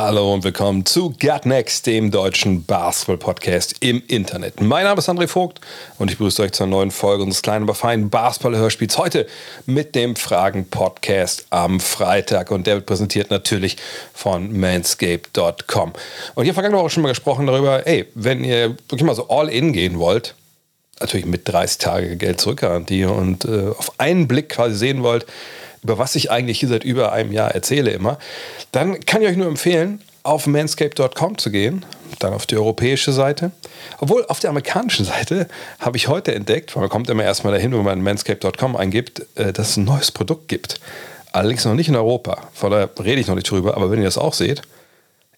Hallo und willkommen zu Gut Next, dem deutschen Basketball-Podcast im Internet. Mein Name ist André Vogt und ich begrüße euch zur neuen Folge unseres kleinen, aber feinen Basketball-Hörspiels. Heute mit dem Fragen-Podcast am Freitag und der wird präsentiert natürlich von manscape.com. Und hier vergangene Woche schon mal gesprochen darüber, ey, wenn ihr wirklich mal so all in gehen wollt, natürlich mit 30 Tage Geld zurückgarantie und äh, auf einen Blick quasi sehen wollt, über was ich eigentlich hier seit über einem Jahr erzähle immer, dann kann ich euch nur empfehlen, auf manscape.com zu gehen, dann auf die europäische Seite. Obwohl auf der amerikanischen Seite habe ich heute entdeckt, weil man kommt immer erstmal dahin, wenn man manscape.com eingibt, äh, dass es ein neues Produkt gibt. Allerdings noch nicht in Europa. Von daher rede ich noch nicht drüber, aber wenn ihr das auch seht,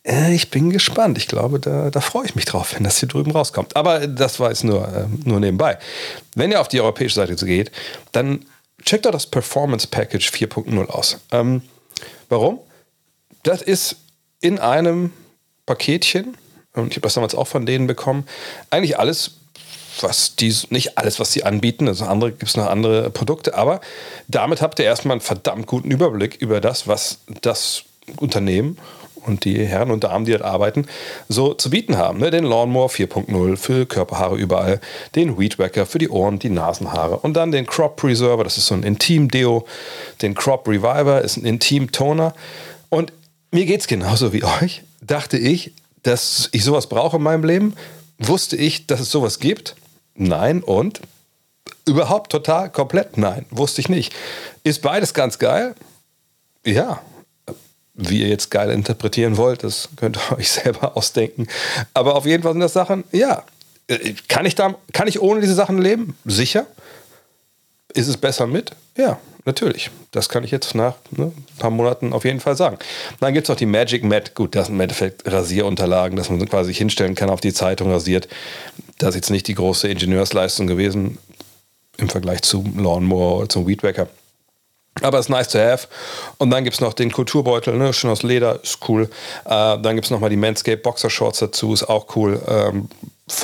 äh, ich bin gespannt. Ich glaube, da, da freue ich mich drauf, wenn das hier drüben rauskommt. Aber das war jetzt nur, äh, nur nebenbei. Wenn ihr auf die europäische Seite geht, dann checkt doch das Performance Package 4.0 aus. Ähm, warum? Das ist in einem Paketchen, und ich habe das damals auch von denen bekommen, eigentlich alles, was die, nicht alles, was sie anbieten, also andere gibt es noch andere Produkte, aber damit habt ihr erstmal einen verdammt guten Überblick über das, was das Unternehmen und die Herren und Damen, die dort arbeiten, so zu bieten haben. Ne? Den Lawnmower 4.0 für Körperhaare überall, den Weed Wacker für die Ohren, die Nasenhaare und dann den Crop Preserver, das ist so ein Intim-Deo, den Crop Reviver ist ein Intim-Toner und mir geht es genauso wie euch. Dachte ich, dass ich sowas brauche in meinem Leben? Wusste ich, dass es sowas gibt? Nein und? Überhaupt total, komplett nein. Wusste ich nicht. Ist beides ganz geil? Ja, wie ihr jetzt geil interpretieren wollt, das könnt ihr euch selber ausdenken. Aber auf jeden Fall sind das Sachen, ja. Kann ich, da, kann ich ohne diese Sachen leben? Sicher. Ist es besser mit? Ja, natürlich. Das kann ich jetzt nach ne, ein paar Monaten auf jeden Fall sagen. Dann gibt es noch die Magic Mat. Gut, das sind im Endeffekt Rasierunterlagen, dass man quasi hinstellen kann, auf die Zeitung rasiert. Das ist jetzt nicht die große Ingenieursleistung gewesen im Vergleich zum Lawnmower oder zum Weedwacker. Aber ist nice to have. Und dann gibt es noch den Kulturbeutel, ne? schön aus Leder, ist cool. Äh, dann gibt es nochmal die Manscape Boxer Shorts dazu, ist auch cool. Ähm,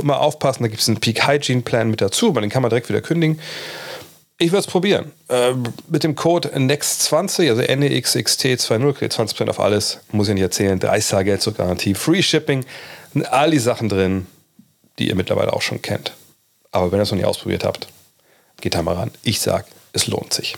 mal aufpassen, da gibt es einen Peak Hygiene Plan mit dazu, aber den kann man direkt wieder kündigen. Ich würde es probieren. Äh, mit dem Code NEXT20, also NEXXT20, kriegt 20% auf alles. Muss ich nicht erzählen. 30 Tage Geld zur Garantie. Free Shipping. All die Sachen drin, die ihr mittlerweile auch schon kennt. Aber wenn ihr es noch nicht ausprobiert habt, geht da mal ran. Ich sage, es lohnt sich.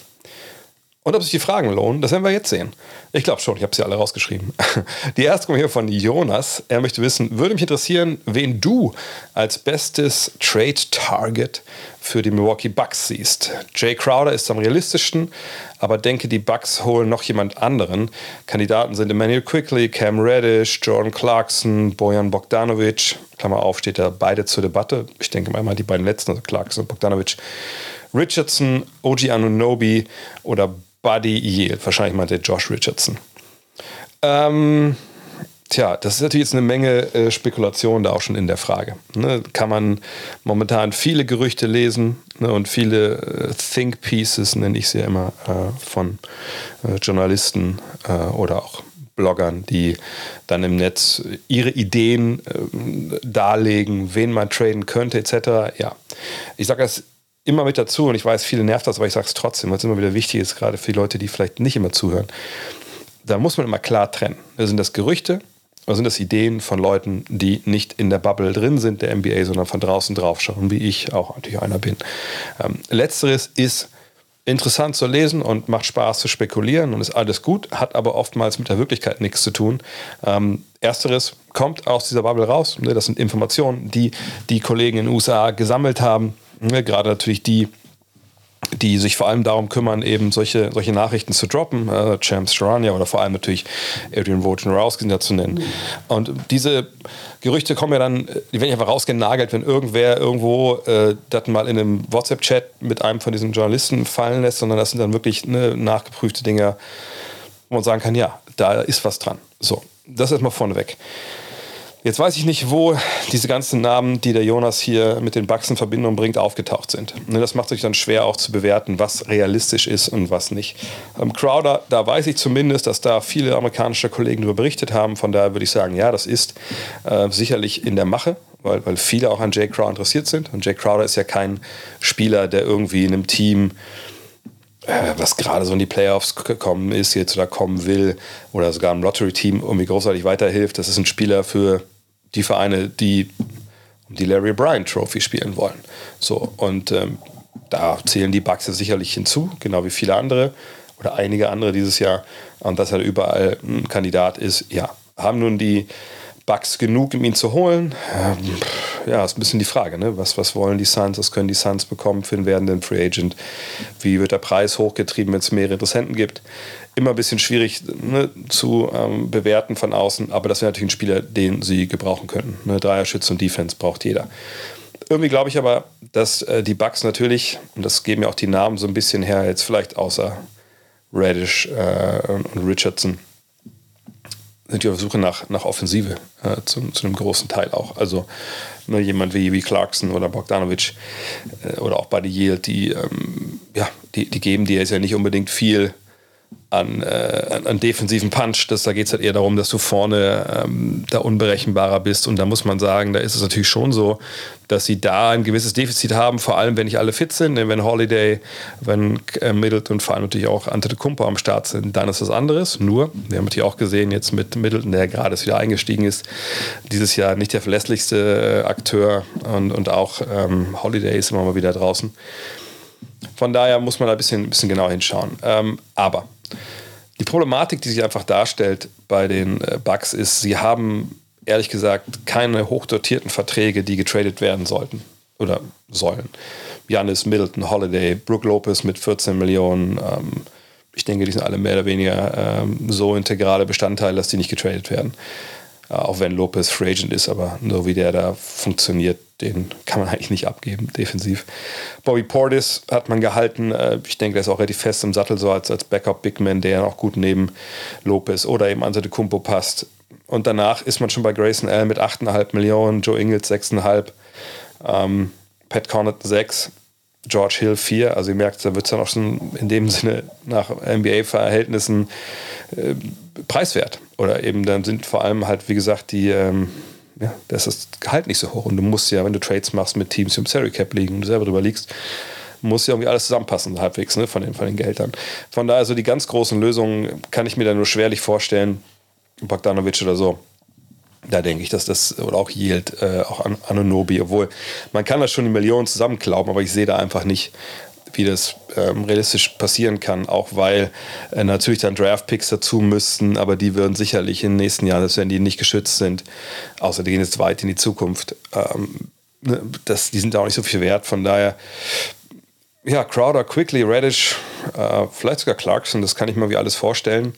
Und ob sich die Fragen lohnen, das werden wir jetzt sehen. Ich glaube schon, ich habe sie alle rausgeschrieben. Die erste kommt hier von Jonas. Er möchte wissen, würde mich interessieren, wen du als bestes Trade Target für die Milwaukee Bucks siehst. Jay Crowder ist am realistischsten, aber denke, die Bucks holen noch jemand anderen. Kandidaten sind Emmanuel Quickly, Cam Reddish, Jordan Clarkson, Bojan Bogdanovic. Klammer auf, steht da beide zur Debatte. Ich denke mal die beiden letzten, also Clarkson und Bogdanovic. Richardson, OG Anunobi oder Buddy Yale. Wahrscheinlich meinte Josh Richardson. Ähm, tja, das ist natürlich jetzt eine Menge äh, Spekulation da auch schon in der Frage. Ne? Kann man momentan viele Gerüchte lesen ne? und viele äh, Think Pieces, nenne ich sie ja immer, äh, von äh, Journalisten äh, oder auch Bloggern, die dann im Netz ihre Ideen äh, darlegen, wen man traden könnte, etc. Ja, ich sage das immer mit dazu und ich weiß, viele nervt das, aber ich sage es trotzdem, weil es immer wieder wichtig ist, gerade für die Leute, die vielleicht nicht immer zuhören. Da muss man immer klar trennen. Sind das Gerüchte oder sind das Ideen von Leuten, die nicht in der Bubble drin sind, der NBA, sondern von draußen draufschauen, wie ich auch natürlich einer bin. Ähm, letzteres ist interessant zu lesen und macht Spaß zu spekulieren und ist alles gut, hat aber oftmals mit der Wirklichkeit nichts zu tun. Ähm, ersteres kommt aus dieser Bubble raus. Ne? Das sind Informationen, die die Kollegen in den USA gesammelt haben Ne, gerade natürlich die, die sich vor allem darum kümmern, eben solche, solche Nachrichten zu droppen. Äh, Champs Sharania oder vor allem natürlich Adrian Wojnarowski zu nennen. Mhm. Und diese Gerüchte kommen ja dann, die werden einfach rausgenagelt, wenn irgendwer irgendwo äh, das mal in einem WhatsApp-Chat mit einem von diesen Journalisten fallen lässt, sondern das sind dann wirklich ne, nachgeprüfte Dinge, wo man sagen kann, ja, da ist was dran. So, das erstmal vorneweg. Jetzt weiß ich nicht, wo diese ganzen Namen, die der Jonas hier mit den Bucks in Verbindung bringt, aufgetaucht sind. Ne, das macht sich dann schwer auch zu bewerten, was realistisch ist und was nicht. Ähm, Crowder, da weiß ich zumindest, dass da viele amerikanische Kollegen darüber berichtet haben. Von daher würde ich sagen, ja, das ist äh, sicherlich in der Mache, weil, weil viele auch an Jay Crowder interessiert sind. Und Jay Crowder ist ja kein Spieler, der irgendwie in einem Team äh, was gerade so in die Playoffs gekommen ist jetzt oder kommen will oder sogar im Lottery-Team irgendwie großartig weiterhilft. Das ist ein Spieler für die Vereine, die die Larry Bryan Trophy spielen wollen. So, und ähm, da zählen die Bucks sicherlich hinzu, genau wie viele andere oder einige andere dieses Jahr. Und dass er überall ein Kandidat ist, ja. Haben nun die Bucks genug, um ihn zu holen? Ähm, ja, ist ein bisschen die Frage. Ne? Was, was wollen die Suns? Was können die Suns bekommen für einen werdenden Free Agent? Wie wird der Preis hochgetrieben, wenn es mehrere Interessenten gibt? Immer ein bisschen schwierig ne, zu ähm, bewerten von außen, aber das wäre natürlich ein Spieler, den sie gebrauchen könnten. Ne? Dreierschütze und Defense braucht jeder. Irgendwie glaube ich aber, dass äh, die Bucks natürlich, und das geben ja auch die Namen so ein bisschen her, jetzt vielleicht außer Radish äh, und Richardson, sind die auf Suche nach, nach Offensive äh, zu, zu einem großen Teil auch. Also ne, jemand wie, wie Clarkson oder Bogdanovic äh, oder auch Buddy Yield, die, ähm, ja, die, die geben dir jetzt ja nicht unbedingt viel an, äh, an defensiven Punch. Das, da geht es halt eher darum, dass du vorne ähm, da unberechenbarer bist. Und da muss man sagen, da ist es natürlich schon so, dass sie da ein gewisses Defizit haben, vor allem wenn nicht alle fit sind. Denn wenn Holiday, wenn äh, Middleton und vor allem natürlich auch Antetokounmpo am Start sind, dann ist das anderes. Nur, wir haben natürlich auch gesehen jetzt mit Middleton, der gerade wieder eingestiegen ist, dieses Jahr nicht der verlässlichste äh, Akteur und, und auch ähm, Holiday ist immer mal wieder draußen. Von daher muss man da ein bisschen, ein bisschen genau hinschauen. Ähm, aber die Problematik, die sich einfach darstellt bei den äh, Bucks, ist, sie haben ehrlich gesagt keine hochdotierten Verträge, die getradet werden sollten oder sollen. Janis, Middleton, Holiday, Brooke Lopez mit 14 Millionen. Ähm, ich denke, die sind alle mehr oder weniger ähm, so integrale Bestandteile, dass die nicht getradet werden. Äh, auch wenn Lopez Free Agent ist, aber so wie der da funktioniert, den kann man eigentlich nicht abgeben, defensiv. Bobby Portis hat man gehalten. Äh, ich denke, der ist auch relativ fest im Sattel, so als, als Backup-Bigman, der auch gut neben Lopez oder eben Anse de Kumpo passt. Und danach ist man schon bei Grayson Allen mit 8,5 Millionen, Joe Ingles 6,5, ähm, Pat Connaught 6, George Hill 4. Also ihr merkt, da wird es dann auch schon in dem Sinne nach NBA-Verhältnissen äh, preiswert. Oder eben dann sind vor allem halt, wie gesagt, die, ähm, ja, das ist Gehalt nicht so hoch. Und du musst ja, wenn du Trades machst mit Teams, die im Salary Cap liegen und du selber drüber liegst, muss ja irgendwie alles zusammenpassen, halbwegs, ne, von den, von den Geldern. Von daher, so die ganz großen Lösungen kann ich mir da nur schwerlich vorstellen. Bogdanovic oder so. Da denke ich, dass das, oder auch Yield, äh, auch an Anonobi, obwohl man kann das schon in Millionen zusammenklauben, aber ich sehe da einfach nicht, wie das ähm, realistisch passieren kann, auch weil äh, natürlich dann Draft-Picks dazu müssten, aber die würden sicherlich in den nächsten Jahren, selbst wenn die nicht geschützt sind, außer die gehen jetzt weit in die Zukunft, ähm, ne, das, die sind da auch nicht so viel wert. Von daher, ja, Crowder, Quickly, Reddish, äh, vielleicht sogar Clarkson, das kann ich mir wie alles vorstellen.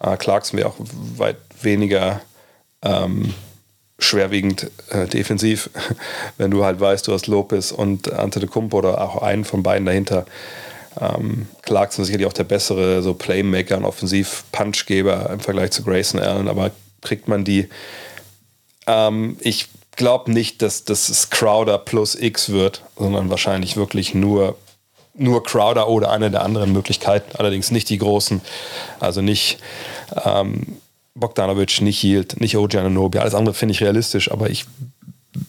Äh, Clarkson wäre auch weit weniger ähm, schwerwiegend äh, defensiv, wenn du halt weißt, du hast Lopez und Antetokounmpo oder auch einen von beiden dahinter. Ähm, Clarkson ist sicherlich auch der bessere so Playmaker und Offensiv-Punchgeber im Vergleich zu Grayson Allen, aber kriegt man die? Ähm, ich glaube nicht, dass das Crowder plus X wird, sondern wahrscheinlich wirklich nur nur Crowder oder eine der anderen Möglichkeiten, allerdings nicht die großen, also nicht ähm, Bogdanovic, nicht Yield, nicht OG Ananobi. Alles andere finde ich realistisch, aber ich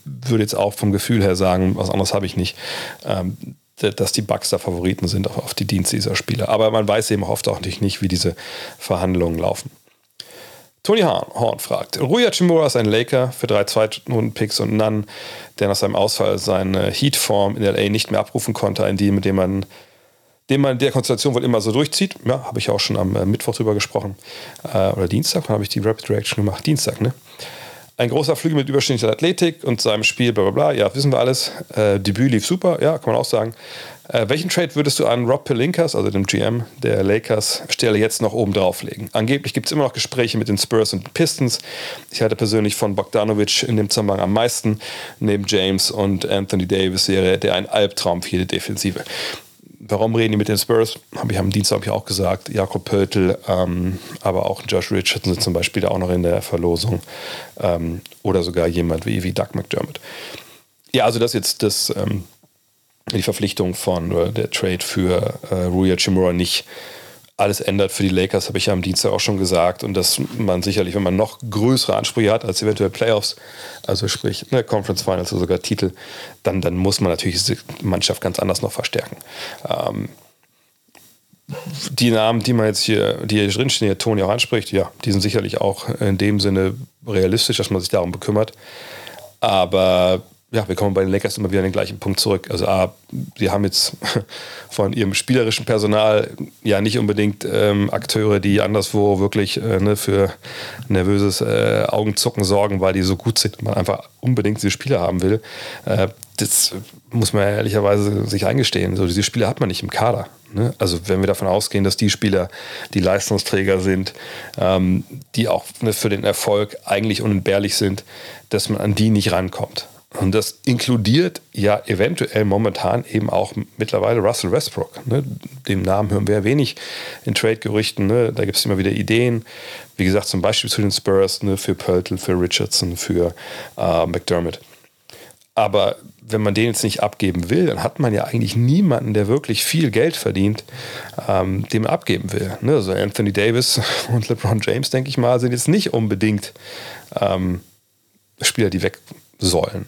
würde jetzt auch vom Gefühl her sagen, was anderes habe ich nicht, ähm, dass die Bucks da Favoriten sind auf, auf die Dienste dieser Spieler. Aber man weiß eben oft auch nicht, wie diese Verhandlungen laufen. Tony Horn fragt, Rui Hachimura ist ein Laker für drei Zweitrunden-Picks und Nunn, der nach seinem Ausfall seine Heat-Form in L.A. nicht mehr abrufen konnte, ein Deal, mit dem man den man der Konstellation wohl immer so durchzieht. Ja, habe ich auch schon am äh, Mittwoch drüber gesprochen. Äh, oder Dienstag, wann habe ich die Rapid Reaction gemacht? Dienstag, ne? Ein großer Flügel mit überschnittlicher Athletik und seinem Spiel, bla bla bla. Ja, wissen wir alles. Äh, Debüt lief super, ja, kann man auch sagen. Äh, welchen Trade würdest du an Rob Pelinkas, also dem GM der Lakers, Stelle jetzt noch oben drauflegen? Angeblich gibt es immer noch Gespräche mit den Spurs und Pistons. Ich hatte persönlich von Bogdanovic in dem Zusammenhang am meisten. Neben James und Anthony Davis wäre der ein Albtraum für jede Defensive warum reden die mit den Spurs? Habe ich am Dienstag hab ich auch gesagt. Jakob Pöltl, ähm, aber auch Josh Richardson sind zum Beispiel da auch noch in der Verlosung. Ähm, oder sogar jemand wie, wie Doug McDermott. Ja, also das jetzt das, ähm, die Verpflichtung von oder der Trade für äh, Rui Chimura nicht alles ändert für die Lakers, habe ich ja am Dienstag auch schon gesagt. Und dass man sicherlich, wenn man noch größere Ansprüche hat als eventuell Playoffs, also sprich ne, Conference Finals oder sogar Titel, dann, dann muss man natürlich die Mannschaft ganz anders noch verstärken. Ähm, die Namen, die man jetzt hier, die hier drinstehen, die Toni auch anspricht, ja, die sind sicherlich auch in dem Sinne realistisch, dass man sich darum bekümmert. Aber ja, wir kommen bei den Lakers immer wieder an den gleichen Punkt zurück. Also A, sie haben jetzt von ihrem spielerischen Personal ja nicht unbedingt ähm, Akteure, die anderswo wirklich äh, ne, für nervöses äh, Augenzucken sorgen, weil die so gut sind und man einfach unbedingt diese Spieler haben will. Äh, das muss man ehrlicherweise sich eingestehen. So, diese Spieler hat man nicht im Kader. Ne? Also wenn wir davon ausgehen, dass die Spieler die Leistungsträger sind, ähm, die auch ne, für den Erfolg eigentlich unentbehrlich sind, dass man an die nicht rankommt. Und das inkludiert ja eventuell momentan eben auch mittlerweile Russell Westbrook. Ne? Den Namen hören wir ja wenig in Trade-Gerüchten. Ne? Da gibt es immer wieder Ideen. Wie gesagt, zum Beispiel zu den Spurs, ne? für Pöltl, für Richardson, für äh, McDermott. Aber wenn man den jetzt nicht abgeben will, dann hat man ja eigentlich niemanden, der wirklich viel Geld verdient, ähm, dem man abgeben will. Ne? Also Anthony Davis und LeBron James, denke ich mal, sind jetzt nicht unbedingt ähm, Spieler, die weg sollen.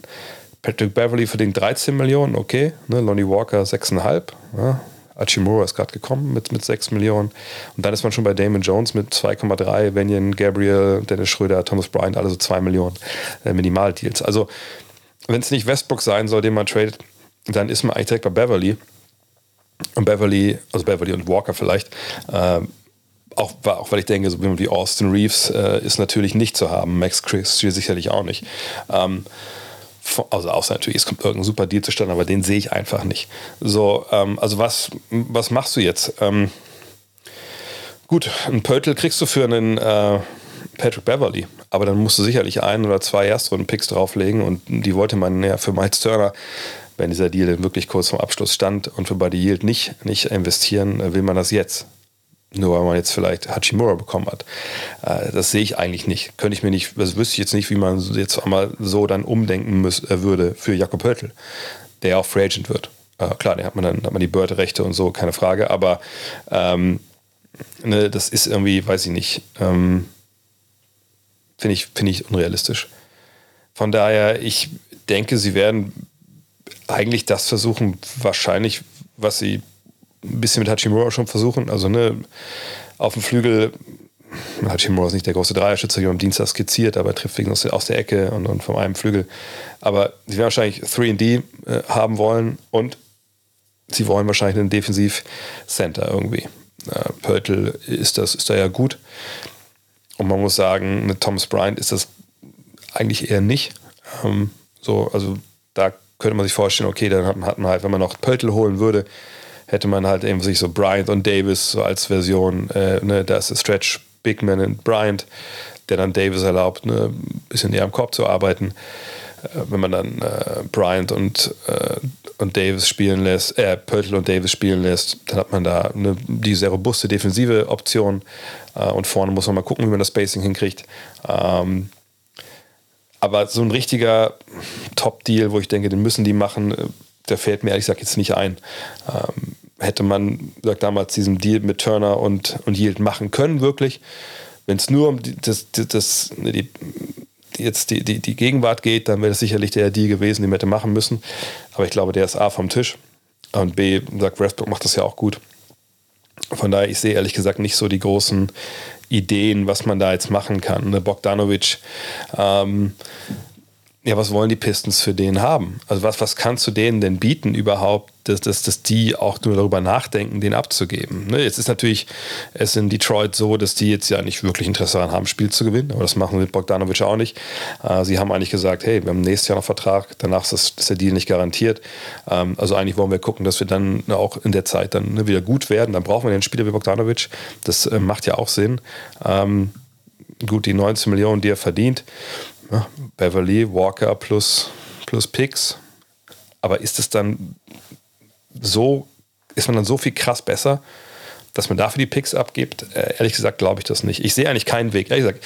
Patrick Beverly verdient 13 Millionen, okay. Ne, Lonnie Walker 6,5. Ja. Achimura ist gerade gekommen mit, mit 6 Millionen. Und dann ist man schon bei Damon Jones mit 2,3, Venyan, Gabriel, Dennis Schröder, Thomas Bryant, alle so 2 Millionen äh, Minimaldeals. Also, wenn es nicht Westbrook sein soll, den man tradet, dann ist man eigentlich direkt bei Beverly. Und Beverly, also Beverly und Walker vielleicht, äh, auch, auch weil ich denke, so wie Austin Reeves äh, ist natürlich nicht zu haben, Max Christie sicherlich auch nicht. Ähm, also außer natürlich, es kommt irgendein super Deal zustande, aber den sehe ich einfach nicht. So, ähm, also was, was machst du jetzt? Ähm, gut, ein Pötel kriegst du für einen äh, Patrick Beverly, aber dann musst du sicherlich ein oder zwei Erstrunden-Picks drauflegen und die wollte man ja für Miles Turner wenn dieser Deal wirklich kurz vorm Abschluss stand und für Buddy Yield nicht, nicht investieren, will man das jetzt nur weil man jetzt vielleicht Hachimura bekommen hat. Äh, das sehe ich eigentlich nicht. Könnte ich mir nicht, das wüsste ich jetzt nicht, wie man jetzt einmal so dann umdenken müß, äh, würde für Jakob Hörtl, der auch Free Agent wird. Äh, klar, den hat man dann hat man die Börderechte und so, keine Frage, aber ähm, ne, das ist irgendwie, weiß ich nicht, ähm, finde ich, find ich unrealistisch. Von daher, ich denke, sie werden eigentlich das versuchen, wahrscheinlich, was sie ein bisschen mit Hachimura schon versuchen. Also ne, auf dem Flügel, Hachimura ist nicht der große Dreierschütze, wie am Dienstag skizziert, aber er trifft wegen aus der, aus der Ecke und, und vom einem Flügel. Aber sie werden wahrscheinlich 3D äh, haben wollen und sie wollen wahrscheinlich einen Defensiv-Center irgendwie. Äh, Pöltl ist, das, ist da ja gut. Und man muss sagen, mit Thomas Bryant ist das eigentlich eher nicht. Ähm, so, also da könnte man sich vorstellen, okay, dann hat man halt, wenn man noch Pöltl holen würde, hätte man halt eben sich so Bryant und Davis so als Version, äh, ne, da ist Stretch Bigman und Bryant, der dann Davis erlaubt, ne, ein bisschen näher am Korb zu arbeiten. Äh, wenn man dann äh, Bryant und, äh, und Davis spielen lässt, äh, Pöltl und Davis spielen lässt, dann hat man da eine, die sehr robuste defensive Option äh, und vorne muss man mal gucken, wie man das Spacing hinkriegt. Ähm, aber so ein richtiger Top-Deal, wo ich denke, den müssen die machen, äh, der fällt mir ehrlich gesagt jetzt nicht ein. Ähm, hätte man sagt, damals diesen Deal mit Turner und, und Yield machen können, wirklich. Wenn es nur um die, das, das, die, jetzt die, die, die Gegenwart geht, dann wäre das sicherlich der Deal gewesen, den man hätte machen müssen. Aber ich glaube, der ist A vom Tisch. Und B, sagt Westbrook macht das ja auch gut. Von daher, ich sehe ehrlich gesagt nicht so die großen Ideen, was man da jetzt machen kann. Ne, Bogdanovic ähm, ja, was wollen die Pistons für den haben? Also was, was kannst du denen denn bieten überhaupt, dass, dass, dass die auch nur darüber nachdenken, den abzugeben? Ne? Jetzt ist natürlich es in Detroit so, dass die jetzt ja nicht wirklich Interesse daran haben, Spiel zu gewinnen, aber das machen sie mit Bogdanovic auch nicht. Äh, sie haben eigentlich gesagt, hey, wir haben nächstes Jahr noch Vertrag, danach ist, das, ist der Deal nicht garantiert. Ähm, also eigentlich wollen wir gucken, dass wir dann auch in der Zeit dann ne, wieder gut werden. Dann brauchen wir den Spieler wie Bogdanovic. Das äh, macht ja auch Sinn. Ähm, gut, die 19 Millionen, die er verdient, ja, Beverly, Walker plus, plus Picks. Aber ist es dann so ist man dann so viel krass besser, dass man dafür die Picks abgibt? Äh, ehrlich gesagt glaube ich das nicht. Ich sehe eigentlich keinen Weg. Ehrlich gesagt,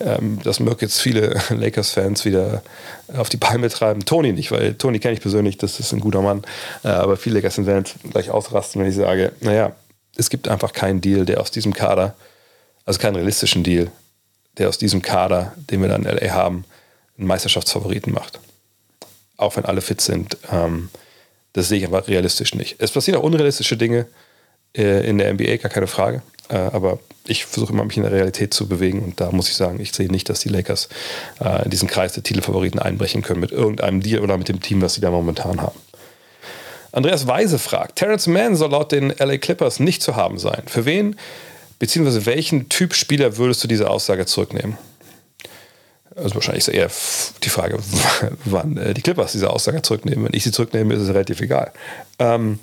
ähm, das mögen jetzt viele Lakers-Fans wieder auf die Palme treiben. Tony nicht, weil Tony kenne ich persönlich, das ist ein guter Mann. Äh, aber viele Lakers-Fans gleich ausrasten, wenn ich sage, naja, es gibt einfach keinen Deal, der aus diesem Kader, also keinen realistischen Deal, der aus diesem Kader, den wir dann in LA haben, einen Meisterschaftsfavoriten macht. Auch wenn alle fit sind. Ähm, das sehe ich einfach realistisch nicht. Es passieren auch unrealistische Dinge äh, in der NBA, gar keine Frage. Äh, aber ich versuche immer, mich in der Realität zu bewegen. Und da muss ich sagen, ich sehe nicht, dass die Lakers äh, in diesen Kreis der Titelfavoriten einbrechen können mit irgendeinem Deal oder mit dem Team, was sie da momentan haben. Andreas Weise fragt, Terrence Mann soll laut den LA Clippers nicht zu haben sein. Für wen bzw. welchen Typ Spieler würdest du diese Aussage zurücknehmen? Also wahrscheinlich ist eher die Frage, wann die Clippers diese Aussage zurücknehmen. Wenn ich sie zurücknehme, ist es relativ egal. Ähm,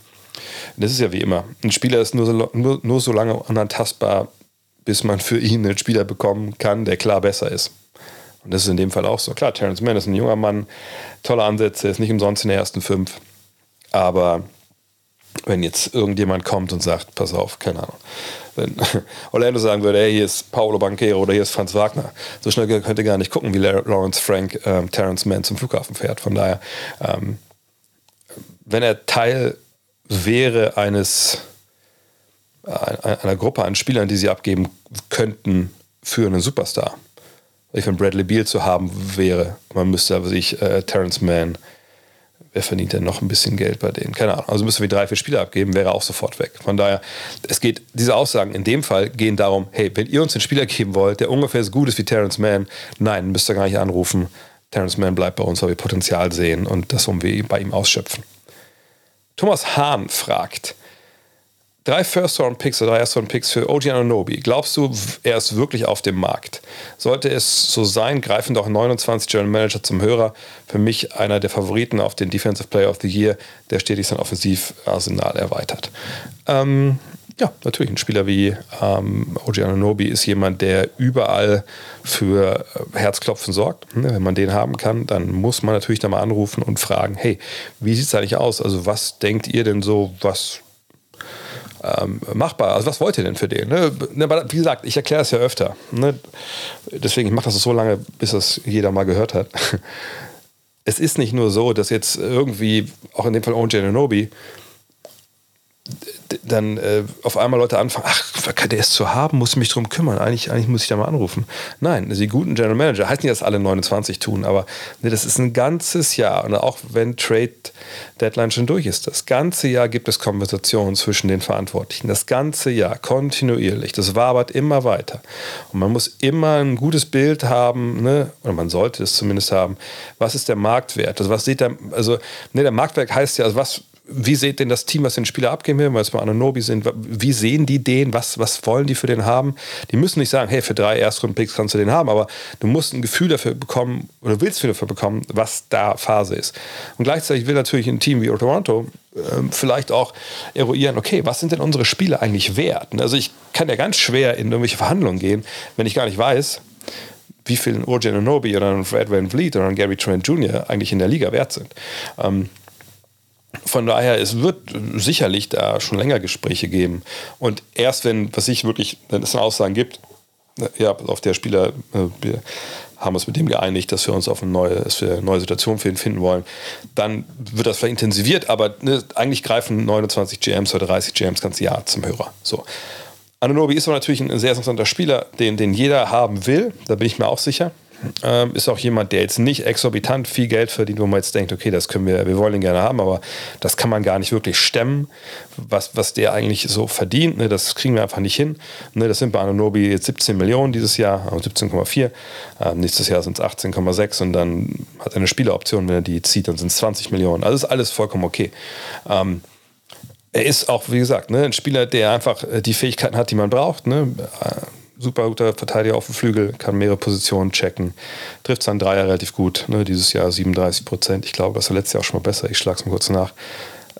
das ist ja wie immer. Ein Spieler ist nur so, nur, nur so lange unantastbar, bis man für ihn einen Spieler bekommen kann, der klar besser ist. Und das ist in dem Fall auch so. Klar, Terrence Mann ist ein junger Mann, tolle Ansätze, ist nicht umsonst in der ersten fünf. Aber wenn jetzt irgendjemand kommt und sagt, pass auf, keine Ahnung, wenn Orlando sagen würde, hey, hier ist Paolo Banquero oder hier ist Franz Wagner, so schnell könnt ihr gar nicht gucken, wie Lawrence Frank ähm, Terrence Mann zum Flughafen fährt. Von daher, ähm, wenn er Teil wäre eines einer Gruppe an Spielern, die sie abgeben könnten für einen Superstar. Ich wenn Bradley Beal zu haben wäre, man müsste sich äh, Terrence Mann, wer verdient denn noch ein bisschen Geld bei denen? Keine Ahnung. Also müsste wir drei, vier Spieler abgeben, wäre auch sofort weg. Von daher, es geht, diese Aussagen in dem Fall gehen darum, hey, wenn ihr uns einen Spieler geben wollt, der ungefähr so gut ist wie Terrence Mann, nein, müsst ihr gar nicht anrufen. Terrence Mann bleibt bei uns, weil wir Potenzial sehen und das wollen wir bei ihm ausschöpfen. Thomas Hahn fragt, drei First-Round-Picks oder drei Erst-Round-Picks für OG Ananobi. Glaubst du, er ist wirklich auf dem Markt? Sollte es so sein, greifen doch 29 General Manager zum Hörer. Für mich einer der Favoriten auf den Defensive Player of the Year, der stetig sein Offensivarsenal erweitert. Ähm, ja, natürlich. Ein Spieler wie ähm, OG Ananobi ist jemand, der überall für äh, Herzklopfen sorgt. Ne, wenn man den haben kann, dann muss man natürlich da mal anrufen und fragen, hey, wie sieht es eigentlich aus? Also was denkt ihr denn so, was ähm, machbar. Also was wollt ihr denn für den? Ne? ne wie gesagt, ich erkläre es ja öfter. Ne? Deswegen, ich mache das so lange, bis das jeder mal gehört hat. Es ist nicht nur so, dass jetzt irgendwie, auch in dem Fall OJ Ananobi, dann äh, auf einmal Leute anfangen, ach, der ist zu haben, muss ich mich drum kümmern. Eigentlich, eigentlich muss ich da mal anrufen. Nein, die guten General Manager, heißt nicht, dass alle 29 tun, aber nee, das ist ein ganzes Jahr. Und auch wenn Trade Deadline schon durch ist, das ganze Jahr gibt es Konversationen zwischen den Verantwortlichen. Das ganze Jahr, kontinuierlich. Das wabert immer weiter. Und man muss immer ein gutes Bild haben, ne? oder man sollte es zumindest haben, was ist der Marktwert? Also was sieht der, also ne, der Marktwert heißt ja, also was wie seht denn das Team, was den Spieler abgeben will, weil es bei Ananobi sind, wie sehen die den, was, was wollen die für den haben? Die müssen nicht sagen, hey, für drei Erstrunden-Picks kannst du den haben, aber du musst ein Gefühl dafür bekommen oder willst dafür bekommen, was da Phase ist. Und gleichzeitig will natürlich ein Team wie Toronto äh, vielleicht auch eruieren, okay, was sind denn unsere Spiele eigentlich wert? Also ich kann ja ganz schwer in irgendwelche Verhandlungen gehen, wenn ich gar nicht weiß, wie viel ein Urgen Anobi oder ein Fred Van Vliet oder ein Gary Trent Jr. eigentlich in der Liga wert sind. Ähm, von daher, es wird sicherlich da schon länger Gespräche geben. Und erst wenn, was ich wirklich, wenn es eine Aussage gibt, ja, auf der Spieler, äh, wir haben uns mit dem geeinigt, dass wir uns auf eine neue, dass wir eine neue Situation für ihn finden wollen, dann wird das vielleicht intensiviert, aber ne, eigentlich greifen 29 GMs oder 30 GMs ganz Jahr zum Hörer. So. Ananobi ist aber natürlich ein sehr interessanter Spieler, den, den jeder haben will, da bin ich mir auch sicher. Ähm, ist auch jemand, der jetzt nicht exorbitant viel Geld verdient, wo man jetzt denkt, okay, das können wir, wir wollen ihn gerne haben, aber das kann man gar nicht wirklich stemmen, was, was der eigentlich so verdient. Ne, das kriegen wir einfach nicht hin. Ne, das sind bei Ananobi jetzt 17 Millionen dieses Jahr, 17,4. Ähm, nächstes Jahr sind es 18,6 und dann hat er eine Spieleroption, wenn er die zieht, dann sind es 20 Millionen. Also ist alles vollkommen okay. Ähm, er ist auch, wie gesagt, ne, ein Spieler, der einfach äh, die Fähigkeiten hat, die man braucht. Ne? Äh, super guter Verteidiger auf dem Flügel, kann mehrere Positionen checken, trifft seinen Dreier relativ gut. Ne? Dieses Jahr 37 Prozent. Ich glaube, das war letztes Jahr auch schon mal besser. Ich schlage es mal kurz nach.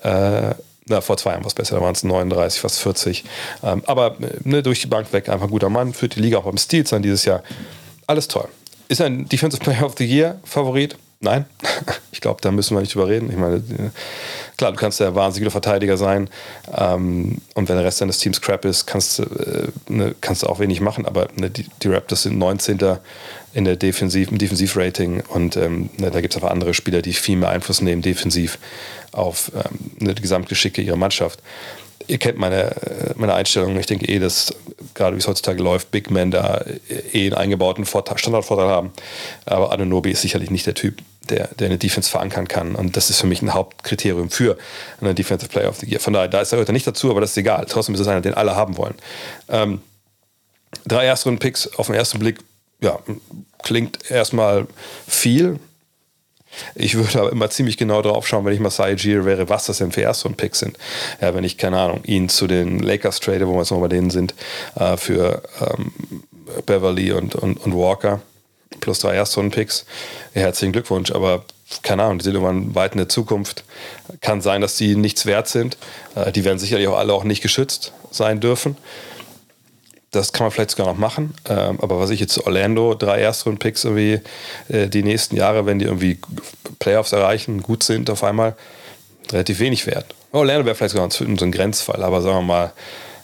Äh, na, vor zwei Jahren war es besser, da waren es 39, fast 40. Ähm, aber ne, durch die Bank weg, einfach ein guter Mann, führt die Liga auch beim Stil sein dieses Jahr. Alles toll. Ist ein Defensive Player of the Year Favorit? Nein, ich glaube, da müssen wir nicht drüber reden. Ich meine, klar, du kannst ja wahnsinniger Verteidiger sein ähm, und wenn der Rest deines Teams crap ist, kannst, äh, ne, kannst du auch wenig machen, aber ne, die, die, Raptors sind 19. in der Defensiv, im Defensivrating und ähm, ne, da gibt es aber andere Spieler, die viel mehr Einfluss nehmen defensiv auf ähm, ne, die Gesamtgeschicke ihrer Mannschaft. Ihr kennt meine, meine Einstellung. Ich denke eh, dass gerade wie es heutzutage läuft, Big Men da eh einen eingebauten Vorteil, Standardvorteil haben. Aber Anunobi ist sicherlich nicht der Typ, der, der eine Defense verankern kann. Und das ist für mich ein Hauptkriterium für einen Defensive Player of the Year. Von daher, da ist er heute nicht dazu, aber das ist egal. Trotzdem ist es einer, den alle haben wollen. Ähm, drei Erstrunden-Picks auf den ersten Blick, ja, klingt erstmal viel. Ich würde aber immer ziemlich genau drauf schauen, wenn ich Masai Ujiri wäre, was das denn für Erstrunden-Picks sind. Ja, wenn ich, keine Ahnung, ihn zu den Lakers trade, wo wir jetzt noch bei denen sind, äh, für ähm, Beverly und, und, und Walker plus drei Erstrunden-Picks. Herzlichen Glückwunsch, aber keine Ahnung, die sind irgendwann weit in der Zukunft. Kann sein, dass die nichts wert sind. Äh, die werden sicherlich auch alle auch nicht geschützt sein dürfen. Das kann man vielleicht sogar noch machen. Ähm, aber was ich jetzt Orlando, drei Erstrunden-Picks irgendwie äh, die nächsten Jahre, wenn die irgendwie Playoffs erreichen, gut sind auf einmal, relativ wenig wert. Orlando wäre vielleicht sogar so ein Grenzfall, aber sagen wir mal,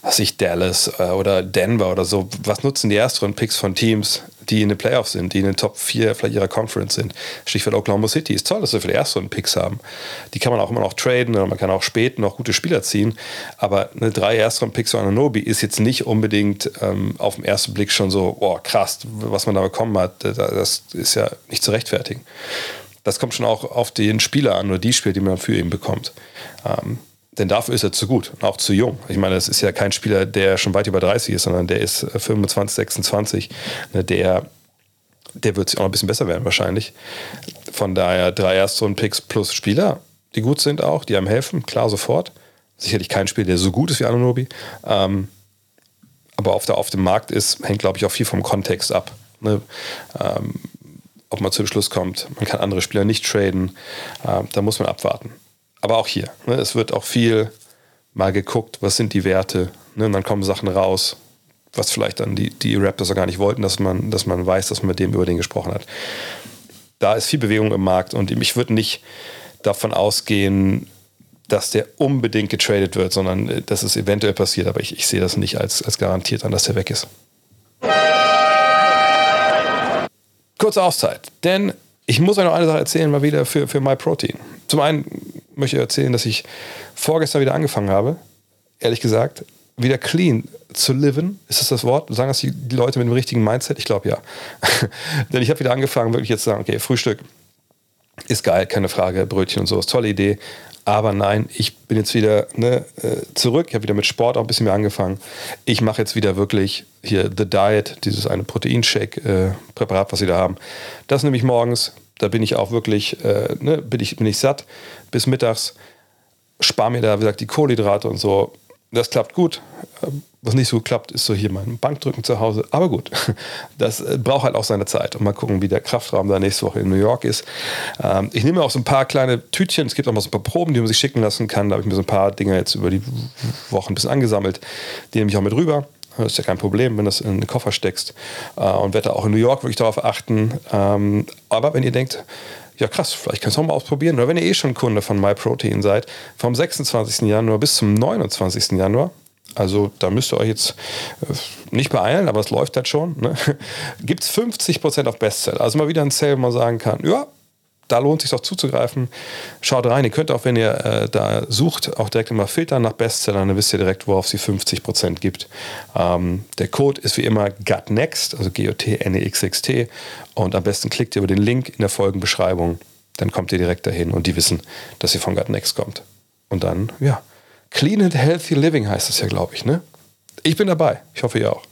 was ich Dallas äh, oder Denver oder so, was nutzen die Erstrunden-Picks von Teams, die in den Playoffs sind, die in den Top 4 vielleicht ihrer Conference sind? Stichwort Oklahoma City. Ist toll, dass wir für die Erstrunden-Picks haben. Die kann man auch immer noch traden oder man kann auch spät noch gute Spieler ziehen. Aber eine drei Erstrunden-Picks von Ananobi ist jetzt nicht unbedingt ähm, auf den ersten Blick schon so, boah, krass, was man da bekommen hat. Das ist ja nicht zu rechtfertigen. Das kommt schon auch auf den Spieler an oder die Spieler, die man für ihn bekommt. Ähm, denn dafür ist er zu gut, auch zu jung. Ich meine, es ist ja kein Spieler, der schon weit über 30 ist, sondern der ist 25, 26. Ne, der, der wird sich auch noch ein bisschen besser werden wahrscheinlich. Von daher drei Erstrunden-Picks plus Spieler, die gut sind auch, die einem helfen, klar sofort. Sicherlich kein Spieler, der so gut ist wie Anunobi. Ähm, aber auf, der, auf dem Markt ist, hängt, glaube ich, auch viel vom Kontext ab. Ne? Ähm, ob man zu dem Schluss kommt, man kann andere Spieler nicht traden, äh, da muss man abwarten aber auch hier, ne, es wird auch viel mal geguckt, was sind die Werte, ne, und dann kommen Sachen raus, was vielleicht dann die, die Raptors gar nicht wollten, dass man, dass man weiß, dass man mit dem über den gesprochen hat. Da ist viel Bewegung im Markt und ich würde nicht davon ausgehen, dass der unbedingt getradet wird, sondern äh, dass es eventuell passiert, aber ich, ich sehe das nicht als, als garantiert an, dass der weg ist. Kurze Auszeit, denn ich muss euch noch eine Sache erzählen, mal wieder für, für MyProtein. Zum einen möchte ich erzählen, dass ich vorgestern wieder angefangen habe, ehrlich gesagt, wieder clean zu liven. Ist das das Wort? Sagen das die, die Leute mit dem richtigen Mindset? Ich glaube ja. Denn ich habe wieder angefangen, wirklich jetzt zu sagen, okay, Frühstück ist geil, keine Frage, Brötchen und so, ist tolle Idee. Aber nein, ich bin jetzt wieder ne, äh, zurück. Ich habe wieder mit Sport auch ein bisschen mehr angefangen. Ich mache jetzt wieder wirklich hier The Diet, dieses eine Proteinshake-Präparat, äh, was sie da haben. Das nehme ich morgens. Da bin ich auch wirklich, äh, ne, bin, ich, bin ich satt bis mittags. Spare mir da, wie gesagt, die Kohlenhydrate und so. Das klappt gut. Was nicht so klappt, ist so hier mein Bankdrücken zu Hause. Aber gut, das äh, braucht halt auch seine Zeit. Und mal gucken, wie der Kraftraum da nächste Woche in New York ist. Ähm, ich nehme auch so ein paar kleine Tütchen. Es gibt auch mal so ein paar Proben, die man sich schicken lassen kann. Da habe ich mir so ein paar Dinge jetzt über die Wochen ein bisschen angesammelt. Die nehme ich auch mit rüber. Das ist ja kein Problem, wenn du das in den Koffer steckst. Äh, und werde auch in New York wirklich darauf achten. Ähm, aber wenn ihr denkt, ja krass, vielleicht kannst du auch mal ausprobieren. Oder wenn ihr eh schon Kunde von MyProtein seid, vom 26. Januar bis zum 29. Januar, also da müsst ihr euch jetzt äh, nicht beeilen, aber es läuft halt schon. Ne? Gibt es 50% auf Bestseller. Also mal wieder ein Sale, wo man sagen kann, ja, da lohnt es sich doch zuzugreifen. Schaut rein. Ihr könnt auch, wenn ihr äh, da sucht, auch direkt immer filtern nach Bestsellern. Dann wisst ihr direkt, worauf sie 50% gibt. Ähm, der Code ist wie immer GUTNEXT, also G-O-T-N-E-X-X-T. Und am besten klickt ihr über den Link in der Folgenbeschreibung. Dann kommt ihr direkt dahin und die wissen, dass ihr von GUTNEXT kommt. Und dann, ja, Clean and Healthy Living heißt es ja, glaube ich. Ne? Ich bin dabei. Ich hoffe, ihr auch.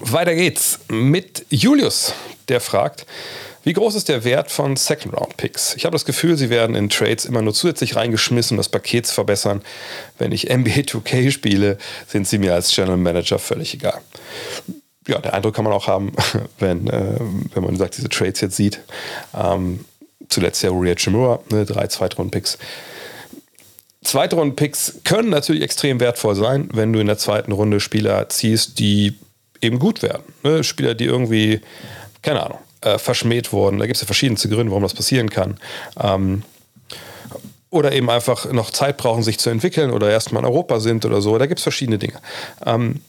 Weiter geht's mit Julius, der fragt, wie groß ist der Wert von Second-Round-Picks? Ich habe das Gefühl, sie werden in Trades immer nur zusätzlich reingeschmissen, um das Paket zu verbessern. Wenn ich NBA 2K spiele, sind sie mir als General Manager völlig egal. Ja, der Eindruck kann man auch haben, wenn, äh, wenn man sagt, diese Trades jetzt sieht. Ähm, zuletzt ja Uriah Chimura, ne, drei Zweitrunden-Picks. Zweitrunden-Picks können natürlich extrem wertvoll sein, wenn du in der zweiten Runde Spieler ziehst, die eben gut werden. Ne? Spieler, die irgendwie, keine Ahnung, äh, verschmäht wurden. Da gibt es ja verschiedenste Gründe, warum das passieren kann. Ähm, oder eben einfach noch Zeit brauchen, sich zu entwickeln oder erstmal in Europa sind oder so. Da gibt es verschiedene Dinge. Ähm,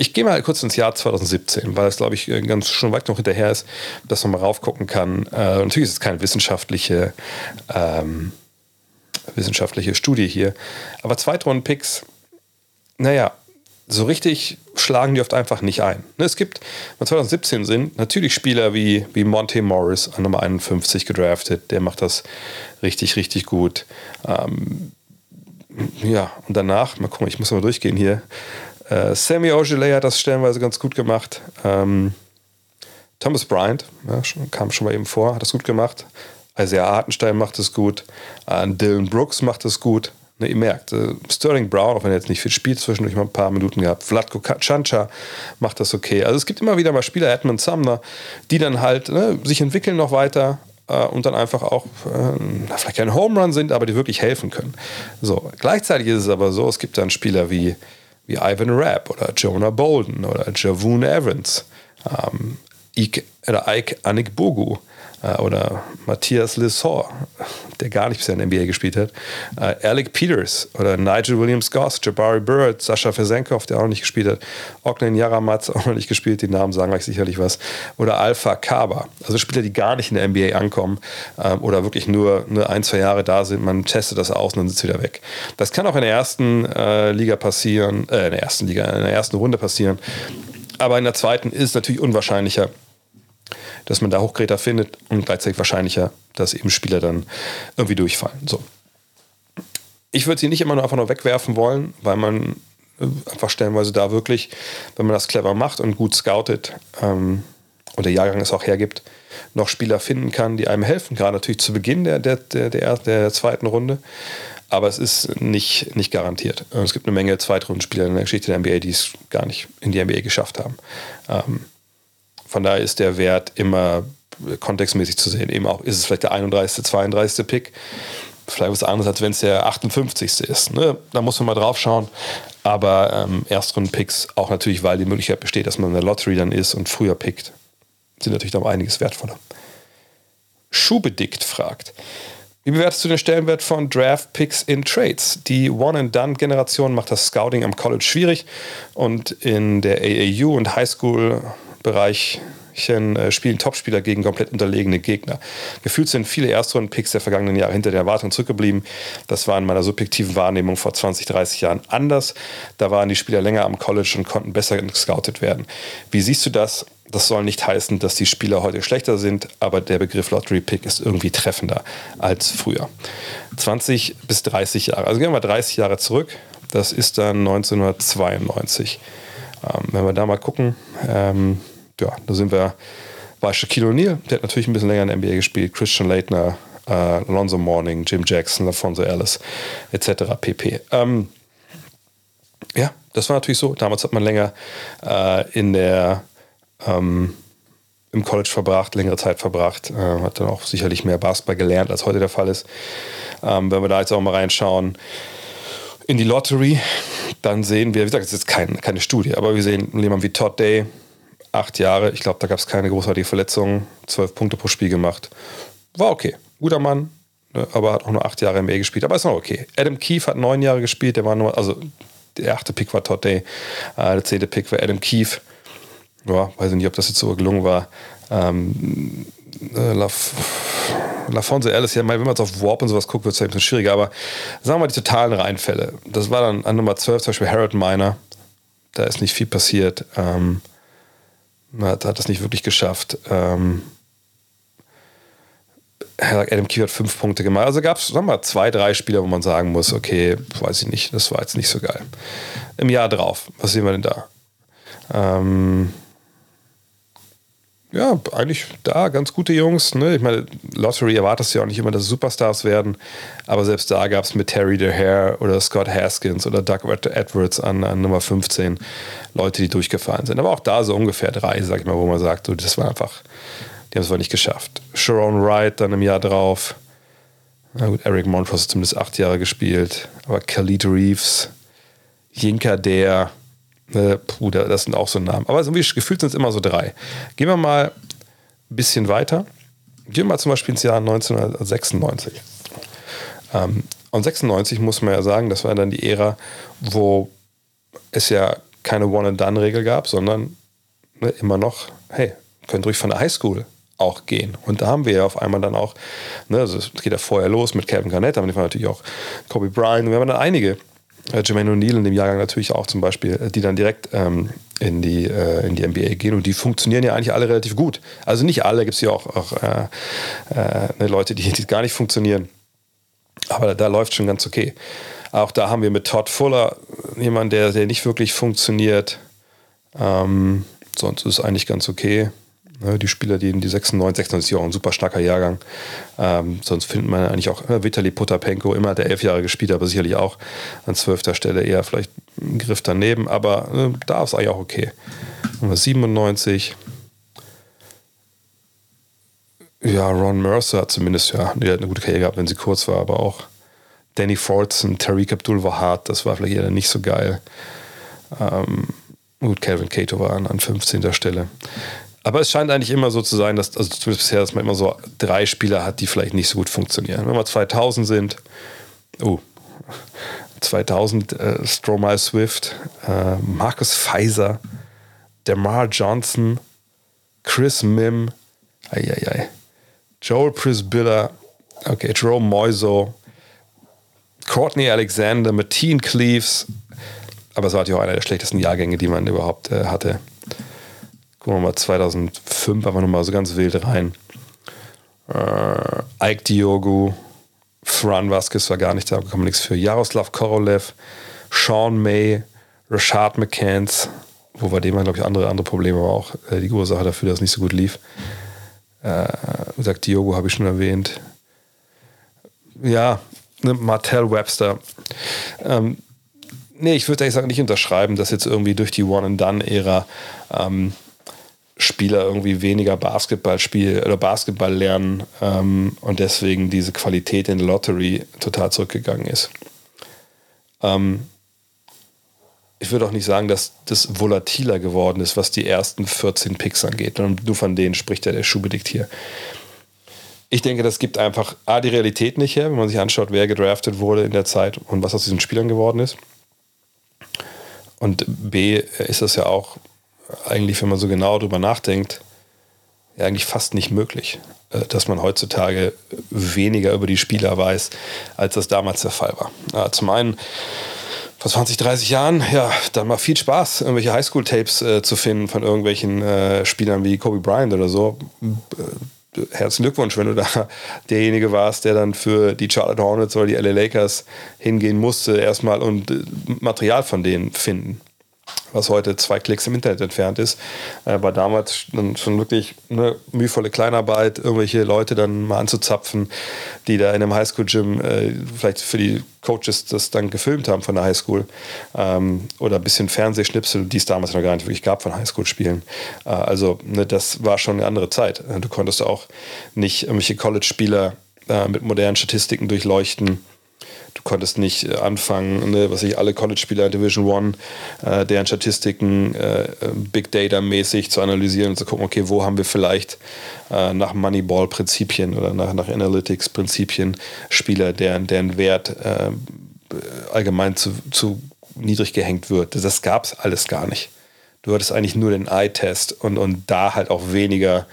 ich gehe mal kurz ins Jahr 2017, weil es, glaube ich, ganz schon weit noch hinterher ist, dass man mal raufgucken kann. Äh, natürlich ist es keine wissenschaftliche, ähm, wissenschaftliche Studie hier, aber Zweitrunden-Picks, naja, so richtig schlagen die oft einfach nicht ein. Ne, es gibt, wenn 2017 sind, natürlich Spieler wie, wie Monte Morris an Nummer 51 gedraftet, der macht das richtig, richtig gut. Ähm, ja, und danach, mal gucken, ich muss mal durchgehen hier. Äh, Sammy Ogilvy hat das stellenweise ganz gut gemacht. Ähm, Thomas Bryant ja, schon, kam schon mal eben vor, hat das gut gemacht. Isaiah Hartenstein macht es gut. Äh, Dylan Brooks macht es gut. Ne, ihr merkt, äh, Sterling Brown, auch wenn er jetzt nicht viel spielt, zwischendurch mal ein paar Minuten gehabt. Vladko Chancha macht das okay. Also es gibt immer wieder mal Spieler, Edmund Sumner, die dann halt ne, sich entwickeln noch weiter äh, und dann einfach auch äh, vielleicht kein Home Run sind, aber die wirklich helfen können. So, gleichzeitig ist es aber so, es gibt dann Spieler wie, wie Ivan Rapp oder Jonah Bolden oder Javon Evans, ähm, Ike, oder Ike Anikbogu, äh, oder Matthias Lissor, der gar nicht bisher in der NBA gespielt hat, äh, Alec Peters oder Nigel Williams-Goss, Jabari Bird, Sascha Versenkov, der auch nicht gespielt hat, Ognen Yaramatz auch noch nicht gespielt, die Namen sagen euch sicherlich was, oder Alpha Kaba, also Spieler, die gar nicht in der NBA ankommen ähm, oder wirklich nur, nur ein, zwei Jahre da sind, man testet das aus und dann sind sie wieder weg. Das kann auch in der ersten äh, Liga passieren, äh, in der ersten Liga, in der ersten Runde passieren, aber in der zweiten ist es natürlich unwahrscheinlicher, dass man da Hochgräter findet und gleichzeitig wahrscheinlicher, dass eben Spieler dann irgendwie durchfallen. So. Ich würde sie nicht immer nur einfach nur wegwerfen wollen, weil man äh, einfach stellenweise da wirklich, wenn man das clever macht und gut scoutet ähm, und der Jahrgang es auch hergibt, noch Spieler finden kann, die einem helfen, gerade natürlich zu Beginn der, der, der, der, der zweiten Runde. Aber es ist nicht, nicht garantiert. Es gibt eine Menge Zweitrundenspieler in der Geschichte der NBA, die es gar nicht in die NBA geschafft haben. Ähm, von daher ist der Wert immer kontextmäßig zu sehen. Eben auch, ist es vielleicht der 31., 32. Pick. Vielleicht was anderes, als wenn es der 58. ist. Ne? Da muss man mal drauf schauen. Aber ähm, Erstrunden-Picks, auch natürlich, weil die Möglichkeit besteht, dass man in der Lottery dann ist und früher pickt, sind natürlich noch einiges wertvoller. Schubedickt fragt, wie bewertest du den Stellenwert von Draft Picks in Trades? Die One-and-Done-Generation macht das Scouting am College schwierig und in der AAU und Highschool Bereichen äh, spielen Topspieler gegen komplett unterlegene Gegner. Gefühlt sind viele Erstrunden-Picks der vergangenen Jahre hinter der Erwartung zurückgeblieben. Das war in meiner subjektiven Wahrnehmung vor 20, 30 Jahren anders. Da waren die Spieler länger am College und konnten besser gescoutet werden. Wie siehst du das? Das soll nicht heißen, dass die Spieler heute schlechter sind, aber der Begriff Lottery Pick ist irgendwie treffender als früher. 20 bis 30 Jahre. Also gehen wir 30 Jahre zurück. Das ist dann 1992. Ähm, wenn wir da mal gucken, ähm, ja, da sind wir bei Shaquille O'Neal, der hat natürlich ein bisschen länger in der NBA gespielt, Christian Leitner, äh, Alonzo Mourning, Jim Jackson, LaFonso Ellis, etc. pp. Ähm, ja, das war natürlich so. Damals hat man länger äh, in der ähm, im College verbracht, längere Zeit verbracht, äh, hat dann auch sicherlich mehr Basketball gelernt, als heute der Fall ist. Ähm, wenn wir da jetzt auch mal reinschauen in die Lottery, dann sehen wir, wie gesagt, es ist kein, keine Studie, aber wir sehen jemanden wie Todd Day, acht Jahre. Ich glaube, da gab es keine großartige Verletzung. Zwölf Punkte pro Spiel gemacht. War okay. Guter Mann, ne, aber hat auch nur acht Jahre im NBA gespielt. Aber ist noch okay. Adam Keefe hat neun Jahre gespielt. Der war nur, also der achte Pick war Todd Day. Äh, der zehnte Pick war Adam Keefe. Ja, weiß ich nicht, ob das jetzt so gelungen war. Ähm, äh, Laf LaFonso Ellis, ja, wenn man jetzt auf Warp und sowas guckt, wird es ein bisschen schwieriger. Aber sagen wir mal die totalen Reinfälle. Das war dann an Nummer 12 zum Beispiel Harold Miner. Da ist nicht viel passiert. Ähm, hat, hat das nicht wirklich geschafft. Ähm, Adam Key hat fünf Punkte gemacht. Also gab es, sagen wir mal, zwei, drei Spieler, wo man sagen muss, okay, weiß ich nicht, das war jetzt nicht so geil. Im Jahr drauf, was sehen wir denn da? Ähm, ja, eigentlich da ganz gute Jungs. Ne? Ich meine, Lottery erwartest ja auch nicht immer, dass Superstars werden, aber selbst da gab es mit Terry DeHare oder Scott Haskins oder Doug Edwards an, an, Nummer 15 Leute, die durchgefallen sind. Aber auch da so ungefähr drei, sag ich mal, wo man sagt, so, das war einfach, die haben es wohl nicht geschafft. Sharon Wright dann im Jahr drauf. Na gut, Eric Montrose hat zumindest acht Jahre gespielt, aber Khalid Reeves, Jinka Der, äh, puh, das sind auch so Namen. Aber irgendwie gefühlt sind es immer so drei. Gehen wir mal bisschen weiter. Gehen wir mal zum Beispiel ins Jahr 1996. Ähm, und 96 muss man ja sagen, das war dann die Ära, wo es ja keine One-and-Done-Regel gab, sondern ne, immer noch, hey, könnt ruhig von der Highschool auch gehen. Und da haben wir ja auf einmal dann auch, ne, also es geht ja vorher los mit Kevin Garnett, aber wir natürlich auch Kobe Bryant. Wir haben dann einige, äh, Jermaine O'Neal in dem Jahrgang natürlich auch zum Beispiel, äh, die dann direkt ähm, in, die, äh, in die NBA gehen und die funktionieren ja eigentlich alle relativ gut. Also nicht alle, gibt es ja auch, auch äh, äh, ne, Leute, die, die gar nicht funktionieren. Aber da, da läuft schon ganz okay. Auch da haben wir mit Todd Fuller jemanden, der, der nicht wirklich funktioniert. Ähm, sonst ist es eigentlich ganz okay. Ne, die Spieler, die in die 96, 96 ist auch ein super starker Jahrgang. Ähm, sonst findet man eigentlich auch äh, Vitali Potapenko, immer der elf Jahre gespielt, aber sicherlich auch an zwölfter Stelle eher vielleicht einen Griff daneben. Aber äh, da ist eigentlich auch okay. Nummer 97. Ja, Ron Mercer hat zumindest, ja, die hat eine gute Karriere gehabt, wenn sie kurz war, aber auch Danny Fortson, Tariq Abdul Wahad, das war vielleicht eher nicht so geil. Ähm, gut, Calvin Cato war an, an 15. Stelle. Aber es scheint eigentlich immer so zu sein, dass, also zumindest bisher, dass man immer so drei Spieler hat, die vielleicht nicht so gut funktionieren. Wenn wir 2000 sind, oh, 2000 äh, Stromae Swift, äh, Marcus Pfizer, Demar Johnson, Chris Mim, ei, Joel Prisbilla, okay, Jerome Moiso, Courtney Alexander, Mateen Cleaves, aber es war natürlich auch einer der schlechtesten Jahrgänge, die man überhaupt äh, hatte. Gucken wir mal 2005 einfach nochmal so ganz wild rein. Äh, Ike Diogo, Fran Vasquez war gar nicht da, kann nichts für. Jaroslav Korolev, Sean May, Rashad McCants, wo bei dem glaube ich, andere, andere Probleme war auch äh, die Ursache dafür, dass es nicht so gut lief. Äh, gesagt, Diogo habe ich schon erwähnt. Ja, ne, Martell Webster. Ähm, nee, ich würde eigentlich sagen, nicht unterschreiben, dass jetzt irgendwie durch die One-and-Done-Ära ähm, Spieler irgendwie weniger Basketball spielen oder Basketball lernen ähm, und deswegen diese Qualität in der Lottery total zurückgegangen ist. Ähm, ich würde auch nicht sagen, dass das volatiler geworden ist, was die ersten 14 Picks angeht. Und nur von denen spricht ja der Schuhbedickt hier. Ich denke, das gibt einfach A, die Realität nicht her, wenn man sich anschaut, wer gedraftet wurde in der Zeit und was aus diesen Spielern geworden ist. Und B, ist das ja auch eigentlich, wenn man so genau darüber nachdenkt, ja eigentlich fast nicht möglich, äh, dass man heutzutage weniger über die Spieler weiß, als das damals der Fall war. Zum einen vor 20, 30 Jahren, ja, dann mal viel Spaß, irgendwelche Highschool-Tapes äh, zu finden von irgendwelchen äh, Spielern wie Kobe Bryant oder so. Äh, herzlichen Glückwunsch, wenn du da derjenige warst, der dann für die Charlotte Hornets oder die LA Lakers hingehen musste, erstmal und äh, Material von denen finden was heute zwei Klicks im Internet entfernt ist, äh, war damals schon wirklich eine mühevolle Kleinarbeit, irgendwelche Leute dann mal anzuzapfen, die da in einem Highschool-Gym äh, vielleicht für die Coaches das dann gefilmt haben von der Highschool ähm, oder ein bisschen Fernsehschnipsel, die es damals noch gar nicht wirklich gab von Highschool-Spielen. Äh, also ne, das war schon eine andere Zeit. Du konntest auch nicht irgendwelche College-Spieler äh, mit modernen Statistiken durchleuchten Du konntest nicht äh, anfangen, ne, was ich alle College-Spieler in Division One, äh, deren Statistiken äh, äh, Big Data-mäßig zu analysieren und zu gucken, okay, wo haben wir vielleicht äh, nach Moneyball-Prinzipien oder nach, nach Analytics-Prinzipien Spieler, deren, deren Wert äh, allgemein zu, zu niedrig gehängt wird. Das gab es alles gar nicht. Du hattest eigentlich nur den Eye-Test und, und da halt auch weniger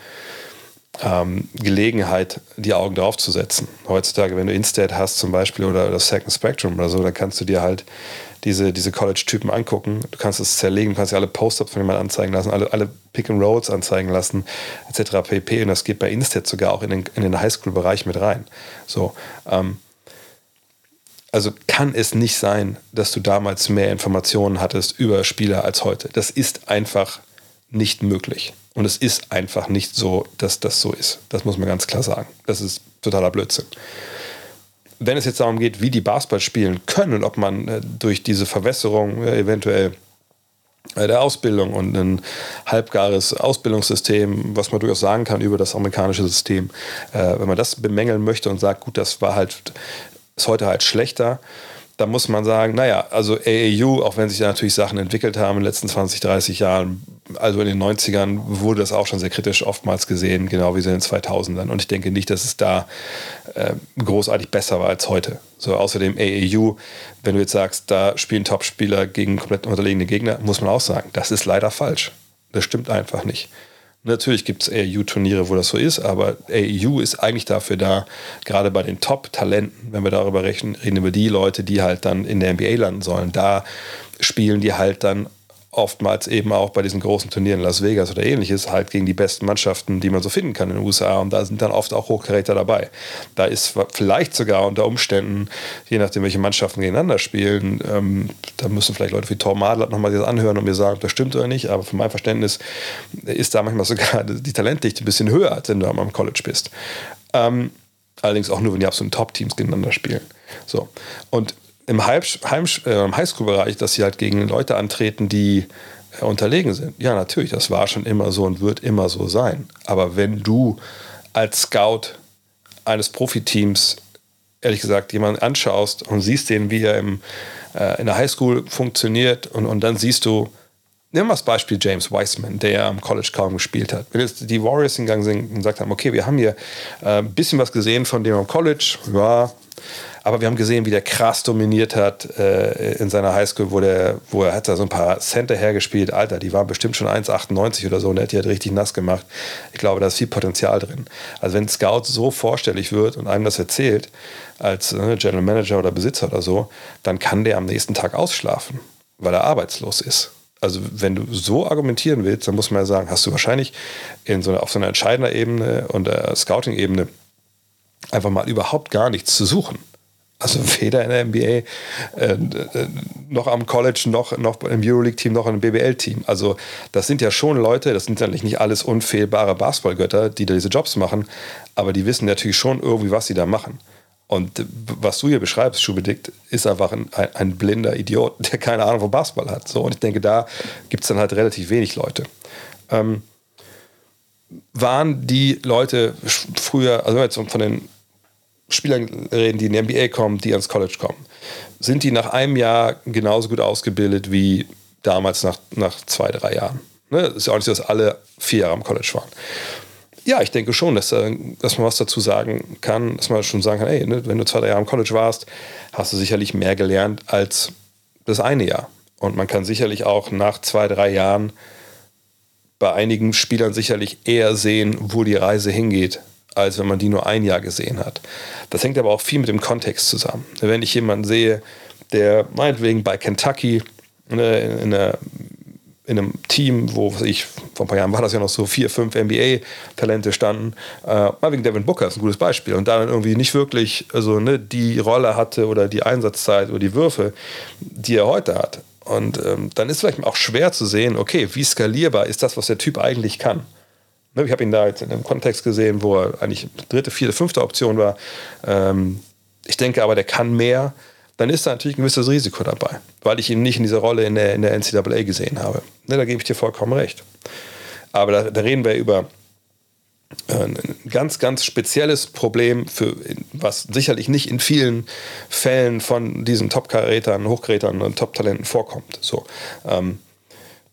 ähm, Gelegenheit, die Augen drauf zu setzen. Heutzutage, wenn du Instat hast zum Beispiel oder das Second Spectrum oder so, dann kannst du dir halt diese, diese College-Typen angucken. Du kannst es zerlegen, du kannst dir alle Post-ups von jemandem anzeigen lassen, alle, alle Pick-and-Rolls anzeigen lassen, etc. pp. Und das geht bei Instat sogar auch in den, in den Highschool-Bereich mit rein. So, ähm, also kann es nicht sein, dass du damals mehr Informationen hattest über Spieler als heute. Das ist einfach nicht möglich. Und es ist einfach nicht so, dass das so ist. Das muss man ganz klar sagen. Das ist totaler Blödsinn. Wenn es jetzt darum geht, wie die Basketball spielen können und ob man äh, durch diese Verwässerung äh, eventuell äh, der Ausbildung und ein halbgares Ausbildungssystem, was man durchaus sagen kann über das amerikanische System, wenn man das bemängeln möchte und sagt, gut, das war halt, ist heute halt schlechter, da muss man sagen, naja, also AAU, auch wenn sich da natürlich Sachen entwickelt haben in den letzten 20, 30 Jahren, also in den 90ern wurde das auch schon sehr kritisch oftmals gesehen, genau wie in den 2000ern. Und ich denke nicht, dass es da äh, großartig besser war als heute. So, außerdem AAU, wenn du jetzt sagst, da spielen Topspieler gegen komplett unterlegene Gegner, muss man auch sagen, das ist leider falsch. Das stimmt einfach nicht. Natürlich gibt es AU-Turniere, wo das so ist, aber AU ist eigentlich dafür da, gerade bei den Top-Talenten, wenn wir darüber reden, reden über die Leute, die halt dann in der NBA landen sollen, da spielen die halt dann oftmals eben auch bei diesen großen Turnieren in Las Vegas oder ähnliches halt gegen die besten Mannschaften, die man so finden kann in den USA. Und da sind dann oft auch Hochkaräter dabei. Da ist vielleicht sogar unter Umständen, je nachdem, welche Mannschaften gegeneinander spielen, ähm, da müssen vielleicht Leute wie Tom Madler nochmal das anhören und mir sagen, ob das stimmt oder nicht. Aber von meinem Verständnis ist da manchmal sogar die Talentdichte ein bisschen höher, als wenn du am College bist. Ähm, allerdings auch nur, wenn die absoluten Top-Teams gegeneinander spielen. So. Und im, äh, Highschool-Bereich, dass sie halt gegen Leute antreten, die äh, unterlegen sind. Ja, natürlich, das war schon immer so und wird immer so sein. Aber wenn du als Scout eines Profiteams, ehrlich gesagt, jemanden anschaust und siehst den, wie er im, äh, in der Highschool funktioniert und, und dann siehst du, Nehmen wir das Beispiel James Wiseman, der am College kaum gespielt hat. Wenn jetzt die Warriors hingegangen sind und gesagt haben, okay, wir haben hier äh, ein bisschen was gesehen von dem am College, ja, aber wir haben gesehen, wie der krass dominiert hat äh, in seiner Highschool, wo, der, wo er hat da so ein paar Center hergespielt. Alter, die waren bestimmt schon 1,98 oder so und der hat die halt richtig nass gemacht. Ich glaube, da ist viel Potenzial drin. Also wenn ein Scout so vorstellig wird und einem das erzählt, als äh, General Manager oder Besitzer oder so, dann kann der am nächsten Tag ausschlafen, weil er arbeitslos ist. Also wenn du so argumentieren willst, dann muss man ja sagen, hast du wahrscheinlich in so einer, auf so einer entscheidender Ebene und der Scouting-Ebene einfach mal überhaupt gar nichts zu suchen. Also weder in der NBA äh, noch am College, noch, noch im Euroleague-Team, noch im BBL-Team. Also das sind ja schon Leute, das sind natürlich nicht alles unfehlbare Basketballgötter, die da diese Jobs machen, aber die wissen natürlich schon irgendwie, was sie da machen. Und was du hier beschreibst, Schubedickt, ist einfach ein, ein, blinder Idiot, der keine Ahnung von Basketball hat. So, und ich denke, da gibt es dann halt relativ wenig Leute. Ähm, waren die Leute früher, also jetzt von den Spielern reden, die in die NBA kommen, die ans College kommen. Sind die nach einem Jahr genauso gut ausgebildet wie damals nach, nach zwei, drei Jahren? Ne? Ist ja auch nicht so, dass alle vier Jahre am College waren. Ja, ich denke schon, dass, äh, dass man was dazu sagen kann, dass man schon sagen kann, ey, ne, wenn du zwei, drei Jahre am College warst, hast du sicherlich mehr gelernt als das eine Jahr. Und man kann sicherlich auch nach zwei, drei Jahren bei einigen Spielern sicherlich eher sehen, wo die Reise hingeht, als wenn man die nur ein Jahr gesehen hat. Das hängt aber auch viel mit dem Kontext zusammen. Wenn ich jemanden sehe, der meinetwegen bei Kentucky ne, in, einer, in, einem Team, wo ich vor ein paar Jahren war das ja noch so vier, fünf NBA-Talente standen, äh, mal wegen Devin Booker ist ein gutes Beispiel und da dann irgendwie nicht wirklich also, ne, die Rolle hatte oder die Einsatzzeit oder die Würfe, die er heute hat. Und ähm, dann ist vielleicht auch schwer zu sehen, okay, wie skalierbar ist das, was der Typ eigentlich kann. Ne, ich habe ihn da jetzt in einem Kontext gesehen, wo er eigentlich dritte, vierte, fünfte Option war. Ähm, ich denke aber, der kann mehr. Dann ist da natürlich ein gewisses Risiko dabei, weil ich ihn nicht in dieser Rolle in der, in der NCAA gesehen habe. Ne, da gebe ich dir vollkommen recht. Aber da, da reden wir über äh, ein ganz, ganz spezielles Problem, für, was sicherlich nicht in vielen Fällen von diesen Top-Karätern, Hochkarätern und Top-Talenten vorkommt. So, ähm,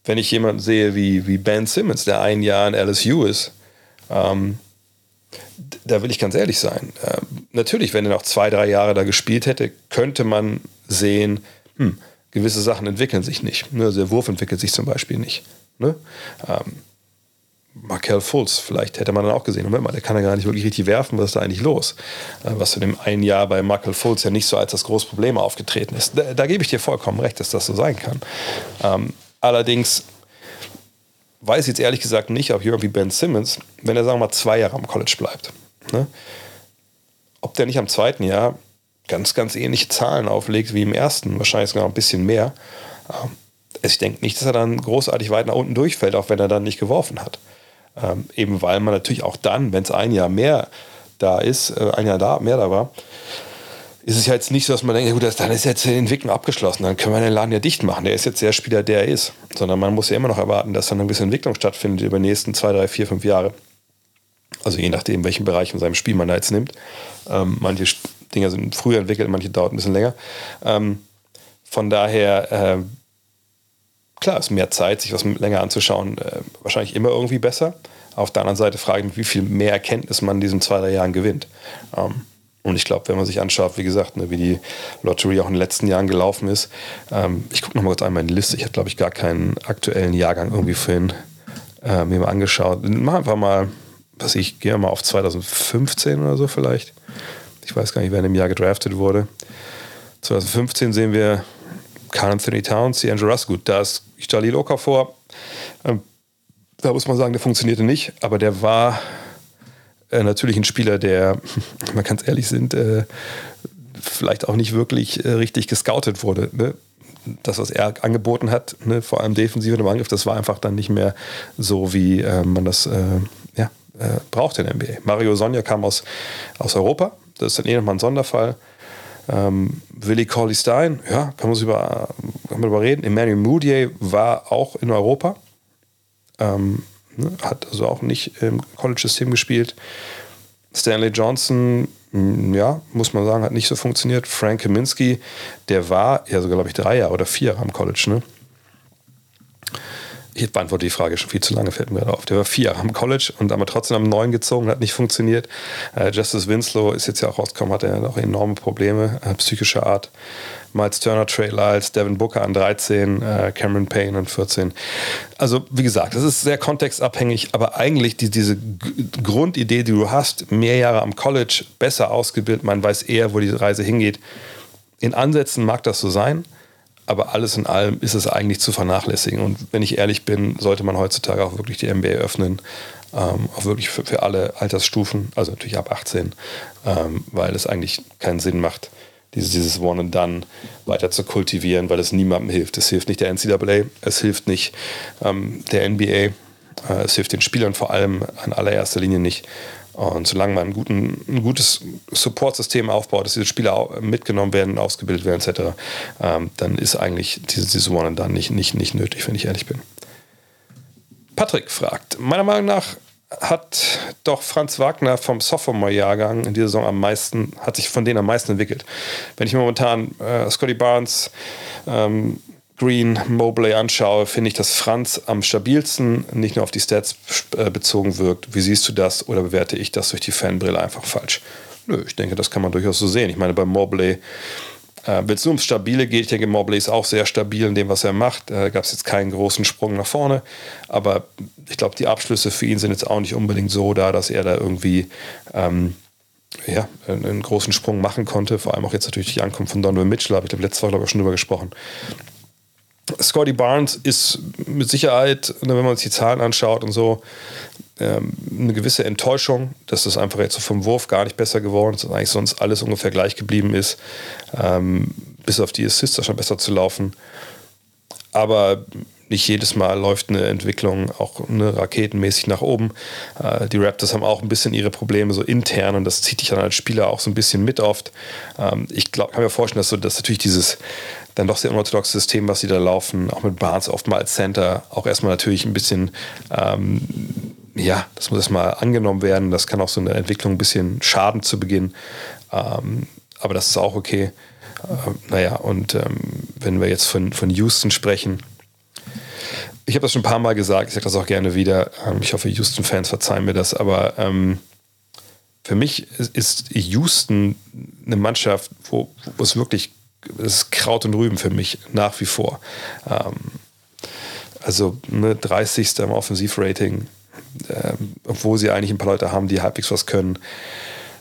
wenn ich jemanden sehe wie, wie Ben Simmons, der ein Jahr in LSU ist, ähm, da will ich ganz ehrlich sein. Äh, natürlich, wenn er noch zwei, drei Jahre da gespielt hätte, könnte man sehen, hm, gewisse Sachen entwickeln sich nicht. Ne? Also der Wurf entwickelt sich zum Beispiel nicht. Ne? Ähm, Markel Fultz, vielleicht hätte man dann auch gesehen, Moment mal, der kann ja gar nicht wirklich richtig werfen, was ist da eigentlich los? Äh, was in dem einen Jahr bei Markel Fultz ja nicht so als das große Problem aufgetreten ist. Da, da, gebe ich dir vollkommen recht, dass das so sein kann. Ähm, Allerdings weiß ich jetzt ehrlich gesagt nicht, ob jemand wie Ben Simmons, wenn er sagen wir mal zwei Jahre am College bleibt, ne, ob der nicht am zweiten Jahr ganz, ganz ähnliche Zahlen auflegt wie im ersten, wahrscheinlich sogar ein bisschen mehr. Ähm, ich denke nicht, dass er dann großartig weit nach unten durchfällt, auch wenn er dann nicht geworfen hat. Ähm, eben weil man natürlich auch dann, wenn es ein Jahr mehr da ist, äh, ein Jahr da, mehr da war, ist es ja jetzt nicht so, dass man denkt, gut, dann ist jetzt die Entwicklung abgeschlossen, dann können wir den Laden ja dicht machen. Der ist jetzt der Spieler, der er ist. Sondern man muss ja immer noch erwarten, dass dann ein bisschen Entwicklung stattfindet über die nächsten zwei, drei, vier, fünf Jahre. Also je nachdem, welchen Bereich in seinem Spiel man da jetzt nimmt. Ähm, manche Dinger sind früher entwickelt, manche dauert ein bisschen länger. Ähm, von daher, äh, klar, ist mehr Zeit, sich was länger anzuschauen, äh, wahrscheinlich immer irgendwie besser. Auf der anderen Seite frage ich mich, wie viel mehr Erkenntnis man in diesen zwei, drei Jahren gewinnt. Ähm, und ich glaube, wenn man sich anschaut, wie gesagt, ne, wie die Lottery auch in den letzten Jahren gelaufen ist, ähm, ich gucke nochmal kurz einmal in die Liste. Ich habe, glaube ich, gar keinen aktuellen Jahrgang irgendwie vorhin äh, mir mal angeschaut. Mach einfach mal, was ich, gehe mal auf 2015 oder so vielleicht. Ich weiß gar nicht, wer in dem Jahr gedraftet wurde. 2015 sehen wir Carl Anthony Towns, die Andrew Russ. Gut, da ist Jalil Okafor. Ähm, da muss man sagen, der funktionierte nicht, aber der war äh, natürlich ein Spieler, der, wenn wir ganz ehrlich sind, äh, vielleicht auch nicht wirklich äh, richtig gescoutet wurde. Ne? Das, was er angeboten hat, ne, vor allem defensiv im Angriff, das war einfach dann nicht mehr so, wie äh, man das äh, ja, äh, braucht in der NBA. Mario Sonja kam aus, aus Europa, das ist dann eh nochmal ein Sonderfall. Ähm, Willi Corley Stein, ja, kann man, über, kann reden. Emmanuel Moutier war auch in Europa. Ähm, Ne? Hat also auch nicht im College-System gespielt. Stanley Johnson, hm, ja, muss man sagen, hat nicht so funktioniert. Frank Kaminski, der war ja sogar, glaube ich, drei Jahre oder vier Jahre am College, ne? Ich beantworte die Frage schon viel zu lange, fällt mir gerade auf. Der war vier am College und aber trotzdem am neuen gezogen, hat nicht funktioniert. Äh, Justice Winslow ist jetzt ja auch rausgekommen, hat er noch enorme Probleme, äh, psychischer Art. Miles Turner, Trey Lyles, Devin Booker an 13, äh, Cameron Payne an 14. Also, wie gesagt, das ist sehr kontextabhängig, aber eigentlich die, diese Grundidee, die du hast, mehr Jahre am College, besser ausgebildet, man weiß eher, wo die Reise hingeht. In Ansätzen mag das so sein, aber alles in allem ist es eigentlich zu vernachlässigen. Und wenn ich ehrlich bin, sollte man heutzutage auch wirklich die NBA öffnen, ähm, auch wirklich für, für, alle Altersstufen, also natürlich ab 18, ähm, weil es eigentlich keinen Sinn macht, dieses, dieses One and Done weiter zu kultivieren, weil es niemandem hilft. Es hilft nicht der NCAA, es hilft nicht ähm, der NBA, äh, es hilft den Spielern vor allem an allererster Linie nicht. Und solange man ein, guten, ein gutes Support-System aufbaut, dass diese Spieler mitgenommen werden, ausgebildet werden, etc., ähm, dann ist eigentlich dieses, dieses One Done nicht, nicht, nicht nötig, wenn ich ehrlich bin. Patrick fragt, meiner Meinung nach hat doch Franz Wagner vom Sophomore-Jahrgang in dieser Saison am meisten, hat sich von denen am meisten entwickelt. Wenn ich momentan äh, Scotty Barnes, ähm, Green, Mobley anschaue, finde ich, dass Franz am stabilsten nicht nur auf die Stats äh, bezogen wirkt. Wie siehst du das oder bewerte ich das durch die Fanbrille einfach falsch? Nö, ich denke, das kann man durchaus so sehen. Ich meine, bei Mobley äh, Wenn es nur ums Stabile geht, ich denke, Mobley ist auch sehr stabil in dem, was er macht. Da äh, gab es jetzt keinen großen Sprung nach vorne. Aber ich glaube, die Abschlüsse für ihn sind jetzt auch nicht unbedingt so da, dass er da irgendwie ähm, ja, einen großen Sprung machen konnte. Vor allem auch jetzt natürlich die Ankunft von Donovan Mitchell, habe ich glaube, letzte Woche glaube ich, schon drüber gesprochen. Scotty Barnes ist mit Sicherheit, ne, wenn man sich die Zahlen anschaut und so, ähm, eine gewisse Enttäuschung, dass das einfach jetzt so vom Wurf gar nicht besser geworden ist, dass eigentlich sonst alles ungefähr gleich geblieben ist. Ähm, bis auf die Assists schon besser zu laufen. Aber nicht jedes Mal läuft eine Entwicklung auch eine raketenmäßig nach oben. Äh, die Raptors haben auch ein bisschen ihre Probleme so intern und das zieht dich dann als Spieler auch so ein bisschen mit oft. Ähm, ich glaub, kann mir vorstellen, dass, so, dass natürlich dieses dann doch sehr unorthodoxe System, was sie da laufen, auch mit Barnes oft mal als Center, auch erstmal natürlich ein bisschen, ähm, ja, das muss erstmal angenommen werden. Das kann auch so eine Entwicklung ein bisschen schaden zu Beginn. Ähm, aber das ist auch okay. Äh, naja, und ähm, wenn wir jetzt von, von Houston sprechen, ich habe das schon ein paar Mal gesagt, ich sage das auch gerne wieder. Ähm, ich hoffe, Houston-Fans verzeihen mir das, aber ähm, für mich ist Houston eine Mannschaft, wo, wo es wirklich ist Kraut und Rüben für mich nach wie vor. Ähm, also ne, 30. im Offensivrating, ähm, obwohl sie eigentlich ein paar Leute haben, die halbwegs was können.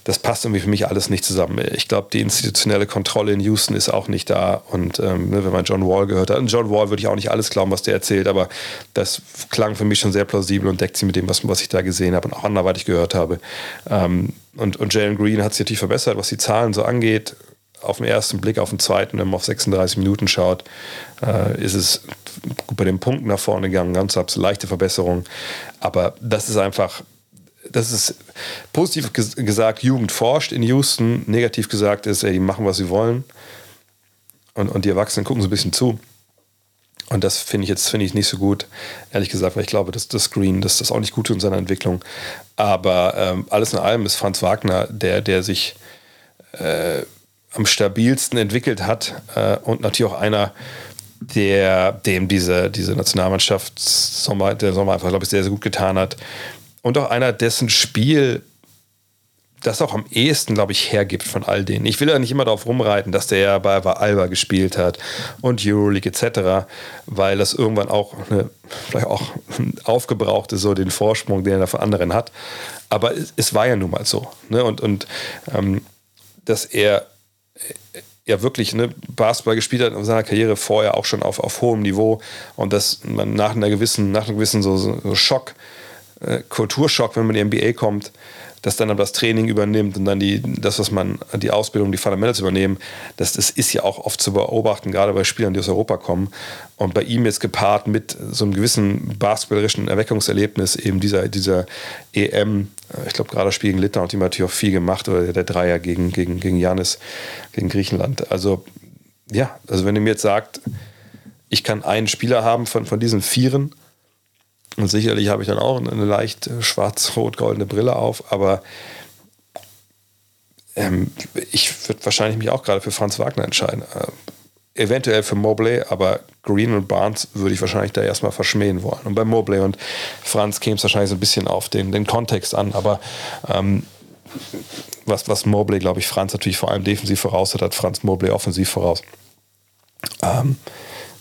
Das passt irgendwie für mich alles nicht zusammen. Ich glaube, die institutionelle Kontrolle in Houston ist auch nicht da. Und ähm, ne, wenn man John Wall gehört hat, und John Wall würde ich auch nicht alles glauben, was der erzählt, aber das klang für mich schon sehr plausibel und deckt sich mit dem, was, was ich da gesehen habe und auch anderweitig gehört habe. Ähm, und, und Jalen Green hat sich natürlich verbessert, was die Zahlen so angeht auf den ersten Blick, auf den zweiten, wenn man auf 36 Minuten schaut, äh, ist es bei den Punkten nach vorne gegangen, ganz leichte Verbesserung. Aber das ist einfach, das ist positiv gesagt, Jugend forscht in Houston, negativ gesagt ist, ey, die machen, was sie wollen. Und, und die Erwachsenen gucken so ein bisschen zu. Und das finde ich jetzt finde ich nicht so gut, ehrlich gesagt, weil ich glaube, dass das Screen, dass das auch nicht gut tut in seiner Entwicklung. Aber ähm, alles in allem ist Franz Wagner, der, der sich äh, am stabilsten entwickelt hat äh, und natürlich auch einer, der dem diese, diese Nationalmannschaft Sommer, der Sommer einfach, glaube ich, sehr, sehr gut getan hat. Und auch einer, dessen Spiel das auch am ehesten, glaube ich, hergibt von all denen. Ich will ja nicht immer darauf rumreiten, dass der ja bei, Alba gespielt hat und Euroleague etc., weil das irgendwann auch eine, vielleicht auch aufgebraucht ist, so den Vorsprung, den er von anderen hat. Aber es, es war ja nun mal so. Ne? Und, und ähm, dass er ja wirklich ne, Basketball gespielt hat in seiner Karriere vorher auch schon auf, auf hohem Niveau und dass man nach einer gewissen, nach einem gewissen so, so Schock, äh, Kulturschock, wenn man in die NBA kommt, das dann aber das Training übernimmt und dann die, das, was man, die Ausbildung, die Fundamentals übernehmen, das, das ist ja auch oft zu beobachten, gerade bei Spielern, die aus Europa kommen. Und bei ihm jetzt gepaart mit so einem gewissen basketballerischen Erweckungserlebnis, eben dieser, dieser EM, ich glaube, gerade das Spiel gegen Litauen hat ihm natürlich auch viel gemacht, oder der Dreier gegen, gegen, gegen Janis, gegen Griechenland. Also, ja, also wenn ihr mir jetzt sagt, ich kann einen Spieler haben von, von diesen Vieren, und sicherlich habe ich dann auch eine leicht schwarz-rot-goldene Brille auf, aber ähm, ich würde wahrscheinlich mich auch gerade für Franz Wagner entscheiden. Eventuell für Mobley, aber Green und Barnes würde ich wahrscheinlich da erstmal verschmähen wollen. Und bei Mobley und Franz käme es wahrscheinlich so ein bisschen auf den, den Kontext an, aber ähm, was, was Mobley, glaube ich, Franz natürlich vor allem defensiv voraus hat, hat Franz Mobley offensiv voraus. Ähm,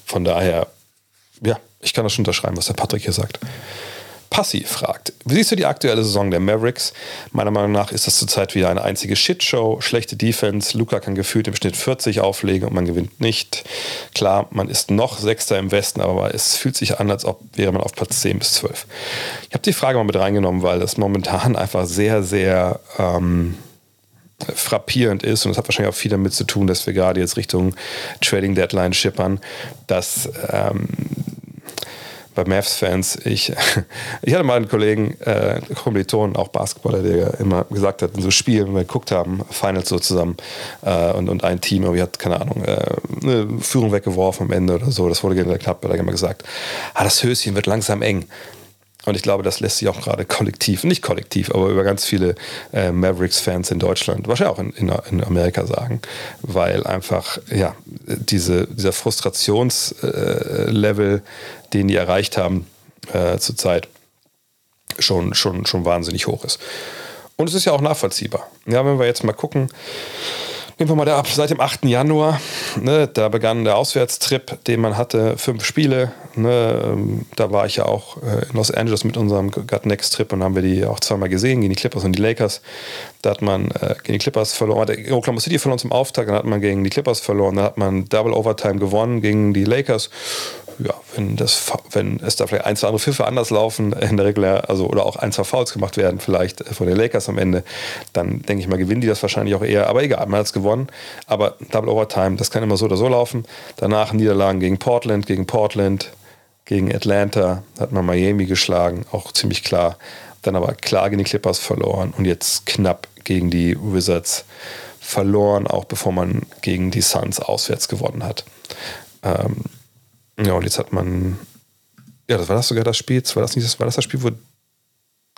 von daher, ja, ich kann das schon unterschreiben, was der Patrick hier sagt. Passi fragt, wie siehst du die aktuelle Saison der Mavericks? Meiner Meinung nach ist das zurzeit wieder eine einzige Shitshow, schlechte Defense, Luca kann gefühlt im Schnitt 40 auflegen und man gewinnt nicht. Klar, man ist noch Sechster im Westen, aber es fühlt sich an, als ob wäre man auf Platz 10 bis 12. Ich habe die Frage mal mit reingenommen, weil das momentan einfach sehr, sehr ähm, frappierend ist, und das hat wahrscheinlich auch viel damit zu tun, dass wir gerade jetzt Richtung Trading Deadline schippern, dass ähm, bei Mavs-Fans. Ich, ich hatte mal einen Kollegen, äh, Kommilitonen, auch Basketballer, der immer gesagt hat, in so Spielen, wenn wir geguckt haben, Finals so zusammen äh, und, und ein Team irgendwie hat, keine Ahnung, äh, eine Führung weggeworfen am Ende oder so, das wurde knapp, hat er immer gesagt, ah, das Höschen wird langsam eng. Und ich glaube, das lässt sich auch gerade kollektiv, nicht kollektiv, aber über ganz viele äh, Mavericks-Fans in Deutschland, wahrscheinlich auch in, in, in, Amerika sagen, weil einfach ja, diese, dieser Frustrationslevel, äh, den die erreicht haben äh, zurzeit, schon, schon, schon wahnsinnig hoch ist. Und es ist ja auch nachvollziehbar. Ja, wenn wir jetzt mal gucken, Nehmen wir mal da ab, seit dem 8. Januar, ne, da begann der Auswärtstrip, den man hatte, fünf Spiele. Ne, ähm, da war ich ja auch äh, in Los Angeles mit unserem Gut Next Trip und haben wir die auch zweimal gesehen, gegen die Clippers und die Lakers. Da hat man äh, gegen die Clippers verloren, hat Oklahoma City verloren zum Auftakt, dann hat man gegen die Clippers verloren, dann hat man Double Overtime gewonnen gegen die Lakers ja, wenn, das, wenn es da vielleicht ein, zwei andere Pfiffe anders laufen, in der Regel, also oder auch ein, zwei Fouls gemacht werden, vielleicht von den Lakers am Ende, dann denke ich mal, gewinnen die das wahrscheinlich auch eher. Aber egal, man hat es gewonnen. Aber Double Overtime, das kann immer so oder so laufen. Danach Niederlagen gegen Portland, gegen Portland, gegen Atlanta, hat man Miami geschlagen, auch ziemlich klar. Dann aber klar gegen die Clippers verloren und jetzt knapp gegen die Wizards verloren, auch bevor man gegen die Suns auswärts gewonnen hat. Ähm, ja, und jetzt hat man, ja, das war das sogar das Spiel, war das nicht das, war das das Spiel, wo,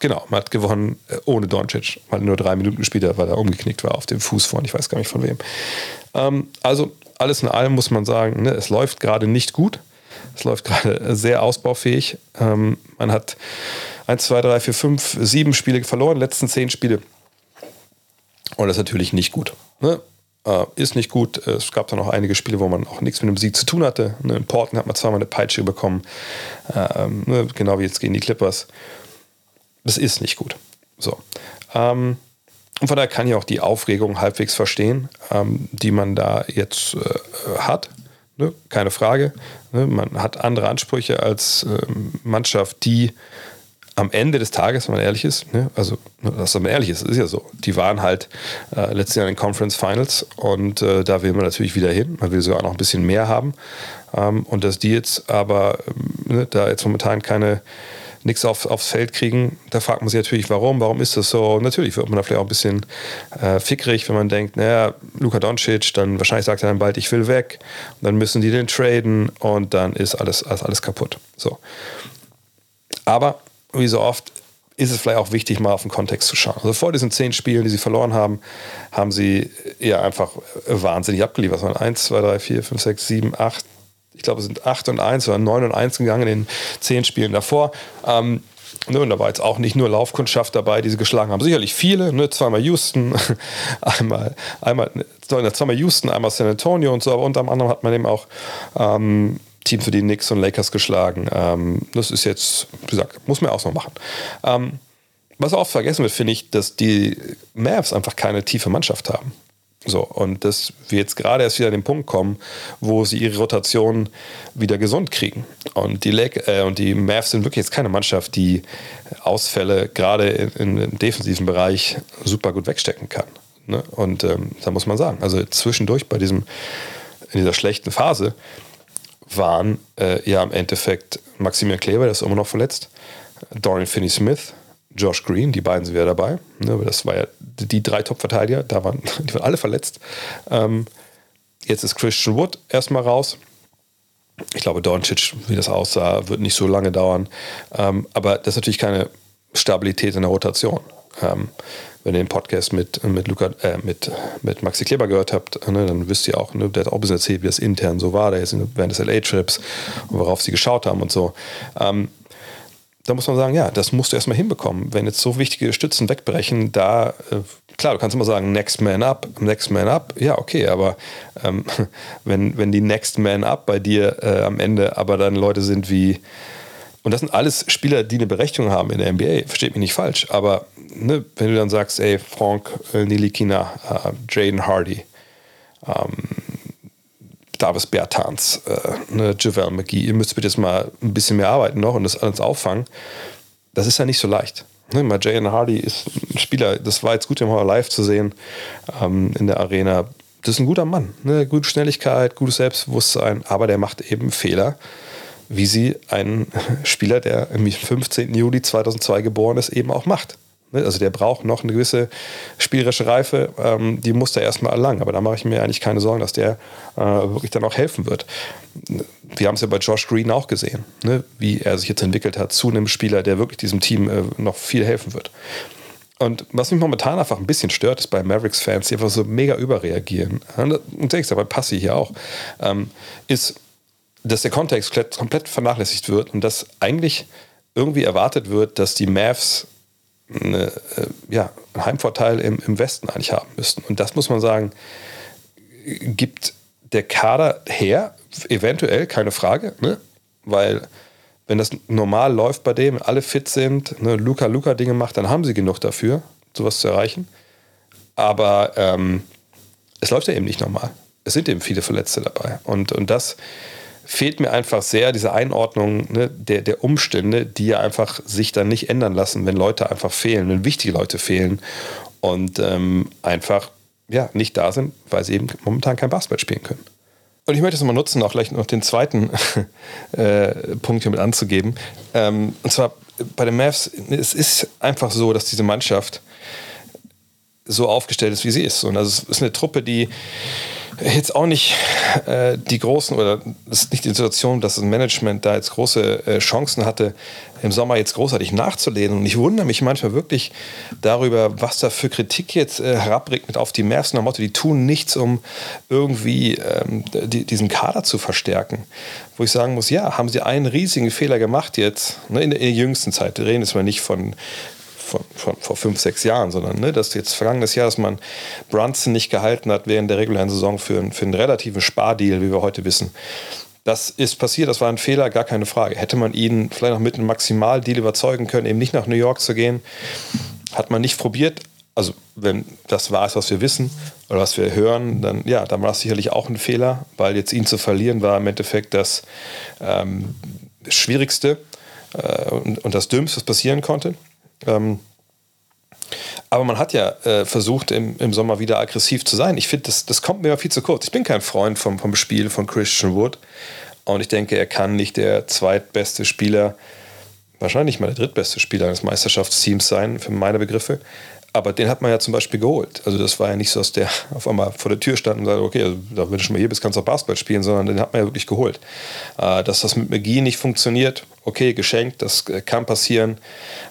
genau, man hat gewonnen äh, ohne Doncic, weil nur drei Minuten später, weil er umgeknickt war auf dem Fuß vorne, ich weiß gar nicht von wem. Ähm, also alles in allem muss man sagen, ne, es läuft gerade nicht gut. Es läuft gerade sehr ausbaufähig. Ähm, man hat 1, 2, 3, 4, 5, 7 Spiele verloren, letzten 10 Spiele. Und das ist natürlich nicht gut. Ne? Äh, ist nicht gut. Es gab da noch einige Spiele, wo man auch nichts mit dem Sieg zu tun hatte. Ne, in Portland hat man zweimal eine Peitsche bekommen, ne, genau wie jetzt gegen die Clippers. Das ist nicht gut. So. Ähm, und von daher kann ich auch die Aufregung halbwegs verstehen, ähm, die man da jetzt äh, hat. Ne? Keine Frage. Ne? Man hat andere Ansprüche als Mannschaft, die am Ende des Tages, wenn man ehrlich ist, ne, also dass man ehrlich ist, ist ja so, die waren halt äh, letztes Jahr in den Conference Finals und äh, da will man natürlich wieder hin, man will sogar noch ein bisschen mehr haben ähm, und dass die jetzt aber ähm, ne, da jetzt momentan keine nichts auf, aufs Feld kriegen, da fragt man sich natürlich, warum, warum ist das so? Natürlich wird man da vielleicht auch ein bisschen äh, fickrig, wenn man denkt, naja, Luka Doncic, dann wahrscheinlich sagt er dann bald, ich will weg, und dann müssen die den traden und dann ist alles, alles kaputt. So. Aber wie so oft, ist es vielleicht auch wichtig, mal auf den Kontext zu schauen. Also vor diesen zehn Spielen, die sie verloren haben, haben sie ja einfach wahnsinnig abgeliefert. Es waren 1, 2, 3, 4, 5, 6, 7, 8, ich glaube, es sind 8 und 1 oder 9 und 1 gegangen in den zehn Spielen davor. Ähm, Ne, und da war jetzt auch nicht nur Laufkundschaft dabei, die sie geschlagen haben. Sicherlich viele, ne? zweimal Houston, einmal, einmal, zweimal Houston, einmal San Antonio und so, aber unter anderem hat man eben auch ähm, Teams für die Knicks und Lakers geschlagen. Ähm, das ist jetzt, wie gesagt, muss man auch noch machen. Ähm, was auch vergessen wird, finde ich, dass die Mavs einfach keine tiefe Mannschaft haben. So, und dass wir jetzt gerade erst wieder an den Punkt kommen, wo sie ihre Rotation wieder gesund kriegen. Und die, Lake, äh, und die Mavs sind wirklich jetzt keine Mannschaft, die Ausfälle gerade im defensiven Bereich super gut wegstecken kann. Ne? Und ähm, da muss man sagen, also zwischendurch bei diesem, in dieser schlechten Phase waren äh, ja im Endeffekt Maximilian Kleber, der ist immer noch verletzt, Dorian Finney-Smith, Josh Green, die beiden sind wieder dabei. Ne, das war ja die drei Top-Verteidiger, da waren, die waren alle verletzt. Ähm, jetzt ist Christian Wood erstmal raus. Ich glaube, Doncic, wie das aussah, wird nicht so lange dauern. Ähm, aber das ist natürlich keine Stabilität in der Rotation. Ähm, wenn ihr den Podcast mit, mit, Luca, äh, mit, mit Maxi Kleber gehört habt, ne, dann wisst ihr auch, ne, der hat auch ein bisschen erzählt, wie das intern so war, während des LA-Trips und worauf sie geschaut haben und so. Ähm, da muss man sagen, ja, das musst du erstmal hinbekommen. Wenn jetzt so wichtige Stützen wegbrechen, da, äh, klar, du kannst immer sagen, next man up, next man up, ja, okay, aber ähm, wenn, wenn die next man up bei dir äh, am Ende aber dann Leute sind wie, und das sind alles Spieler, die eine Berechtigung haben in der NBA, versteht mich nicht falsch, aber ne, wenn du dann sagst, ey, Frank äh, Nilikina, äh, Jaden Hardy, ähm, Davis Bertans, äh, ne, Javel McGee, ihr müsst bitte jetzt mal ein bisschen mehr arbeiten noch und das alles auffangen. Das ist ja nicht so leicht. Ne, mal Jalen Hardy ist ein Spieler, das war jetzt gut, den mal live zu sehen ähm, in der Arena. Das ist ein guter Mann. Ne? Gute Schnelligkeit, gutes Selbstbewusstsein, aber der macht eben Fehler, wie sie ein Spieler, der im 15. Juli 2002 geboren ist, eben auch macht. Ne, also der braucht noch eine gewisse spielerische Reife, ähm, die muss er erstmal erlangen. Aber da mache ich mir eigentlich keine Sorgen, dass der äh, wirklich dann auch helfen wird. Wir haben es ja bei Josh Green auch gesehen, ne? wie er sich jetzt entwickelt hat zu einem Spieler, der wirklich diesem Team äh, noch viel helfen wird. Und was mich momentan einfach ein bisschen stört, ist bei Mavericks-Fans, die einfach so mega überreagieren. Und denkst aber Passi hier auch, ähm, ist, dass der Kontext komplett vernachlässigt wird und dass eigentlich irgendwie erwartet wird, dass die Mavs eine, äh, ja, einen Heimvorteil im, im Westen eigentlich haben müssten. Und das muss man sagen, gibt der Kader her, eventuell, keine Frage, ne? weil wenn das normal läuft bei dem, alle fit sind, ne, Luca Luca Dinge macht, dann haben sie genug dafür, sowas zu erreichen. Aber ähm, es läuft ja eben nicht normal. Es sind eben viele Verletzte dabei. Und, und das fehlt mir einfach sehr diese Einordnung ne, der, der Umstände, die ja einfach sich dann nicht ändern lassen, wenn Leute einfach fehlen, wenn wichtige Leute fehlen und ähm, einfach ja, nicht da sind, weil sie eben momentan kein Basketball spielen können. Und ich möchte es mal nutzen, auch gleich noch den zweiten äh, Punkt hier mit anzugeben. Ähm, und zwar bei den Mavs, es ist einfach so, dass diese Mannschaft so aufgestellt ist, wie sie ist. Und also es ist eine Truppe, die jetzt auch nicht äh, die großen, oder es ist nicht die Situation, dass das Management da jetzt große äh, Chancen hatte, im Sommer jetzt großartig nachzulehnen. Und ich wundere mich manchmal wirklich darüber, was da für Kritik jetzt äh, herabregnet auf die Mavs nach Motto, die tun nichts, um irgendwie ähm, die, diesen Kader zu verstärken. Wo ich sagen muss, ja, haben sie einen riesigen Fehler gemacht jetzt, ne, in, der, in der jüngsten Zeit. Wir reden jetzt mal nicht von von, von, vor fünf, sechs Jahren, sondern ne, dass jetzt vergangenes Jahr, dass man Brunson nicht gehalten hat während der regulären Saison für, für einen relativen Spardeal, wie wir heute wissen. Das ist passiert, das war ein Fehler, gar keine Frage. Hätte man ihn vielleicht noch mit einem Maximaldeal überzeugen können, eben nicht nach New York zu gehen, hat man nicht probiert. Also, wenn das war es, was wir wissen oder was wir hören, dann ja, dann war es sicherlich auch ein Fehler, weil jetzt ihn zu verlieren war im Endeffekt das ähm, Schwierigste äh, und das Dümmste, was passieren konnte. Ähm, aber man hat ja äh, versucht, im, im Sommer wieder aggressiv zu sein. Ich finde, das, das kommt mir viel zu kurz. Ich bin kein Freund vom, vom Spiel von Christian Wood. Und ich denke, er kann nicht der zweitbeste Spieler, wahrscheinlich mal der drittbeste Spieler eines Meisterschaftsteams sein, für meine Begriffe. Aber den hat man ja zum Beispiel geholt. Also das war ja nicht so, dass der auf einmal vor der Tür stand und sagte, okay, also, wenn du schon mal hier bist, kannst du auch Basketball spielen, sondern den hat man ja wirklich geholt. Äh, dass das mit McGee nicht funktioniert, okay, geschenkt, das äh, kann passieren,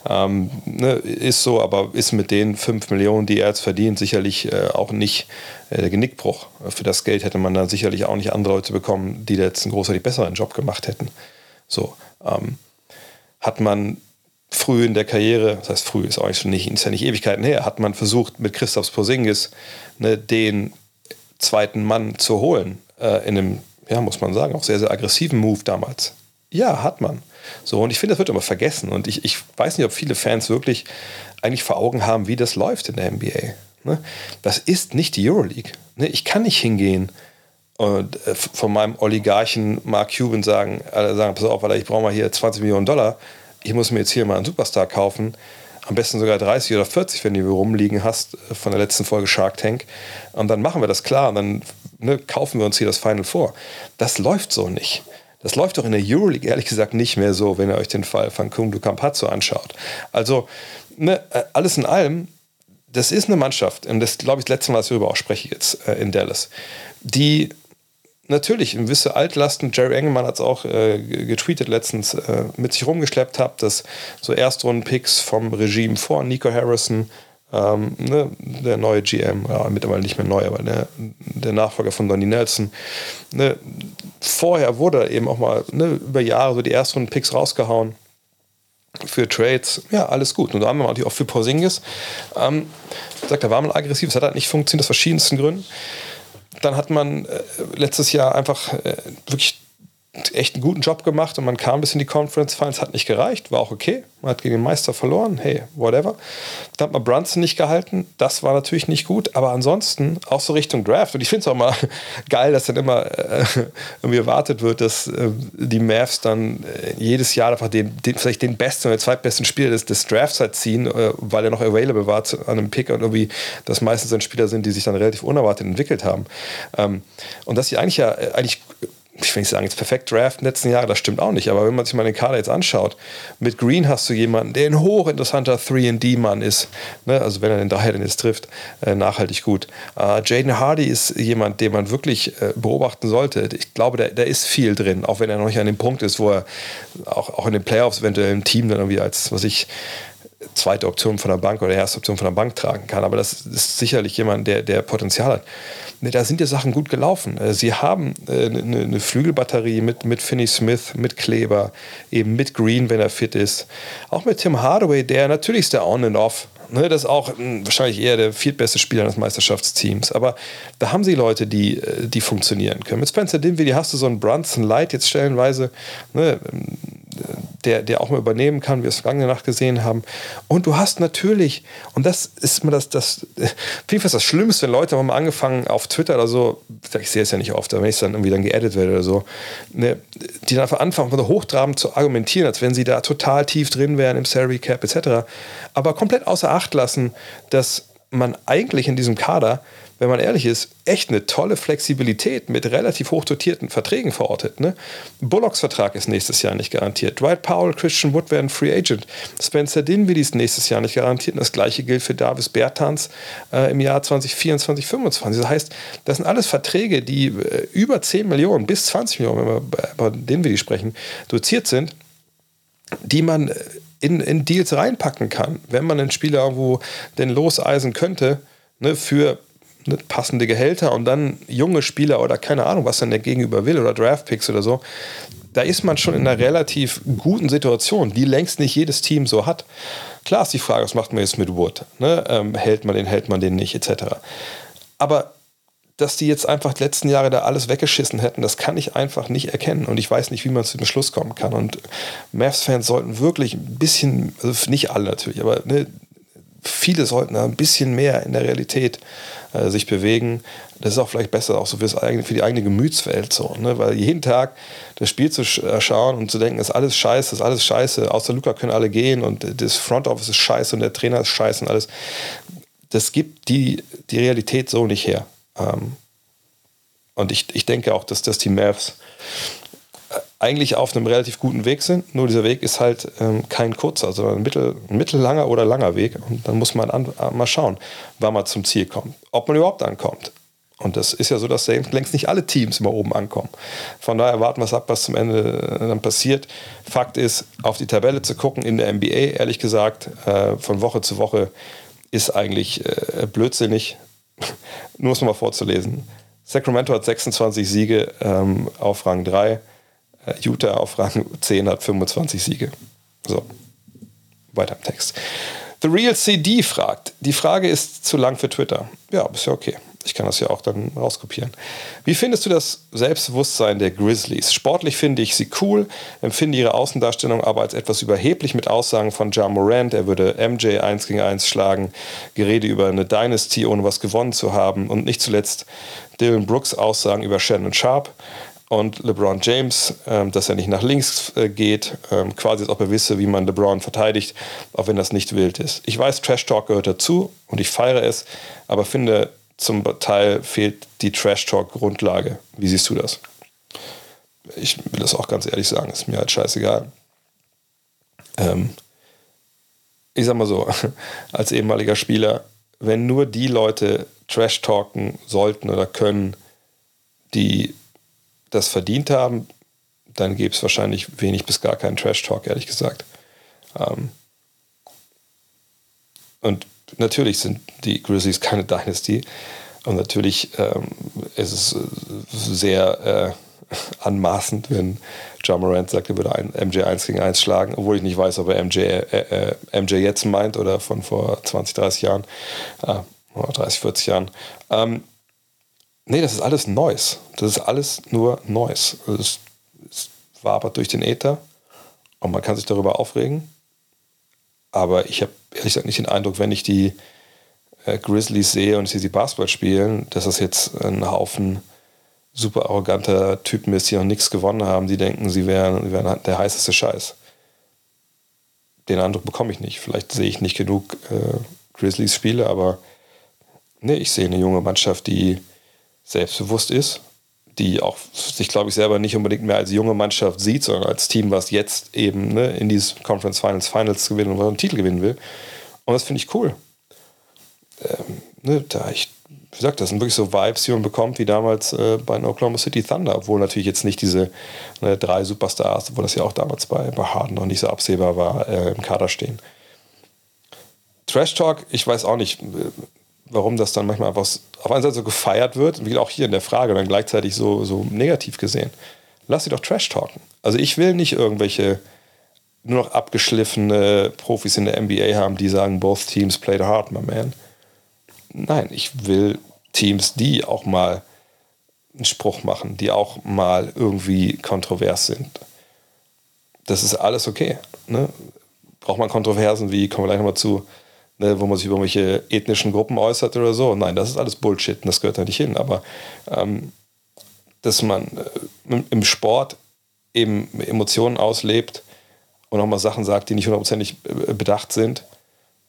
ähm, ne, ist so, aber ist mit den 5 Millionen, die er jetzt verdient, sicherlich äh, auch nicht äh, der Genickbruch. Für das Geld hätte man dann sicherlich auch nicht andere Leute bekommen, die jetzt einen großartig besseren Job gemacht hätten. So, ähm, hat man früh in der Karriere, das heißt früh ist auch nicht, nicht, ist ja nicht Ewigkeiten her, hat man versucht mit Christoph Porzingis ne, den zweiten Mann zu holen äh, in einem, ja muss man sagen, auch sehr, sehr aggressiven Move damals. Ja, hat man. So, und ich finde, das wird immer vergessen. Und ich, ich weiß nicht, ob viele Fans wirklich eigentlich vor Augen haben, wie das läuft in der NBA. Ne? Das ist nicht die Euroleague. Ne? Ich kann nicht hingehen und äh, von meinem Oligarchen Mark Cuban sagen, äh, sagen pass auf, weil ich brauche mal hier 20 Millionen Dollar ich muss mir jetzt hier mal einen Superstar kaufen, am besten sogar 30 oder 40, wenn du rumliegen hast äh, von der letzten Folge Shark Tank. Und dann machen wir das klar und dann ne, kaufen wir uns hier das Final vor. Das läuft so nicht. Das läuft doch in der Euroleague ehrlich gesagt nicht mehr so, wenn ihr euch den Fall von Kung du Campazzo anschaut. Also ne, äh, alles in allem, das ist eine Mannschaft, und das glaube ich das letzte Mal, dass ich darüber auch spreche jetzt äh, in Dallas, die natürlich gewisse Altlasten, Jerry Engelmann hat es auch äh, getweetet letztens, äh, mit sich rumgeschleppt hat, dass so Erstrunden-Picks vom Regime vor Nico Harrison, ähm, ne, der neue GM, ja, mittlerweile nicht mehr neu, aber der, der Nachfolger von Donny Nelson, ne, vorher wurde eben auch mal ne, über Jahre so die Erstrunden-Picks rausgehauen für Trades, ja, alles gut. Und da haben wir natürlich auch für Porzingis. Ähm, sagt, er war mal aggressiv, es hat halt nicht funktioniert aus verschiedensten Gründen dann hat man äh, letztes Jahr einfach äh, wirklich echt einen guten Job gemacht und man kam bis in die Conference Finals, hat nicht gereicht, war auch okay. Man hat gegen den Meister verloren, hey, whatever. Dann hat man Brunson nicht gehalten, das war natürlich nicht gut, aber ansonsten auch so Richtung Draft. Und ich finde es auch mal geil, dass dann immer äh, irgendwie erwartet wird, dass äh, die Mavs dann äh, jedes Jahr einfach den, den, vielleicht den besten oder zweitbesten Spieler des, des Drafts halt ziehen, äh, weil er noch available war zu, an einem Pick und irgendwie das meistens dann Spieler sind, die sich dann relativ unerwartet entwickelt haben. Ähm, und dass sie eigentlich ja äh, eigentlich ich will nicht sagen, jetzt perfekt Draft letzten Jahren, das stimmt auch nicht, aber wenn man sich mal den Kader jetzt anschaut, mit Green hast du jemanden, der ein hochinteressanter 3D-Mann ist, ne? also wenn er den Dreier denn jetzt trifft, äh, nachhaltig gut. Äh, Jaden Hardy ist jemand, den man wirklich äh, beobachten sollte. Ich glaube, da, da ist viel drin, auch wenn er noch nicht an dem Punkt ist, wo er auch, auch in den Playoffs eventuell im Team dann irgendwie als, was ich, zweite Option von der Bank oder erste Option von der Bank tragen kann. Aber das ist sicherlich jemand, der, der Potenzial hat. Da sind ja Sachen gut gelaufen. Äh, sie haben eine, äh, eine Flügelbatterie mit, mit Finney Smith, mit Kleber, eben mit Green, wenn er fit ist. Auch mit Tim Hardaway, der natürlich ist der On and Off. Ne, das ist auch hm, wahrscheinlich eher der viertbeste Spieler des Meisterschaftsteams. Aber da haben sie Leute, die, äh, die funktionieren können. Mit Spencer Dinwiddie hast du so einen Brunson Light jetzt stellenweise. Ne, der, der auch mal übernehmen kann, wie wir es vergangene Nacht gesehen haben. Und du hast natürlich, und das ist mir das, das, vielfach das Schlimmste, wenn Leute haben mal angefangen auf Twitter oder so, ich sehe es ja nicht oft, wenn ich dann irgendwie dann geedit werde oder so, ne, die dann einfach anfangen, hochtrabend zu argumentieren, als wenn sie da total tief drin wären im Salary Cap etc. Aber komplett außer Acht lassen, dass man eigentlich in diesem Kader wenn man ehrlich ist, echt eine tolle Flexibilität mit relativ hoch dotierten Verträgen verortet. Ne? Bullocks Vertrag ist nächstes Jahr nicht garantiert. Dwight Powell, Christian Wood werden Free Agent. Spencer Dinwiddie ist nächstes Jahr nicht garantiert. Und das gleiche gilt für Davis Bertans äh, im Jahr 2024, 2025. Das heißt, das sind alles Verträge, die äh, über 10 Millionen bis 20 Millionen, wenn wir bei Dinwiddie sprechen, doziert sind, die man äh, in, in Deals reinpacken kann, wenn man einen Spieler irgendwo denn loseisen könnte, ne, für passende Gehälter und dann junge Spieler oder keine Ahnung, was dann der Gegenüber will oder Draftpicks oder so, da ist man schon in einer relativ guten Situation, die längst nicht jedes Team so hat. Klar ist die Frage, was macht man jetzt mit Wood? Ne? Ähm, hält man den, hält man den nicht, etc. Aber dass die jetzt einfach die letzten Jahre da alles weggeschissen hätten, das kann ich einfach nicht erkennen. Und ich weiß nicht, wie man zu dem Schluss kommen kann. Und Mavs-Fans sollten wirklich ein bisschen, also nicht alle natürlich, aber ne, viele sollten ein bisschen mehr in der Realität äh, sich bewegen. Das ist auch vielleicht besser, auch so fürs eigene, für die eigene Gemütswelt so, ne? weil jeden Tag das Spiel zu äh, schauen und zu denken, ist alles scheiße, ist alles scheiße, außer Luca können alle gehen und das Front Office ist scheiße und der Trainer ist scheiße und alles. Das gibt die, die Realität so nicht her. Ähm, und ich, ich denke auch, dass, dass die Mavs eigentlich auf einem relativ guten Weg sind. Nur dieser Weg ist halt ähm, kein kurzer, sondern ein, mittel, mittellanger oder langer Weg. Und dann muss man an, mal schauen, wann man zum Ziel kommt. Ob man überhaupt ankommt. Und das ist ja so, dass längst nicht alle Teams immer oben ankommen. Von daher warten wir es ab, was zum Ende äh, dann passiert. Fakt ist, auf die Tabelle zu gucken in der NBA, ehrlich gesagt, äh, von Woche zu Woche ist eigentlich äh, blödsinnig. Nur es mal vorzulesen. Sacramento hat 26 Siege ähm, auf Rang 3. Äh, Utah auf Rang 10 hat 25 Siege. So, weiter im Text. The Real CD fragt, die Frage ist zu lang für Twitter. Ja, ist ja okay. Ich kann das ja auch dann rauskopieren. Wie findest du das Selbstbewusstsein der Grizzlies? Sportlich finde ich sie cool, empfinde ihre Außendarstellung aber als etwas überheblich mit Aussagen von Ja Morant, er würde MJ 1 gegen 1 schlagen, Gerede über eine Dynasty, ohne was gewonnen zu haben und nicht zuletzt Dylan Brooks Aussagen über Shannon Sharp und LeBron James, ähm, dass er nicht nach links äh, geht, ähm, quasi als ob er wisse, wie man LeBron verteidigt, auch wenn das nicht wild ist. Ich weiß, Trash Talk gehört dazu und ich feiere es, aber finde, zum Teil fehlt die Trash Talk Grundlage. Wie siehst du das? Ich will das auch ganz ehrlich sagen, ist mir halt scheißegal. Ähm, ich sag mal so, als ehemaliger Spieler, wenn nur die Leute Trash talken sollten oder können, die das verdient haben, dann gäbe es wahrscheinlich wenig bis gar keinen Trash Talk, ehrlich gesagt. Ähm, und natürlich sind die Grizzlies keine Dynasty. Und natürlich ähm, ist es sehr äh, anmaßend, wenn John Morant sagt, er würde ein MJ 1 gegen 1 schlagen, obwohl ich nicht weiß, ob er MJ, äh, äh MJ jetzt meint oder von vor 20, 30 Jahren, äh, 30, 40 Jahren. Ähm, nee, das ist alles Neues. Das ist alles nur Neues. Es, es wabert durch den Äther und man kann sich darüber aufregen. Aber ich habe ehrlich gesagt nicht den Eindruck, wenn ich die äh, Grizzlies sehe und ich sehe sie Basketball spielen, dass das jetzt ein Haufen super arroganter Typen ist, die noch nichts gewonnen haben, die denken, sie wären, sie wären der heißeste Scheiß. Den Eindruck bekomme ich nicht. Vielleicht sehe ich nicht genug äh, Grizzlies-Spiele, aber nee, ich sehe eine junge Mannschaft, die selbstbewusst ist, die auch sich, glaube ich, selber nicht unbedingt mehr als junge Mannschaft sieht, sondern als Team, was jetzt eben ne, in dieses Conference Finals Finals gewinnen und einen Titel gewinnen will. Und das finde ich cool. Ähm, ne, da ich, wie gesagt, das sind wirklich so Vibes, die man bekommt, wie damals äh, bei den Oklahoma City Thunder, obwohl natürlich jetzt nicht diese ne, drei Superstars, obwohl das ja auch damals bei, bei Harden noch nicht so absehbar war, äh, im Kader stehen. Trash Talk, ich weiß auch nicht, warum das dann manchmal einfach auf einer Seite so gefeiert wird, wie auch hier in der Frage, dann gleichzeitig so, so negativ gesehen. Lass sie doch Trash talken. Also ich will nicht irgendwelche nur noch abgeschliffene Profis in der NBA haben, die sagen, both teams played hard, my man. Nein, ich will Teams, die auch mal einen Spruch machen, die auch mal irgendwie kontrovers sind. Das ist alles okay. Ne? Braucht man Kontroversen wie, kommen wir gleich nochmal zu, ne, wo man sich über welche ethnischen Gruppen äußert oder so. Nein, das ist alles Bullshit und das gehört da nicht hin. Aber ähm, dass man äh, im Sport eben Emotionen auslebt und auch mal Sachen sagt, die nicht hundertprozentig äh, bedacht sind,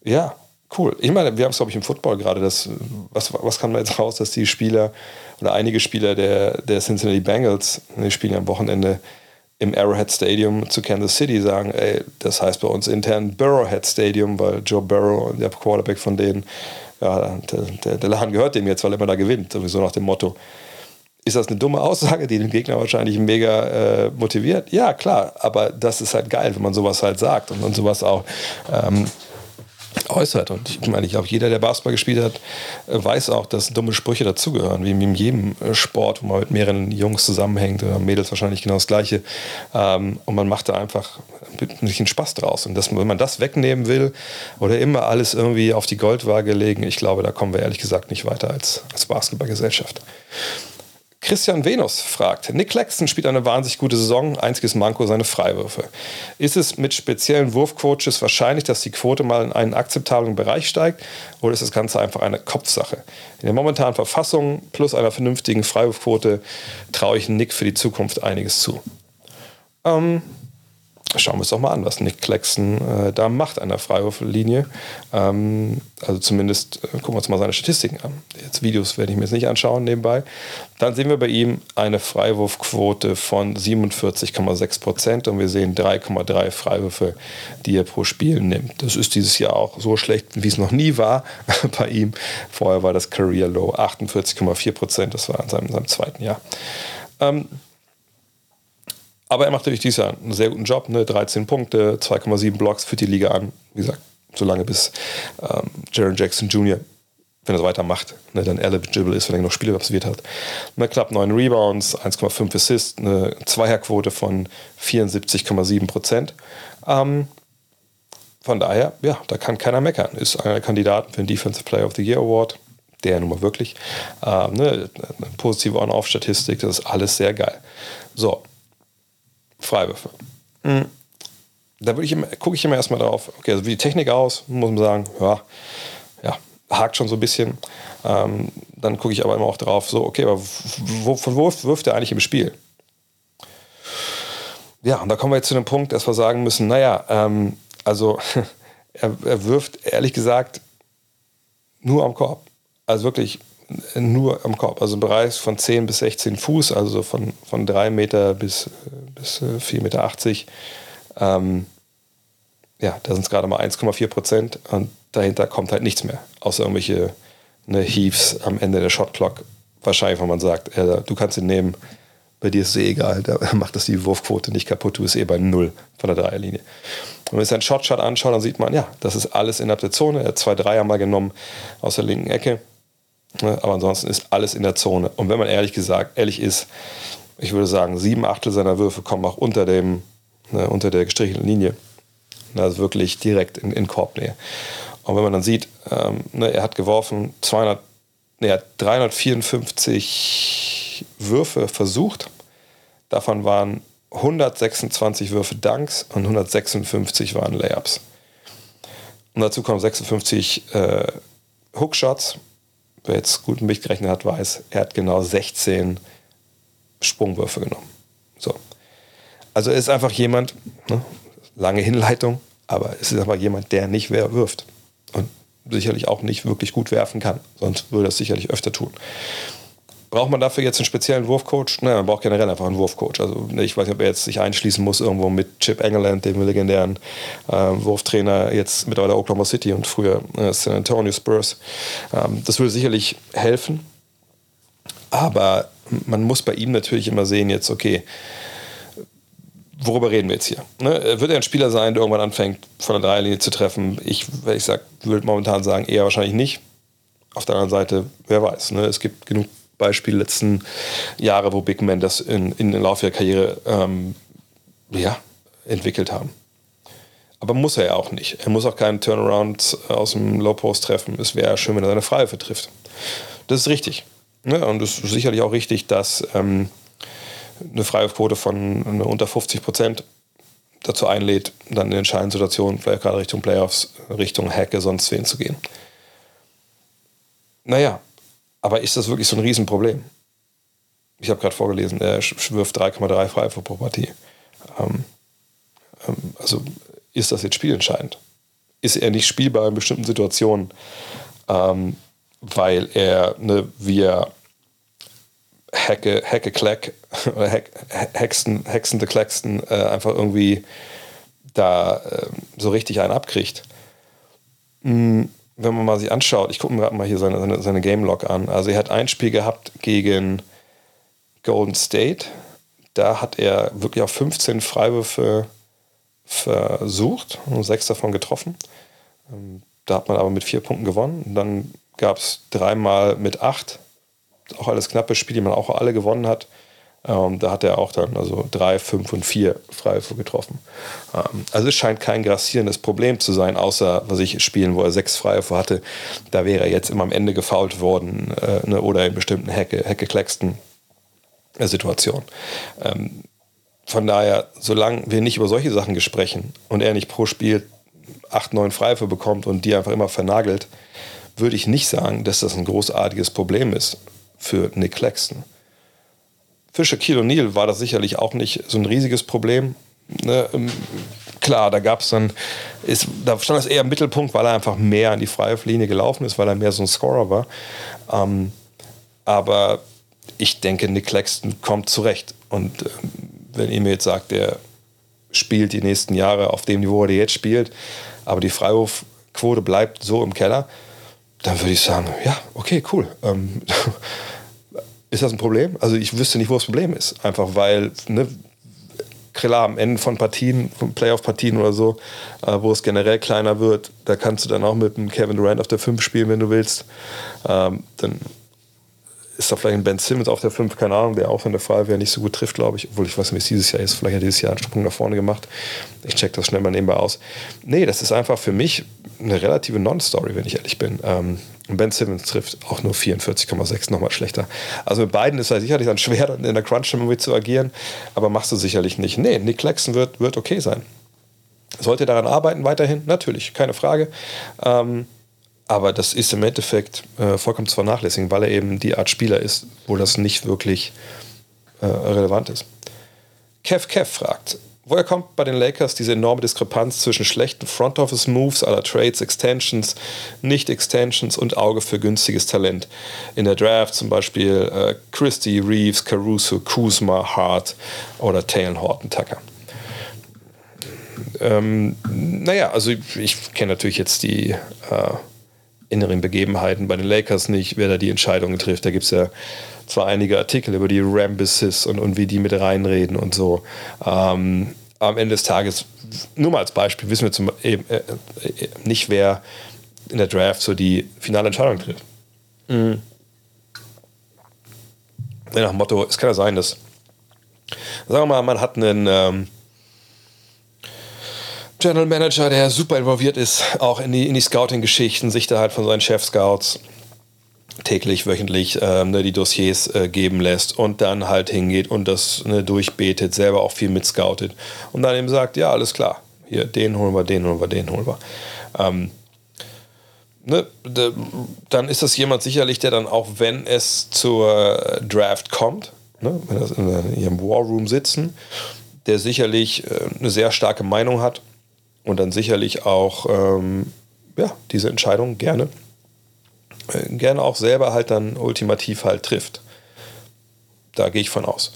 ja, cool. Ich meine, wir haben es, glaube ich, im Football gerade, das, was, was kann man jetzt raus, dass die Spieler oder einige Spieler der, der Cincinnati Bengals, die spielen ja am Wochenende im Arrowhead Stadium zu Kansas City sagen, ey, das heißt bei uns intern Burrowhead Stadium, weil Joe Burrow, der Quarterback von denen, ja, der, der Laden gehört dem jetzt, weil er immer da gewinnt, sowieso nach dem Motto. Ist das eine dumme Aussage, die den Gegner wahrscheinlich mega äh, motiviert? Ja, klar, aber das ist halt geil, wenn man sowas halt sagt und man sowas auch ähm, äußert. Und ich meine, ich glaube, jeder, der Basketball gespielt hat, weiß auch, dass dumme Sprüche dazugehören, wie in jedem äh, Sport, wo man mit mehreren Jungs zusammenhängt oder Mädels wahrscheinlich genau das Gleiche. Ähm, und man macht da einfach ein bisschen Spaß draus. Und das, wenn man das wegnehmen will oder immer alles irgendwie auf die Goldwaage legen, ich glaube, da kommen wir ehrlich gesagt nicht weiter als, als Basketballgesellschaft. Christian Venus fragt, Nick Claxton spielt eine wahnsinnig gute Saison, einziges Manko seine Freiwürfe. Ist es mit speziellen Wurfcoaches wahrscheinlich, dass die Quote mal in einen akzeptablen Bereich steigt oder ist das Ganze einfach eine Kopfsache? In der momentanen Verfassung plus einer vernünftigen Freiwurfquote traue ich Nick für die Zukunft einiges zu. Ähm, schauen wir uns doch mal an, was Nick Claxton äh, da macht an der Freiwurflinie. Ähm, also zumindest äh, gucken wir uns mal seine Statistiken an. Jetzt Videos werde ich mir jetzt nicht anschauen nebenbei. Dann sehen wir bei ihm eine Freiwurfquote von 47,6 Prozent und wir sehen 3,3 Freiwürfe, die er pro Spiel nimmt. Das ist dieses Jahr auch so schlecht, wie es noch nie war bei ihm. Vorher war das Career Low 48,4 Prozent. Das war in seinem, seinem zweiten Jahr. Ähm, aber er macht natürlich dieses Jahr einen sehr guten Job. Ne? 13 Punkte, 2,7 Blocks, führt die Liga an. Wie gesagt, solange bis ähm, Jaron Jackson Jr., wenn er so weitermacht, ne, dann eligible ist, wenn er noch Spiele absolviert hat. Ne, knapp 9 Rebounds, 1,5 Assists, eine Zweierquote von 74,7 Prozent. Ähm, von daher, ja, da kann keiner meckern. Ist einer der Kandidaten für den Defensive Player of the Year Award. Der nun mal wirklich. Ähm, ne, positive On-Off-Statistik, das ist alles sehr geil. So, Freiwürfe. Mhm. Da gucke ich immer erstmal drauf, okay, also wie die Technik aus, muss man sagen, ja, ja hakt schon so ein bisschen. Ähm, dann gucke ich aber immer auch drauf, so, okay, aber von wo wirft er eigentlich im Spiel? Ja, und da kommen wir jetzt zu dem Punkt, dass wir sagen müssen, naja, ähm, also er, er wirft ehrlich gesagt nur am Korb. Also wirklich nur am Korb, also im Bereich von 10 bis 16 Fuß, also von, von 3 Meter bis, bis 4,80 äh, Meter. Ähm, ja, da sind es gerade mal 1,4 Prozent und dahinter kommt halt nichts mehr, außer irgendwelche ne, Heaves am Ende der Shotclock. Wahrscheinlich, wenn man sagt, äh, du kannst ihn nehmen, bei dir ist es eh egal, da macht das die Wurfquote nicht kaputt, du bist eh bei Null von der Dreierlinie. Und wenn man sich seinen Shotshot anschaut, dann sieht man, ja, das ist alles innerhalb der Zone. Er hat zwei Dreier mal genommen aus der linken Ecke aber ansonsten ist alles in der Zone. Und wenn man ehrlich gesagt, ehrlich ist, ich würde sagen, sieben Achtel seiner Würfe kommen auch unter, dem, ne, unter der gestrichenen Linie. Also wirklich direkt in, in Korbnähe. Und wenn man dann sieht, ähm, ne, er hat geworfen 200, ne, er hat 354 Würfe versucht. Davon waren 126 Würfe Dunks und 156 waren Layups. Und dazu kommen 56 äh, Hookshots wer jetzt gut mit gerechnet hat, weiß, er hat genau 16 Sprungwürfe genommen. So. Also er ist einfach jemand, ne, lange Hinleitung, aber es ist einfach jemand, der nicht wer wirft. Und sicherlich auch nicht wirklich gut werfen kann. Sonst würde er es sicherlich öfter tun. Braucht man dafür jetzt einen speziellen Wurfcoach? Nein, man braucht generell einfach einen Wurfcoach. Also ich weiß nicht, ob er jetzt sich einschließen muss irgendwo mit Chip Engeland, dem legendären äh, Wurftrainer, jetzt mittlerweile Oklahoma City und früher äh, San Antonio Spurs. Ähm, das würde sicherlich helfen. Aber man muss bei ihm natürlich immer sehen, jetzt, okay, worüber reden wir jetzt hier? Ne? Wird er ein Spieler sein, der irgendwann anfängt, von der Dreierlinie zu treffen? Ich, ich würde momentan sagen, eher wahrscheinlich nicht. Auf der anderen Seite, wer weiß. Ne? Es gibt genug Beispiel letzten Jahre, wo Big Men das in, in den Lauf der Karriere ähm, ja, entwickelt haben. Aber muss er ja auch nicht. Er muss auch keinen Turnaround aus dem Low Post treffen. Es wäre schön, wenn er seine Freiwürfe trifft. Das ist richtig. Ne? Und es ist sicherlich auch richtig, dass ähm, eine Freiwurfquote von eine unter 50 Prozent dazu einlädt, dann in entscheidenden Situationen, vielleicht gerade Richtung Playoffs, Richtung Hacke, sonst wen zu gehen. Naja, aber ist das wirklich so ein Riesenproblem? Ich habe gerade vorgelesen, er wirft 3,3 Freiwürfe pro Partie. Ähm, ähm, also ist das jetzt spielentscheidend? Ist er nicht spielbar in bestimmten Situationen, ähm, weil er, ne, wie er Hacke, Hacke Clack oder Hack, Hexen, Hexen de Claxton äh, einfach irgendwie da äh, so richtig einen abkriegt. Mhm wenn man mal sich anschaut, ich gucke mir gerade mal hier seine, seine, seine Game Log an. Also er hat ein Spiel gehabt gegen Golden State. Da hat er wirklich auf 15 Freiwürfe versucht und sechs davon getroffen. Ähm, da hat man aber mit vier Punkten gewonnen. Dann gab es dreimal mit acht. Auch alles knappe Spiele, die man auch alle gewonnen hat. Ähm, da hat er auch dann also drei, fünf und vier Freiwürfe getroffen. Ähm, also es scheint kein grassierendes Problem zu sein, außer was ich spielen, wo er sechs Freiwürfe hatte. Da wäre er jetzt immer am Ende gefault worden äh, ne, oder in bestimmten Hecke, Hecke Claxton äh, Situationen. Ähm, von daher, solange wir nicht über solche Sachen sprechen und er nicht pro Spiel acht, neun Freiwürfe bekommt und die einfach immer vernagelt, würde ich nicht sagen, dass das ein großartiges Problem ist für Nick Claxton. Für Shaquille O'Neal war das sicherlich auch nicht so ein riesiges Problem. ne, ähm, klar, da gab es dann, ist, da stand das eher im Mittelpunkt, weil er einfach mehr an die freie Linie gelaufen ist, weil er mehr so ein Scorer war. Ähm, aber ich denke, Nick Claxton kommt zurecht. Und äh, wenn ihr mir jetzt sagt, der spielt die nächsten Jahre auf dem Niveau, wo er jetzt spielt, aber die Freiwurfquote bleibt so im Keller, dann würde ich sagen, ja, okay, cool. Ähm, ist das ein Problem? Also ich wüsste nicht, wo das Problem ist. Einfach weil, ne, klar, am Ende von Partien, von Playoff-Partien oder so, äh, wo es generell kleiner wird, da kannst du dann auch mit einem Kevin Durant auf der 5 spielen, wenn du willst. Ähm, dann ist da vielleicht ein Ben Simmons auf der 5, keine Ahnung, der auch in der wäre, nicht so gut trifft, glaube ich. Obwohl ich weiß nicht, wie es dieses Jahr ist. Vielleicht hat er dieses Jahr einen Sprung nach vorne gemacht. Ich check das schnell mal nebenbei aus. Nee, das ist einfach für mich eine relative Non-Story, wenn ich ehrlich bin. Ähm, ben Simmons trifft auch nur 44,6, nochmal schlechter. Also mit beiden ist er sicherlich dann schwer, in der Crunch-Time zu agieren, aber machst du sicherlich nicht. Nee, Nick Claxton wird, wird okay sein. Sollte daran arbeiten weiterhin? Natürlich, keine Frage. Ähm, aber das ist im Endeffekt äh, vollkommen zu vernachlässigen, weil er eben die Art Spieler ist, wo das nicht wirklich äh, relevant ist. Kev Kev fragt, woher kommt bei den Lakers diese enorme Diskrepanz zwischen schlechten Front Office Moves aller Trades, Extensions, Nicht-Extensions und Auge für günstiges Talent? In der Draft zum Beispiel äh, Christie, Reeves, Caruso, Kuzma, Hart oder Taylor Horton Tucker. Ähm, naja, also ich, ich kenne natürlich jetzt die äh, inneren Begebenheiten bei den Lakers nicht, wer da die Entscheidungen trifft. Da gibt es ja zwar einige Artikel über die Rambuses und, und wie die mit reinreden und so. Ähm, am Ende des Tages, nur mal als Beispiel, wissen wir zum, eben, äh, äh, nicht, wer in der Draft so die finale Entscheidung trifft. Mhm. Nach dem Motto, es kann ja sein, dass, sagen wir mal, man hat einen ähm, General Manager, der super involviert ist, auch in die, in die Scouting-Geschichten, sich da halt von seinen Chef-Scouts täglich, wöchentlich äh, ne, die Dossiers äh, geben lässt und dann halt hingeht und das ne, durchbetet, selber auch viel mitscoutet und dann eben sagt, ja, alles klar, hier, den holen wir, den holen wir, den holen wir. Ähm, ne, de, dann ist das jemand sicherlich, der dann auch, wenn es zur Draft kommt, ne, wenn das in, in ihrem War Room sitzen, der sicherlich äh, eine sehr starke Meinung hat und dann sicherlich auch ähm, ja, diese Entscheidung gerne äh, gerne auch selber halt dann ultimativ halt trifft. Da gehe ich von aus.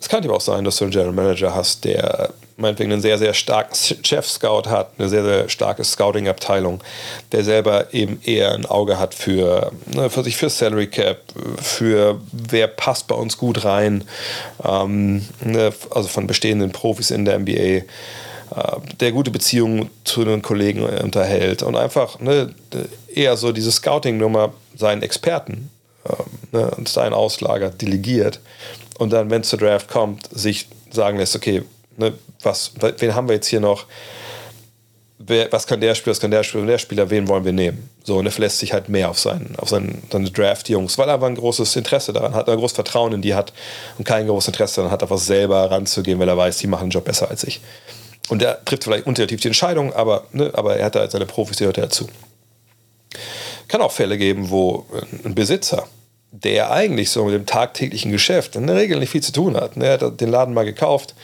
Es kann aber auch sein, dass du einen General Manager hast, der meinetwegen einen sehr, sehr starken Chef-Scout hat, eine sehr, sehr starke Scouting-Abteilung, der selber eben eher ein Auge hat für, ne, für sich für Salary Cap, für wer passt bei uns gut rein, ähm, ne, also von bestehenden Profis in der NBA der gute Beziehungen zu den Kollegen unterhält und einfach ne, eher so diese Scouting-Nummer seinen Experten äh, ne, und seinen Auslager delegiert und dann, wenn es zur Draft kommt, sich sagen lässt, okay, ne, was, wen haben wir jetzt hier noch? Wer, was kann der Spieler, was kann der Spieler, der Spieler, wen wollen wir nehmen? So, und er verlässt sich halt mehr auf, seinen, auf seinen, seine Draft-Jungs, weil er aber ein großes Interesse daran hat, ein großes Vertrauen in die hat und kein großes Interesse daran hat, einfach selber ranzugehen, weil er weiß, die machen den Job besser als ich. Und der trifft vielleicht untertief die Entscheidung, aber, ne, aber er hat da seine Profis, die hört dazu. Kann auch Fälle geben, wo ein Besitzer, der eigentlich so mit dem tagtäglichen Geschäft in der Regel nicht viel zu tun hat. Ne, er hat den Laden mal gekauft,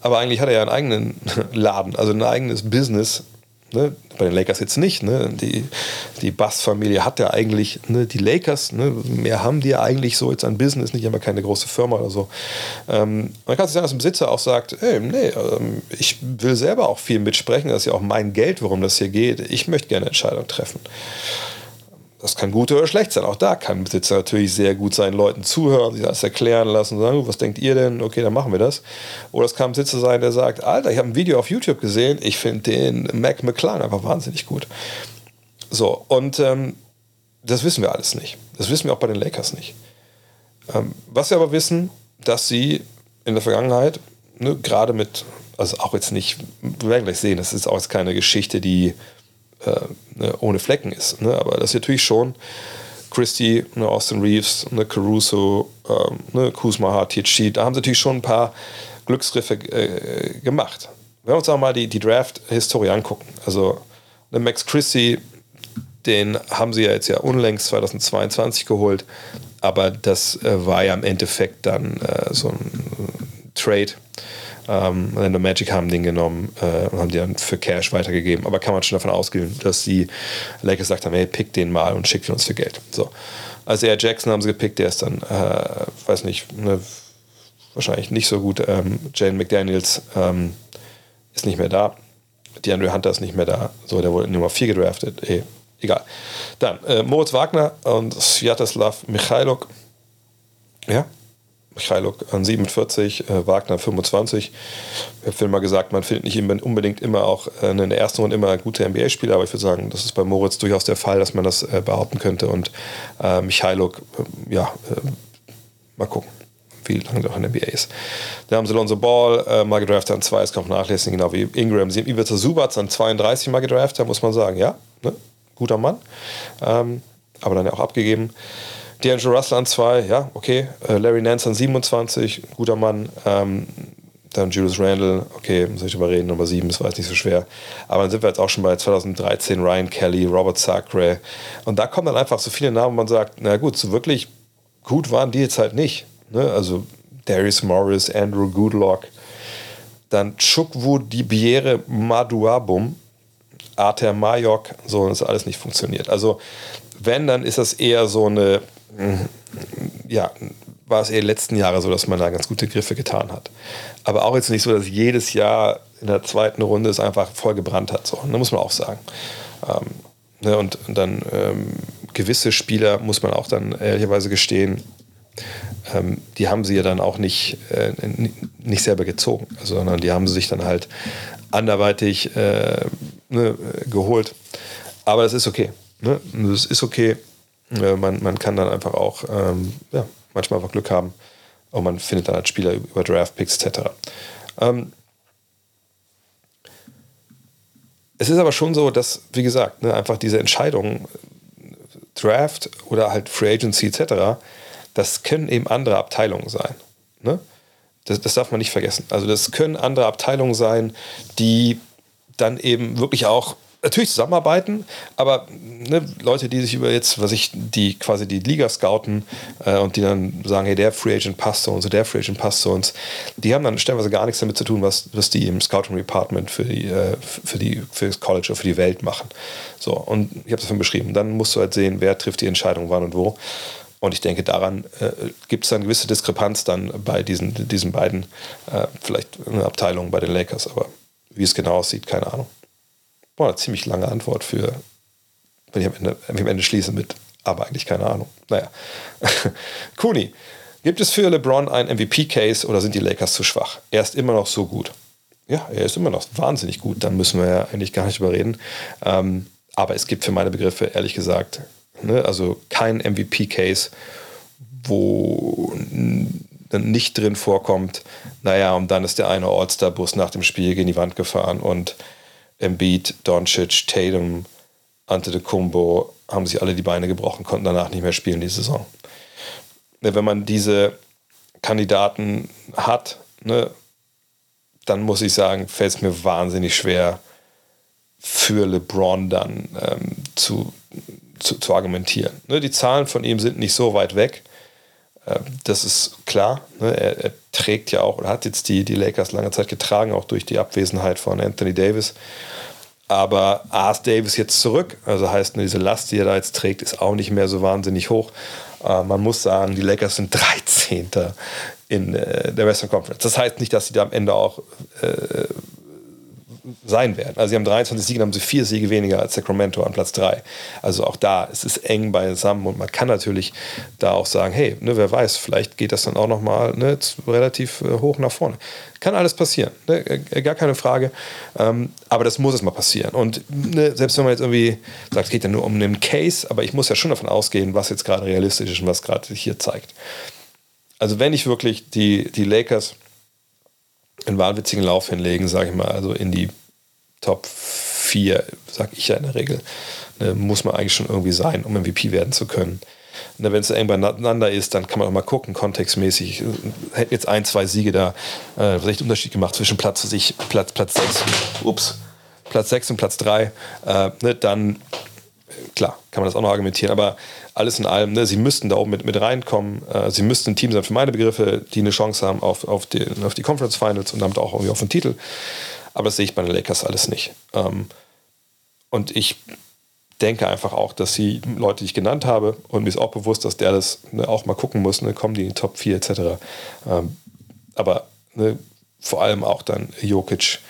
aber eigentlich hat er ja einen eigenen Laden, also ein eigenes Business Ne? Bei den Lakers jetzt nicht. Ne? Die, die Bass-Familie hat ja eigentlich, ne? die Lakers, ne? mehr haben die ja eigentlich so jetzt an Business, nicht immer keine große Firma oder so. Ähm, man kann sich sagen, dass ein Besitzer auch sagt, hey, nee, ähm, ich will selber auch viel mitsprechen, das ist ja auch mein Geld, worum das hier geht. Ich möchte gerne Entscheidungen treffen. Das kann gut oder schlecht sein. Auch da kann ein Besitzer natürlich sehr gut seinen Leuten zuhören, sich das erklären lassen sagen, was denkt ihr denn? Okay, dann machen wir das. Oder es kann ein Besitzer sein, der sagt, Alter, ich habe ein Video auf YouTube gesehen, ich finde den Mac McClung einfach wahnsinnig gut. So, und ähm, das wissen wir alles nicht. Das wissen wir auch bei den Lakers nicht. Ähm, was wir aber wissen, dass sie in der Vergangenheit, ne, gerade mit, also auch jetzt nicht, wir werden gleich sehen, das ist auch jetzt keine Geschichte, die äh, ne, ohne Flecken ist. Ne? Aber das ist natürlich schon Christie, ne, Austin Reeves, ne, Caruso, ähm, ne, Kuzma, Hartici, da haben sie natürlich schon ein paar Glücksgriffe äh, gemacht. Wenn wir uns auch mal die, die Draft-Historie angucken, also ne, Max Christie, den haben sie ja jetzt ja unlängst 2022 geholt, aber das äh, war ja im Endeffekt dann äh, so ein Trade Ähm, Orlando Magic haben den genommen äh, und haben die dann für Cash weitergegeben. Aber kann man schon davon ausgehen, dass die Lakers gesagt haben, hey, pick den mal und schickt ihn uns für Geld. So. Also Air Jackson haben sie gepickt, der ist dann, äh, weiß nicht, ne, wahrscheinlich nicht so gut. Ähm, Jane McDaniels ähm, ist nicht mehr da. DeAndre Hunter ist nicht mehr da. So, der wurde Nummer 4 gedraftet. Eh, egal. Dann äh, Moritz Wagner und Sviatoslav Michailuk. Ja, Michailuk an 47, äh, Wagner 25. Ich habe vorhin mal gesagt, man findet nicht unbedingt immer auch äh, in der ersten Runde immer gute NBA-Spieler, aber ich würde sagen, das ist bei Moritz durchaus der Fall, dass man das äh, behaupten könnte. Und äh, Michailuk, äh, ja, äh, mal gucken wie lange der auch in der NBA ist. Da haben sie Lonzo Ball äh, mal gedraftet an 2, das kann man nachlesen, genau wie Ingram. Sie haben Ivica Subats an 32 mal gedraftet, muss man sagen, ja, ne? guter Mann. Ähm, aber dann ja auch abgegeben. D'Angelo Russell an 2, ja, okay. Äh, Larry Nance an 27, guter Mann. Ähm, dann Julius Randle, okay, muss ich drüber reden, Nummer 7, das war jetzt nicht so schwer. Aber dann sind wir jetzt auch schon bei 2013, Ryan Kelly, Robert Sacre. Und da kommen dann einfach so viele Namen, wo man sagt, na gut, so wirklich gut waren die jetzt halt nicht. Ne? Also Darius Morris, Andrew Goodlock, dann Chukwu Dibiere Maduabum, Arter Mayok, so, das alles nicht funktioniert. Also wenn, dann ist das eher so eine, ja, war es eher letzten Jahre so, dass man da ganz gute Griffe getan hat. Aber auch jetzt nicht so, dass jedes Jahr in der zweiten Runde es einfach voll gebrannt hat. So, ne, muss man auch sagen. Ähm, ne, und, und, dann ähm, gewisse Spieler muss man auch dann ehrlicherweise gestehen, ähm, die haben sie ja dann auch nicht, äh, nicht selber gezogen, sondern die haben sie sich dann halt anderweitig äh, ne, geholt. Aber das ist okay. Ne? Das ist okay. Äh, man, man kann dann einfach auch ähm, ja, manchmal einfach Glück haben und man findet dann als Spieler über Draftpicks etc. Ähm, es ist aber schon so, dass, wie gesagt, ne, einfach diese Entscheidung, Draft oder halt Free Agency etc., das können eben andere Abteilungen sein. Ne? Das, das darf man nicht vergessen. Also das können andere Abteilungen sein, die dann eben wirklich auch natürlich zusammenarbeiten, aber ne, Leute, die sich über jetzt, was ich, die quasi die Liga scouten äh, und die dann sagen, hey, der Free Agent passt zu uns, der Free Agent passt zu uns, die haben dann stellenweise gar nichts damit zu tun, was, was die im Scouting Department für die, äh, für die, für das College oder für die Welt machen. So, und ich habe das schon beschrieben. Dann musst du halt sehen, wer trifft die Entscheidung wann und wo. Und ich denke, daran äh, gibt es dann gewisse Diskrepanz dann bei diesen, diesen beiden, äh, vielleicht eine Abteilung bei den Lakers, aber wie es genau aussieht, keine Ahnung. Boah, ziemlich lange Antwort für, wenn ich am Ende, am Ende schließe mit, aber eigentlich keine Ahnung. Naja. Cooney, gibt es für LeBron einen MVP-Case oder sind die Lakers zu schwach? Er ist immer noch so gut. Ja, er ist immer noch wahnsinnig gut, dann müssen wir ja eigentlich gar nicht überreden. Ähm, aber es gibt für meine Begriffe, ehrlich gesagt, Ne? Also kein MVP-Case, wo nicht drin vorkommt, naja, und dann ist der eine All-Star-Bus nach dem Spiel gegen die Wand gefahren und Embiid, Doncic, Tatum, Antetokounmpo haben sich alle die Beine gebrochen, konnten danach nicht mehr spielen die Saison. Ne, wenn man diese Kandidaten hat, ne, dann muss ich sagen, fällt es mir wahnsinnig schwer, für LeBron dann ähm, zu, zu, zu argumentieren. Ne, die Zahlen von ihm sind nicht so weit weg. Äh, das ist klar. Ne, er, er, trägt ja auch oder hat jetzt die, die Lakers lange Zeit getragen, auch durch die Abwesenheit von Anthony Davis. Aber A ist Davis jetzt zurück, also heißt, ne, diese Last, die er da jetzt trägt, ist auch nicht mehr so wahnsinnig hoch. Äh, man muss sagen, die Lakers sind 13. in äh, der Western Conference. Das heißt nicht, dass sie da am Ende auch äh, sein werden. Also sie haben 23 Siege, haben sie vier Siege weniger als Sacramento an Platz 3. Also auch da, es ist eng beisammen und man kann natürlich da auch sagen, hey, ne, wer weiß, vielleicht geht das dann auch nochmal ne, relativ äh, hoch nach vorne. Kann alles passieren, ne, äh, gar keine Frage. Ähm, aber das muss es mal passieren. Und ne, selbst wenn man jetzt irgendwie sagt, es geht ja nur um einen Case, aber ich muss ja schon davon ausgehen, was jetzt gerade realistisch ist und was gerade hier zeigt. Also wenn ich wirklich die, die Lakers einen wahnwitzigen Lauf hinlegen, sage ich mal, also in die Top 4, sag ich ja in der Regel, ne, muss man eigentlich schon irgendwie sein, um MVP werden zu können. Ne, Wenn es eng beieinander ist, dann kann man auch mal gucken, kontextmäßig. Hätten jetzt ein, zwei Siege da, äh, was echt Unterschied gemacht zwischen Platz, sich, Platz, Platz 6, ups, Platz 6 und Platz 3, äh, ne, dann klar, kann man das auch noch argumentieren, aber alles in allem, ne, sie müssten da oben mit, mit reinkommen. Äh, sie müssten ein Team sein für meine Begriffe, die eine Chance haben auf, auf, die, auf die Conference Finals und damit auch irgendwie auf den Titel. Aber das sehe ich bei den Lakers alles nicht. Ähm, und ich denke einfach auch, dass sie Leute, die ich genannt habe, und mir ist auch bewusst, dass der das ne, auch mal gucken muss, ne, kommen die in die Top 4 etc. Ähm, aber ne, vor allem auch dann Jokic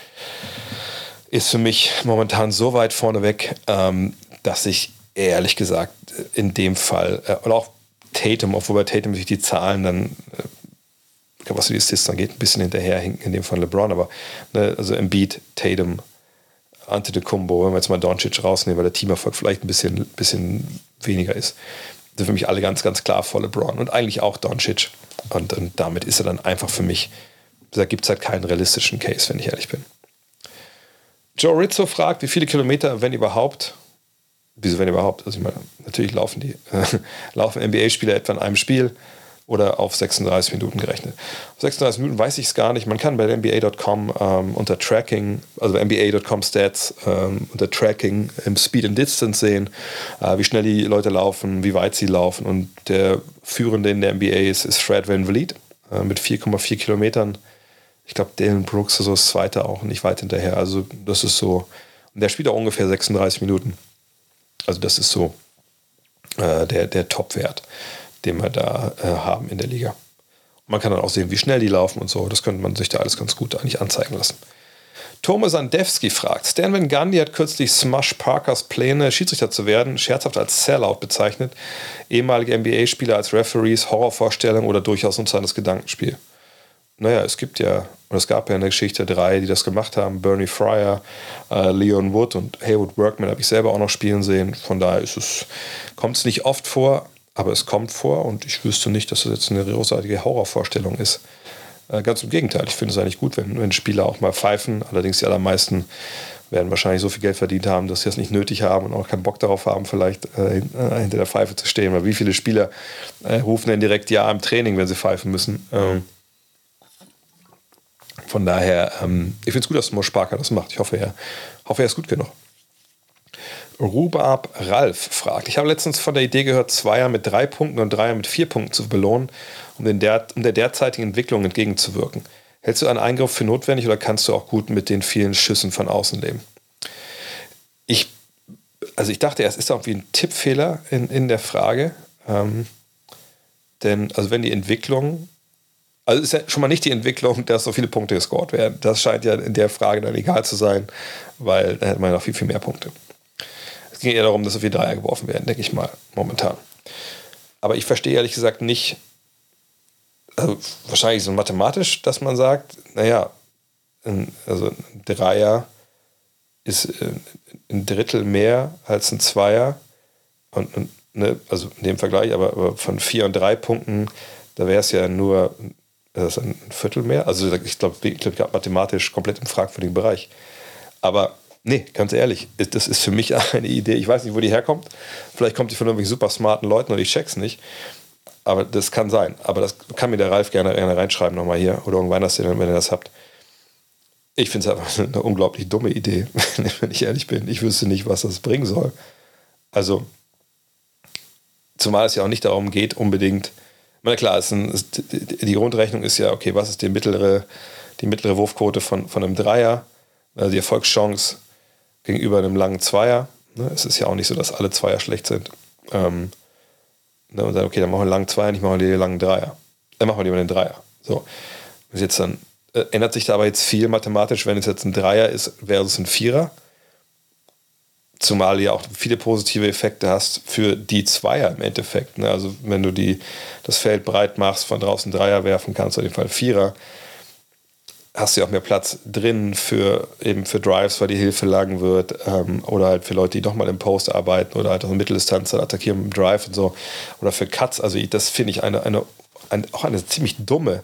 ist für mich momentan so weit vorne weg, ähm, dass ich ehrlich gesagt in dem Fall, äh, und auch Tatum, obwohl bei Tatum sich die Zahlen dann, äh, was die Assists angeht, ein bisschen hinterher hinken, in dem Fall LeBron, aber ne, also Embiid, Tatum, Ante de Kumbo, wenn wir jetzt mal Doncic rausnehmen, weil der Teamerfolg vielleicht ein bisschen, bisschen weniger ist, sind für mich alle ganz, ganz klar vor LeBron und eigentlich auch Doncic. Und, und damit ist er dann einfach für mich, da gibt es halt keinen realistischen Case, wenn ich ehrlich bin. Joe Rizzo fragt, wie viele Kilometer, wenn überhaupt, wieso wenn überhaupt, also ich meine, natürlich laufen die, laufen NBA-Spieler etwa in einem Spiel oder auf 36 Minuten gerechnet. Auf 36 Minuten weiß ich es gar nicht. Man kann bei NBA.com ähm, unter Tracking, also bei NBA.com Stats ähm, unter Tracking im Speed and Distance sehen, äh, wie schnell die Leute laufen, wie weit sie laufen. Und der führende in der NBA ist, ist Fred Van Vliet äh, mit 4,4 Kilometern. Ich glaube, Dalen Brooks ist so das zweite auch nicht weit hinterher. Also das ist so, und der spielt auch ungefähr 36 Minuten. Also das ist so äh, der, der Top-Wert den wir da äh, haben in der Liga. Und man kann dann auch sehen, wie schnell die laufen und so. Das könnte man sich da alles ganz gut eigentlich anzeigen lassen. Thomas Andewski fragt, Stan Van Gundy hat kürzlich Smush Parkers Pläne, Schiedsrichter zu werden, scherzhaft als Sellout bezeichnet. Ehemalige NBA-Spieler als Referees, Horrorvorstellungen oder durchaus ein das Gedankenspiel. Naja, es gibt ja, oder es gab ja in der Geschichte drei, die das gemacht haben. Bernie Fryer, äh, Leon Wood und Haywood Workman habe ich selber auch noch spielen sehen. Von daher es, kommt es nicht oft vor, aber es kommt vor und ich wüsste nicht, dass das jetzt eine großartige Horrorvorstellung ist. Äh, ganz im Gegenteil, ich finde es eigentlich gut, wenn, wenn Spieler auch mal pfeifen. Allerdings die allermeisten werden wahrscheinlich so viel Geld verdient haben, dass sie das nicht nötig haben und auch keinen Bock darauf haben, vielleicht äh, äh hinter der Pfeife zu stehen. Weil wie viele Spieler äh, rufen denn direkt Ja im Training, wenn sie pfeifen müssen? Ähm, von daher, ähm, ich finde es gut, dass Mo Sparker das macht. Ich hoffe, er, hoffe, er ist gut genug. Rubab Ralf fragt. Ich habe letztens von der Idee gehört, Zweier mit drei Punkten und Dreier mit vier Punkten zu belohnen, um, den der, um der derzeitigen Entwicklung entgegenzuwirken. Hältst du einen Eingriff für notwendig oder kannst du auch gut mit den vielen Schüssen von außen leben? Ich, also ich dachte erst, ist irgendwie ein Tippfehler in, in der Frage. Ähm, denn, also wenn die Entwicklung, also ist ja schon mal nicht die Entwicklung, dass so viele Punkte gescored werden. Das scheint ja in der Frage dann egal zu sein, weil da hätte man noch viel, viel mehr Punkte. Es ging eher darum, dass so viele Dreier geworfen werden, denke ich mal, momentan. Aber ich verstehe ehrlich gesagt nicht, also wahrscheinlich so mathematisch, dass man sagt, naja, also ein Dreier ist äh, ein Drittel mehr als ein Zweier. Und, und ne, also in dem Vergleich, aber, aber von vier und drei Punkten, da wäre es ja nur das ein Viertel mehr. Also ich glaube, ich glaub, mathematisch komplett im fragwürdigen Bereich. Aber Nee, ganz ehrlich, das ist für mich eine Idee. Ich weiß nicht, wo die herkommt. Vielleicht kommt die von irgendwelchen super smarten Leuten und ich check's nicht. Aber das kann sein. Aber das kann mir der Ralf gerne, gerne reinschreiben nochmal hier oder irgendwann, dass ihr, wenn ihr das habt. Ich finde es einfach eine unglaublich dumme Idee, wenn ich ehrlich bin. Ich wüsste nicht, was das bringen soll. Also, zumal es ja auch nicht darum geht, unbedingt. Meine, klar, ein, die Grundrechnung ist ja, okay, was ist die mittlere, die mittlere Wurfquote von, von einem Dreier? Also die Erfolgschance gegenüber einem langen Zweier. Ne? Es ist ja auch nicht so, dass alle Zweier schlecht sind. Ähm, ne? Und dann, okay, dann machen wir einen langen Zweier, nicht machen wir den langen Dreier. Dann machen wir lieber den Dreier. So. Jetzt dann äh, ändert sich da aber jetzt viel mathematisch, wenn es jetzt ein Dreier ist versus ein Vierer. Zumal du ja auch viele positive Effekte hast für die Zweier im Endeffekt. Ne? Also wenn du die, das Feld breit machst, von draußen Dreier werfen kannst, auf jeden Fall Vierer hast du ja auch mehr Platz drin für eben für Drives, weil die Hilfe lang wird ähm, oder halt für Leute, die doch mal im Post arbeiten oder halt auch in Mitteldistanz attackieren mit dem Drive und so oder für Cuts. Also das finde ich eine, eine, eine, auch eine ziemlich dumme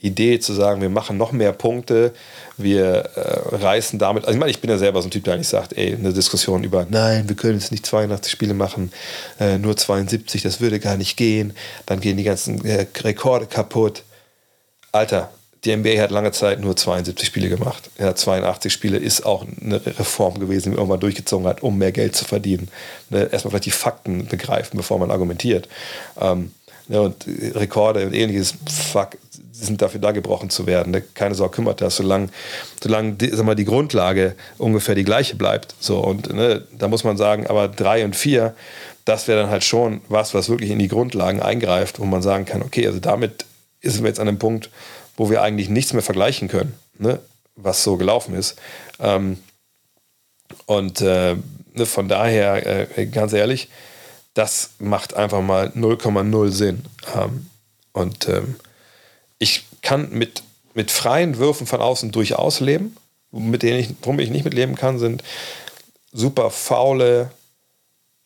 Idee zu sagen, wir machen noch mehr Punkte, wir äh, reißen damit, also ich meine, ich bin ja selber so ein Typ, der eigentlich sagt, ey, eine Diskussion über, nein, wir können jetzt nicht 82 Spiele machen, äh, nur 72, das würde gar nicht gehen, dann gehen die ganzen äh, Rekorde kaputt. Alter, die NBA hat lange Zeit nur 72 Spiele gemacht. Ja, 82 Spiele ist auch eine Reform gewesen, die man irgendwann durchgezogen hat, um mehr Geld zu verdienen. Ne, erstmal vielleicht die Fakten begreifen, bevor man argumentiert. Ähm, ja, und Rekorde und ähnliches, fuck, sind dafür da, gebrochen zu werden. Ne? Keine Sorge kümmert das, solange, solange die, sag mal, die Grundlage ungefähr die gleiche bleibt. So, und ne, da muss man sagen, aber drei und vier, das wäre dann halt schon was, was wirklich in die Grundlagen eingreift, wo man sagen kann, okay, also damit sind wir jetzt an einem Punkt, wo wir eigentlich nichts mehr vergleichen können, ne? was so gelaufen ist. Ähm, und äh, ne, von daher, äh, ganz ehrlich, das macht einfach mal 0,0 Sinn. Ähm, und ähm, ich kann mit, mit freien Würfen von außen durchaus leben. Mit denen ich, worum ich nicht mitleben kann, sind super faule,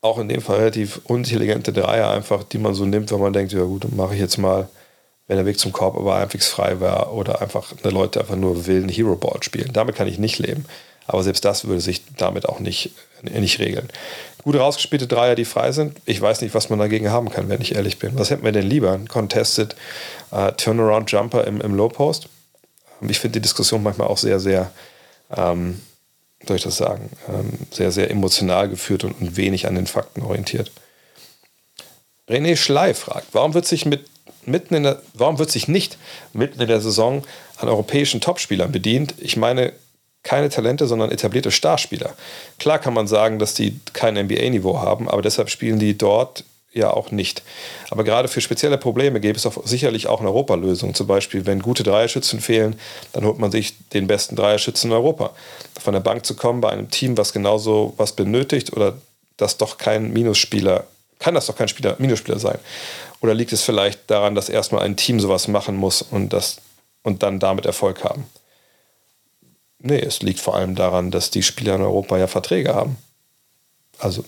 auch in dem Fall relativ unintelligente Dreier einfach, die man so nimmt, wenn man denkt, ja gut, mache ich jetzt mal wenn der Weg zum Korb aber halbwegs frei war oder einfach eine Leute einfach nur wilden Hero Ball spielen. Damit kann ich nicht leben. Aber selbst das würde sich damit auch nicht, nicht regeln. Gut rausgespielte Dreier, die frei sind. Ich weiß nicht, was man dagegen haben kann, wenn ich ehrlich bin. Was hätten wir denn lieber? Ein Contested uh, Turnaround Jumper im, im Low Post? Ich finde die Diskussion manchmal auch sehr, sehr, ähm, soll ich das sagen, ähm, sehr, sehr emotional geführt und, und wenig an den Fakten orientiert. René Schley fragt, warum wird sich mit mitten in der, warum wird sich nicht mitten in der Saison an europäischen Topspielern bedient? Ich meine, keine Talente, sondern etablierte Starspieler. Klar kann man sagen, dass die kein NBA-Niveau haben, aber deshalb spielen die dort ja auch nicht. Aber gerade für spezielle Probleme gäbe es auch sicherlich auch eine Europalösung. Zum Beispiel, wenn gute Dreierschützen fehlen, dann holt man sich den besten Dreierschützen in Europa. Von der Bank zu kommen bei einem Team, was genauso was benötigt oder das doch kein Minusspieler, kann das doch kein Spieler, Minusspieler sein. Oder liegt es vielleicht daran, dass erstmal ein Team sowas machen muss und, das, und dann damit Erfolg haben? Nee, es liegt vor allem daran, dass die Spieler in Europa ja Verträge haben. Also,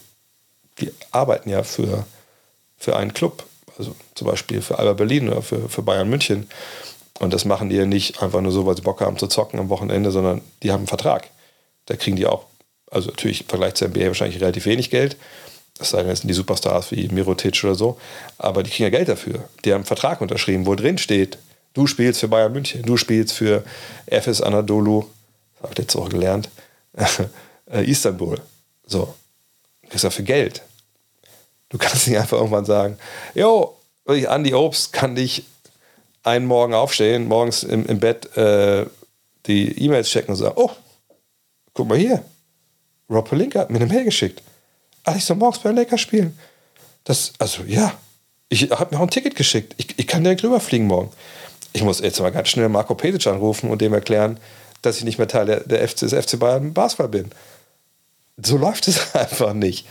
die arbeiten ja für, für einen Club. Also zum Beispiel für Alba Berlin oder für, für Bayern München. Und das machen die ja nicht einfach nur so, weil sie Bock haben zu zocken am Wochenende, sondern die haben einen Vertrag. Da kriegen die auch, also natürlich im Vergleich zur NBA wahrscheinlich relativ wenig Geld, es sei denn, es sind die Superstars wie Mirotic oder so, aber die kriegen ja Geld dafür. Die haben einen Vertrag unterschrieben, wo drin steht, du spielst für Bayern München, du spielst für FS Anadolu, habe ich jetzt auch gelernt, äh, Istanbul. So, du kriegst dafür Geld. Du kannst nicht einfach irgendwann sagen, jo, Andi Obst kann dich einen Morgen aufstehen, morgens im, im Bett äh, die E-Mails checken und sagen, oh, guck mal hier, Rob Pelinka hat mir eine Mail geschickt ach, ich soll morgens bei Lakers spielen. Das, also ja, ich habe mir auch ein Ticket geschickt. Ich, ich kann direkt rüberfliegen morgen. Ich muss jetzt mal ganz schnell Marco Petic anrufen und dem erklären, dass ich nicht mehr Teil der, FC, des FC Bayern Basketball bin. So läuft es einfach nicht.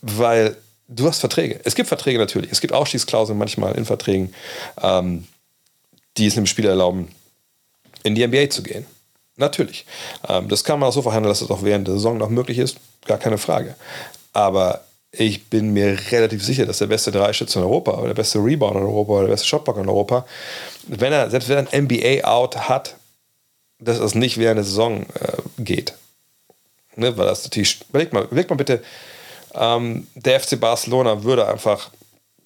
Weil du hast Verträge. Es gibt Verträge natürlich. Es gibt Ausstiegsklauseln manchmal in Verträgen, ähm, die es einem Spieler erlauben, in die NBA zu gehen. Natürlich. Ähm, das kann man auch so verhandeln, dass es auch während der Saison noch möglich ist. Gar keine Frage. Aber ich bin mir relativ sicher, dass der beste Dreischütze in Europa oder der beste Rebound in Europa oder der beste Shotblocker in Europa, wenn er, selbst wenn er ein NBA-Out hat, dass es nicht während der Saison äh, geht. Ne, weil das natürlich, überlegt mal, überlegt mal bitte, ähm, der FC Barcelona würde einfach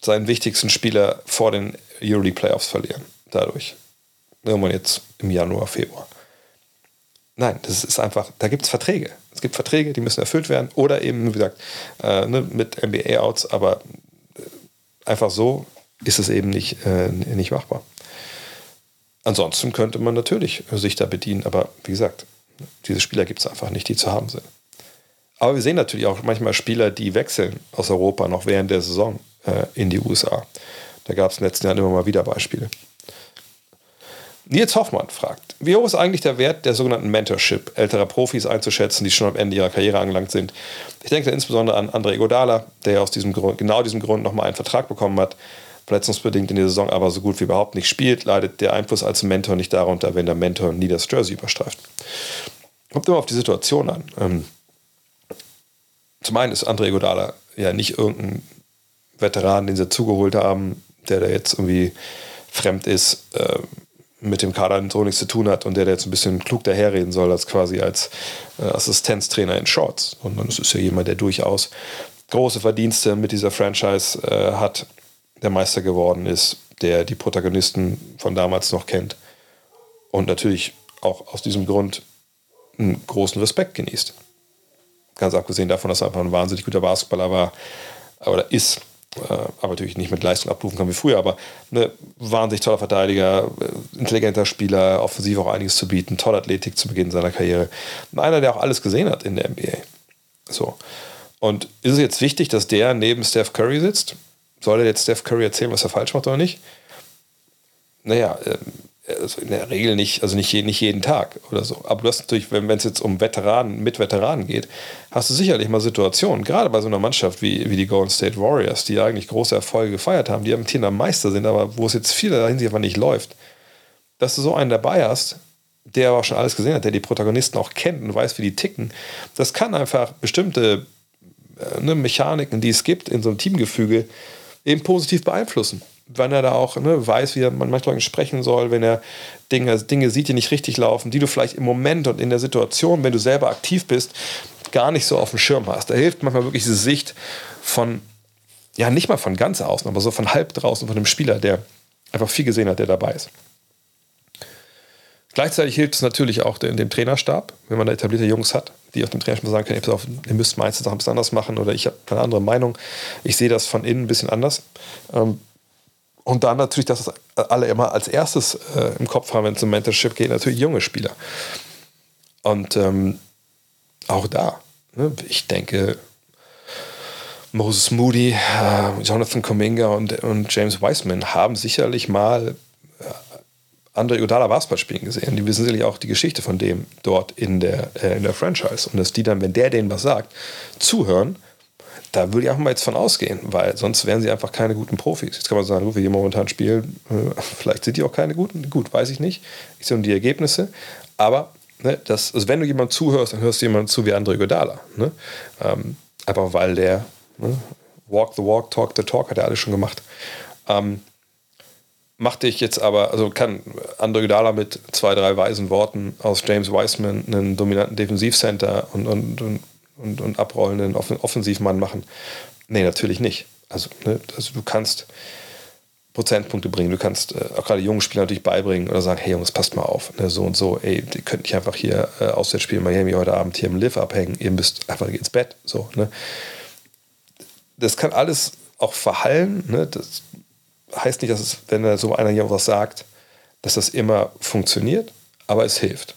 seinen wichtigsten Spieler vor den Euroleague Playoffs verlieren. Dadurch. Irgendwann jetzt im Januar, Februar. Nein, das ist einfach, da gibt es Verträge. Es gibt Verträge, die müssen erfüllt werden oder eben, wie gesagt, äh, ne, mit NBA-Outs, aber äh, einfach so ist es eben nicht, äh, nicht machbar. Ansonsten könnte man natürlich sich da bedienen, aber wie gesagt, diese Spieler gibt es einfach nicht, die zu haben sind. Aber wir sehen natürlich auch manchmal Spieler, die wechseln aus Europa noch während der Saison äh, in die USA. Da gab es in den letzten Jahren immer mal wieder Beispiele. Nils Hoffmann fragt, wie hoch ist eigentlich der Wert der sogenannten Mentorship älterer Profis einzuschätzen, die schon am Ende ihrer Karriere angelangt sind? Ich denke insbesondere an André Godala, der aus diesem Grund, genau diesem Grund nochmal einen Vertrag bekommen hat, verletzungsbedingt in der Saison aber so gut wie überhaupt nicht spielt, leidet der Einfluss als Mentor nicht darunter, wenn der Mentor nie das Jersey überstreift. Kommt immer auf die Situation an. Ähm, zum einen ist André Godala ja nicht irgendein Veteran, den sie zugeholt haben, der da jetzt irgendwie fremd ist. Ähm, mit dem Kader so nichts zu tun hat und der, der jetzt ein bisschen klug daherreden soll, als quasi als äh, Assistenztrainer in Shorts. Sondern es ist ja jemand, der durchaus große Verdienste mit dieser Franchise äh, hat, der Meister geworden ist, der die Protagonisten von damals noch kennt. und natürlich auch aus diesem Grund einen großen Respekt genießt. Ganz abgesehen davon, dass er einfach ein wahnsinnig guter Basketballer war oder ist, äh, aber natürlich nicht mit Leistung abrufen kann wie früher, aber ne, wahnsinnig toller Verteidiger, äh, intelligenter Spieler, offensiv auch einiges zu bieten, tolle Athletik zu Beginn seiner Karriere. einer, der auch alles gesehen hat in der NBA. So. Und ist es jetzt wichtig, dass der neben Steph Curry sitzt? Soll er jetzt Steph Curry erzählen, was er falsch macht oder nicht? Naja, ähm, also in der Regel nicht, also nicht, nicht jeden Tag oder so. Aber du hast natürlich, wenn es jetzt um Veteranen, mit Veteranen geht, hast du sicherlich mal Situationen, gerade bei so einer Mannschaft wie, wie die Golden State Warriors, die eigentlich große Erfolge gefeiert haben, die am amtierender Meister sind, aber wo es jetzt viele Hinsicht einfach nicht läuft, dass du so einen dabei hast, der aber auch schon alles gesehen hat, der die Protagonisten auch kennt und weiß, wie die ticken, das kann einfach bestimmte äh, ne, Mechaniken, die es gibt in so einem Teamgefüge, eben positiv beeinflussen wenn er da auch ne, weiß, wie man manchmal sprechen soll, wenn er Dinge, Dinge sieht, die nicht richtig laufen, die du vielleicht im Moment und in der Situation, wenn du selber aktiv bist, gar nicht so auf dem Schirm hast. Da hilft manchmal wirklich diese Sicht von, ja, nicht mal von ganz außen, aber so von halb draußen von dem Spieler, der einfach viel gesehen hat, der dabei ist. Gleichzeitig hilft es natürlich auch dem, dem Trainerstab, wenn man da etablierte Jungs hat, die auf dem Trainerstab sagen können, auf, ihr müsst meistens Sachen ein bisschen anders machen oder ich habe eine andere Meinung. Ich sehe das von innen ein bisschen anders. Ähm, und dann natürlich, dass alle immer als erstes äh, im Kopf haben, wenn es um Mentorship geht, natürlich junge Spieler. Und ähm, auch da, ne, ich denke, Moses Moody, äh, Jonathan Kuminga und, und James Wiseman haben sicherlich mal andere Iguodala Basketball spielen gesehen. Die wissen sicherlich auch die Geschichte von dem dort in der, äh, in der Franchise. Und dass die dann, wenn der denen was sagt, zuhören da würde ich auch mal jetzt von ausgehen, weil sonst wären sie einfach keine guten Profis. Jetzt kann man sagen, wie die momentan spielen, äh, vielleicht sind die auch keine guten. Gut, weiß ich nicht. Ich sehe nur die Ergebnisse. Aber ne, das, also wenn du jemand zuhörst, dann hörst du jemand zu wie André Godala. Ne? Ähm, einfach weil der ne, Walk the Walk, Talk the Talk hat er alles schon gemacht. Ähm, machte ich jetzt aber, also kann André Godala mit zwei, drei weisen Worten aus James Wiseman einen dominanten Defensivcenter und, und, und und, und abrollenden Offensivmann machen. Nee, natürlich nicht. Also, ne, also du kannst Prozentpunkte bringen, du kannst äh, auch gerade jungen Spielern natürlich beibringen oder sagen, hey Jungs, passt mal auf, ne, so und so, ey, ihr könnt nicht einfach hier äh, Auswärtsspiel in Miami heute Abend hier im Live abhängen, ihr müsst einfach ins Bett, so, ne. Das kann alles auch verhallen, ne, das heißt nicht, dass es, wenn so einer hier was sagt, dass das immer funktioniert, aber es hilft.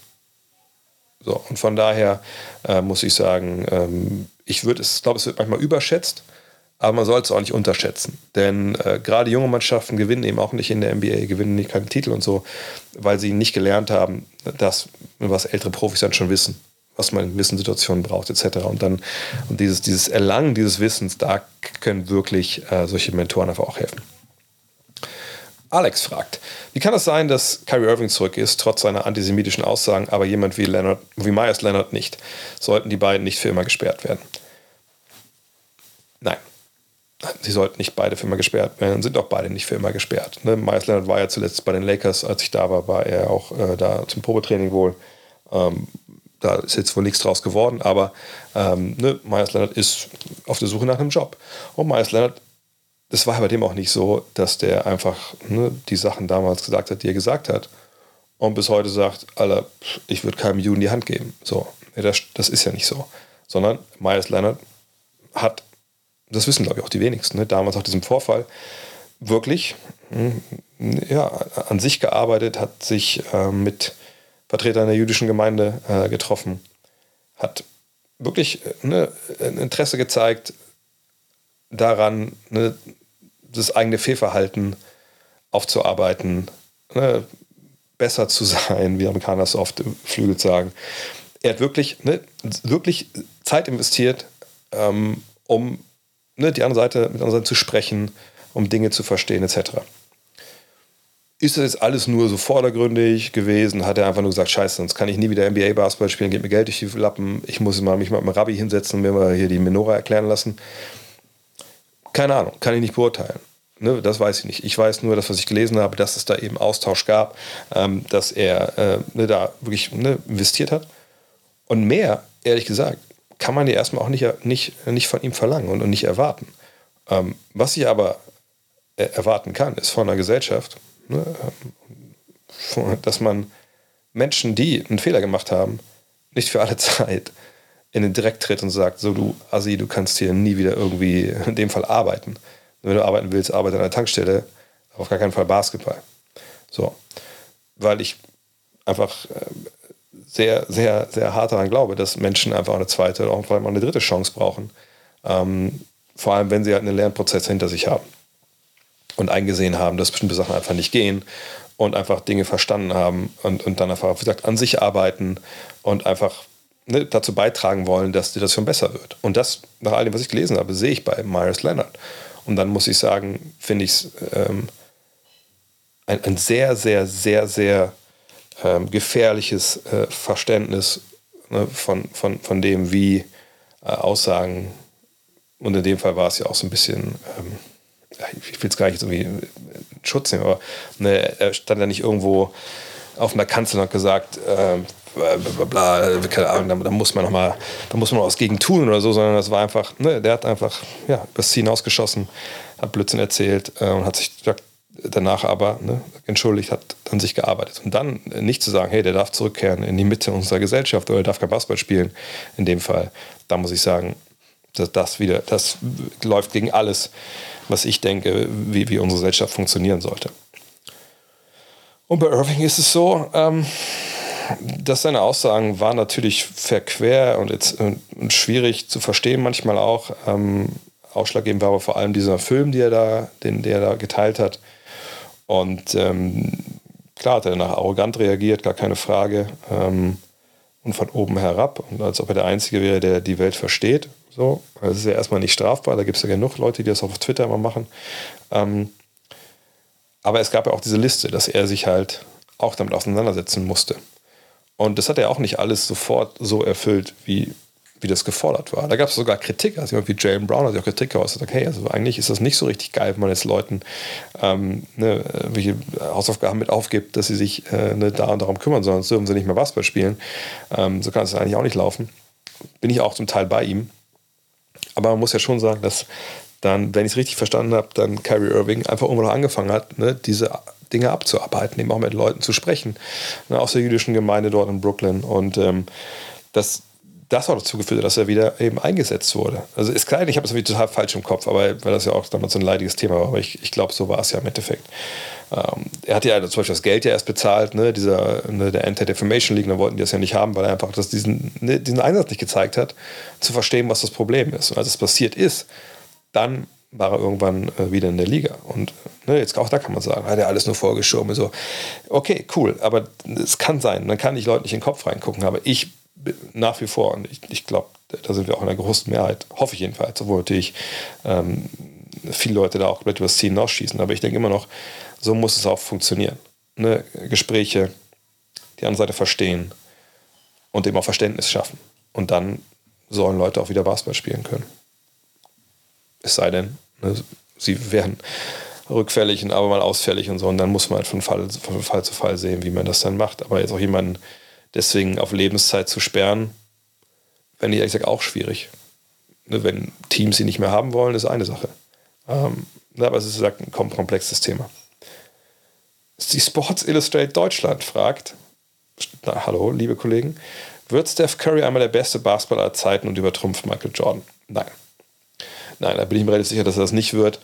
So, und von daher äh, muss ich sagen, ähm, ich würde es, glaube, es wird manchmal überschätzt, aber man sollte es auch nicht unterschätzen. Denn äh, gerade junge Mannschaften gewinnen eben auch nicht in der NBA, gewinnen nicht keinen Titel und so, weil sie nicht gelernt haben, das, was ältere Profis dann schon wissen, was man in gewissen Situationen braucht, etc. Und dann und dieses, dieses Erlangen dieses Wissens, da können wirklich äh, solche Mentoren einfach auch helfen. Alex fragt, wie kann es sein, dass Kyrie Irving zurück ist, trotz seiner antisemitischen Aussagen, aber jemand wie, Leonard, wie Myers Leonard nicht? Sollten die beiden nicht für immer gesperrt werden? Nein. Sie sollten nicht beide für immer gesperrt werden, sind auch beide nicht für immer gesperrt. Ne? Myers Leonard war ja zuletzt bei den Lakers, als ich da war, war er auch äh, da zum Probetraining wohl. Ähm, da ist jetzt wohl nichts draus geworden, aber ähm, ne, Myers Leonard ist auf der Suche nach einem Job. Und Myers Leonard es war bei dem auch nicht so, dass der einfach ne, die Sachen damals gesagt hat, die er gesagt hat. Und bis heute sagt, Alter, ich würde keinem Juden die Hand geben. So, das, das ist ja nicht so. Sondern Myers Leonard hat, das wissen glaube ich auch die wenigsten, ne, damals nach diesem Vorfall wirklich hm, ja, an sich gearbeitet, hat sich äh, mit Vertretern der jüdischen Gemeinde äh, getroffen, hat wirklich ne, ein Interesse gezeigt, daran, ne, das eigene Fehlverhalten aufzuarbeiten, ne, besser zu sein, wie Amerikaner so oft Flügel sagen. Er hat wirklich, ne, wirklich Zeit investiert, ähm, um ne, die andere Seite mit anderen zu sprechen, um Dinge zu verstehen, etc. Ist das jetzt alles nur so vordergründig gewesen? Hat er einfach nur gesagt, scheiße, sonst kann ich nie wieder NBA-Basketball spielen, geht mir Geld durch die Lappen, ich muss mal, mich mal mit dem Rabbi hinsetzen und mir mal hier die Menora erklären lassen. Keine Ahnung, kann ich nicht beurteilen. Ne, das weiß ich nicht. Ich weiß nur, dass was ich gelesen habe, dass es da eben Austausch gab, ähm, dass er äh, ne, da wirklich ne, investiert hat. Und mehr, ehrlich gesagt, kann man ja erstmal auch nicht, nicht, nicht von ihm verlangen und, und nicht erwarten. Ähm, was ich aber erwarten kann, ist von einer Gesellschaft, ne, ähm, dass man Menschen, die einen Fehler gemacht haben, nicht für alle Zeit in den Dreck tritt und sagt, so du Assi, du kannst hier nie wieder irgendwie in dem Fall arbeiten. wenn du arbeiten willst, arbeite an der Tankstelle, aber auf gar keinen Fall Basketball. So. Weil ich einfach äh, sehr, sehr, sehr hart daran glaube, dass Menschen einfach eine zweite oder auch mal eine dritte Chance brauchen. Ähm, vor allem, wenn sie halt einen Lernprozess hinter sich haben und eingesehen haben, dass bestimmte Sachen einfach nicht gehen und einfach Dinge verstanden haben und, und dann einfach, wie gesagt, an sich arbeiten und einfach ne, dazu beitragen wollen, dass die Situation besser wird. Und das, nach all dem, was ich gelesen habe, sehe ich bei Myers Leonard. Und dann muss ich sagen, finde ich es ähm, ein, ein, sehr, sehr, sehr, sehr ähm, gefährliches äh, Verständnis ne, von, von, von dem, wie äh, Aussagen, und in dem Fall war es ja auch so ein bisschen, ähm, ich will es gar nicht irgendwie in Schutz nehmen, aber ne, er stand ja nicht irgendwo auf einer Kanzel und hat gesagt, äh, bla, bla, keine Ahnung, da, muss man noch mal, da muss man noch was gegen tun oder so, sondern das war einfach, ne, der hat einfach ja, übers Ziel hinausgeschossen, hat Blödsinn erzählt äh, und hat sich danach aber ne, entschuldigt, hat an sich gearbeitet. Und dann nicht zu sagen, hey, der darf zurückkehren in die Mitte unserer Gesellschaft oder der darf kein Basketball spielen, in dem Fall, da muss ich sagen, dass das wieder, das läuft gegen alles, was ich denke, wie, wie unsere Gesellschaft funktionieren sollte. Und bei Irving ist es so, ähm, dass seine Aussagen waren natürlich verquer und, jetzt, und schwierig zu verstehen manchmal auch. Ähm, ausschlaggebend war aber vor allem dieser Film, den er da, den, der da geteilt hat. Und ähm, klar hat er danach arrogant reagiert, gar keine Frage. Ähm, und von oben herab. Und als ob er der Einzige wäre, der die Welt versteht. So. Das ist ja erstmal nicht strafbar. Da gibt es ja genug Leute, die das auf Twitter immer machen. Ähm, aber es gab ja auch diese Liste, dass er sich halt auch damit auseinandersetzen musste. Und das hat er auch nicht alles sofort so erfüllt, wie, wie das gefordert war. Da gab es sogar Kritik, also jemand wie Jalen Brown hat ja auch Kritik geäußert, okay, also eigentlich ist das nicht so richtig geil, wenn man jetzt Leuten ähm, ne, welche Hausaufgaben mit aufgibt, dass sie sich äh, ne, da und darum kümmern sollen, sonst dürfen sie nicht mehr Basketball spielen. Ähm, so kann es eigentlich auch nicht laufen. Bin ich auch zum Teil bei ihm. Aber man muss ja schon sagen, dass dann, wenn ich es richtig verstanden habe, dann Kyrie Irving einfach irgendwann angefangen hat, ne, diese Dinge abzuarbeiten, eben auch mit Leuten zu sprechen, ne, aus der jüdischen Gemeinde dort in Brooklyn. Und ähm, das, das hat dazu geführt, dass er wieder eben eingesetzt wurde. Also ist klar, ich habe das total falsch im Kopf, aber weil das ja auch damals so ein leidiges Thema war, aber ich, ich glaube, so war es ja im Endeffekt. Ähm, er hat ja zum Beispiel das Geld ja erst bezahlt, ne, dieser, ne, der Anti-Defamation League, da wollten die das ja nicht haben, weil er einfach das diesen, ne, diesen Einsatz nicht gezeigt hat, zu verstehen, was das Problem ist. Und als es passiert ist, dann war er irgendwann äh, wieder in der Liga. Und ne, jetzt auch da kann man sagen, hat er alles nur vorgeschoben. So, okay, cool, aber es kann sein, dann kann ich Leuten nicht in den Kopf reingucken, aber ich nach wie vor, und ich, ich glaube, da sind wir auch in der großen Mehrheit, hoffe ich jedenfalls, obwohl natürlich ähm, viele Leute da auch komplett übers Ziel hinausschießen, aber ich denke immer noch, so muss es auch funktionieren. Ne? Gespräche, die andere Seite verstehen und eben auch Verständnis schaffen. Und dann sollen Leute auch wieder Basketball spielen können. Es sei denn, ne, sie werden rückfällig und aber mal ausfällig und so. Und dann muss man halt von Fall, von Fall zu Fall sehen, wie man das dann macht. Aber jetzt auch jemanden deswegen auf Lebenszeit zu sperren, fände ich ehrlich gesagt auch schwierig. Ne, wenn Teams sie nicht mehr haben wollen, ist eine Sache. Ähm, aber es ist gesagt, ein komplexes Thema. Die Sports Illustrated Deutschland fragt, na, hallo, liebe Kollegen, wird Steph Curry einmal der beste Basketballer aller Zeiten und übertrumpft Michael Jordan? Nein. Nein, da bin ich mir relativ sicher, dass er das nicht wird,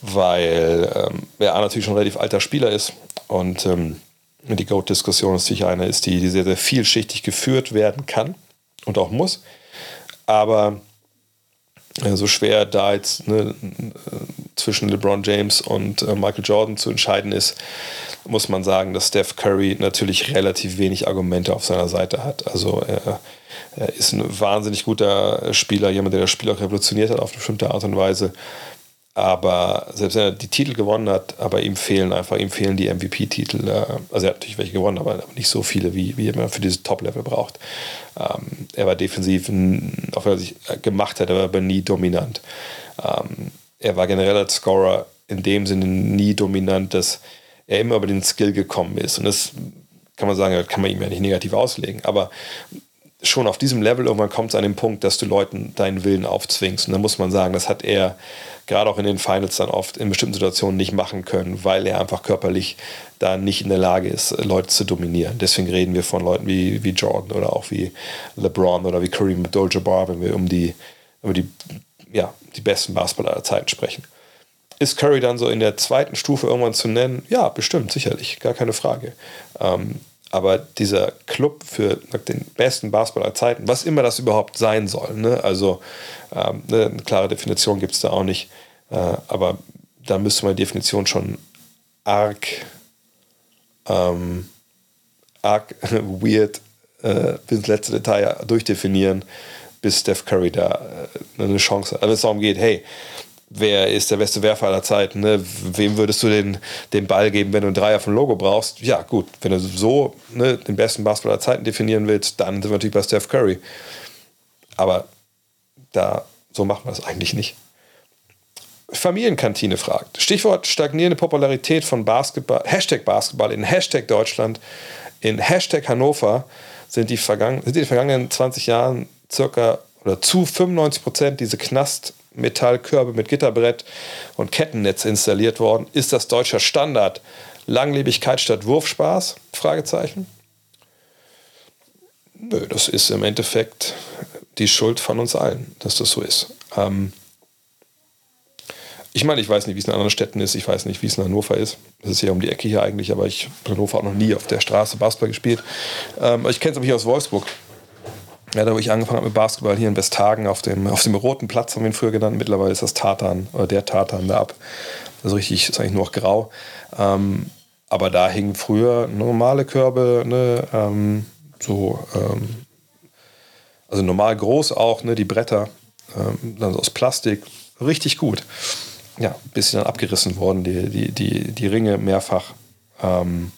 weil ähm, er natürlich schon ein relativ alter Spieler ist und ähm, die GOAT-Diskussion ist sicher eine, ist, die, die sehr, sehr vielschichtig geführt werden kann und auch muss. Aber so schwer da jetzt ne, zwischen LeBron James und äh, Michael Jordan zu entscheiden ist, muss man sagen, dass Steph Curry natürlich relativ wenig Argumente auf seiner Seite hat. Also er, er ist ein wahnsinnig guter Spieler, jemand, der das Spiel auch revolutioniert hat auf eine bestimmte Art und Weise. Aber selbst wenn er die Titel gewonnen hat, aber ihm fehlen einfach, ihm fehlen die MVP-Titel. Äh, also er hat natürlich welche gewonnen, aber nicht so viele, wie, wie man für dieses Top-Level braucht. Ähm, er war defensiv, auch wenn er sich gemacht hat, aber nie dominant. Ähm, er war generell als Scorer in dem Sinne nie dominant, dass er immer über den Skill gekommen ist. Und das kann man sagen, kann man ihm ja nicht negativ auslegen. Aber schon auf diesem Level irgendwann kommt es an den Punkt, dass du Leuten deinen Willen aufzwingst. Und da muss man sagen, das hat er gerade auch in den Finals dann oft in bestimmten Situationen nicht machen können, weil er einfach körperlich da nicht in der Lage ist, Leute zu dominieren. Deswegen reden wir von Leuten wie, wie Jordan oder auch wie LeBron oder wie Kareem Abdul-Jabbar, wenn wir um die, über die, ja, die besten Basketballer aller Zeiten sprechen. Ist Curry dann so in der zweiten Stufe irgendwann zu nennen? Ja, bestimmt, sicherlich, gar keine Frage. Ähm, aber dieser Club für den besten Basketball aller Zeiten, was immer das überhaupt sein soll, ne? also ähm, ne, eine klare Definition gibt es da auch nicht, äh, aber da müsste man die Definition schon arg, ähm, arg weird äh, bis ins letzte Detail durchdefinieren, bis Steph Curry da äh, eine Chance hat. Aber es darum geht, hey, wer ist der beste Werfer aller Zeiten? Ne? Wem würdest du den, den Ball geben, wenn du einen Dreier vom Logo brauchst? Ja, gut, wenn du so ne, den besten Basketball aller Zeiten definieren willst, dann sind wir natürlich bei Steph Curry. Aber da, so machen wir das eigentlich nicht. Familienkantine fragt. Stichwort stagnierende Popularität von Basketball, Hashtag Basketball in Hashtag Deutschland, in Hashtag Hannover sind die, vergangen, sind die vergangenen 20 Jahren circa oder zu 95 Prozent diese Knast Metallkörbe mit Gitterbrett und Kettennetz installiert worden. Ist das deutscher Standard? Langlebigkeit statt Wurfspaß? Fragezeichen. Nö, das ist im Endeffekt die Schuld von uns allen, dass das so ist. Ähm ich meine, ich weiß nicht, wie es in anderen Städten ist. Ich weiß nicht, wie es in Hannover ist. Das ist ja um die Ecke hier eigentlich, aber ich habe Hannover auch noch nie auf der Straße Basketball gespielt. Ähm ich kenne es aber hier aus Wolfsburg. Ja, da wo ich angefangen habe mit Basketball hier in Westhagen auf dem, auf dem roten Platz, haben wir ihn früher genannt. Mittlerweile ist das Tartan oder der Tartan da ab. Also richtig, ist eigentlich nur noch grau. Ähm, aber da hingen früher normale Körbe, ne, ähm, so, ähm, also normal groß auch, ne, die Bretter, ähm, dann aus Plastik, richtig gut. Ja, bis sie dann abgerissen worden, die, die, die, die Ringe mehrfach. Ähm,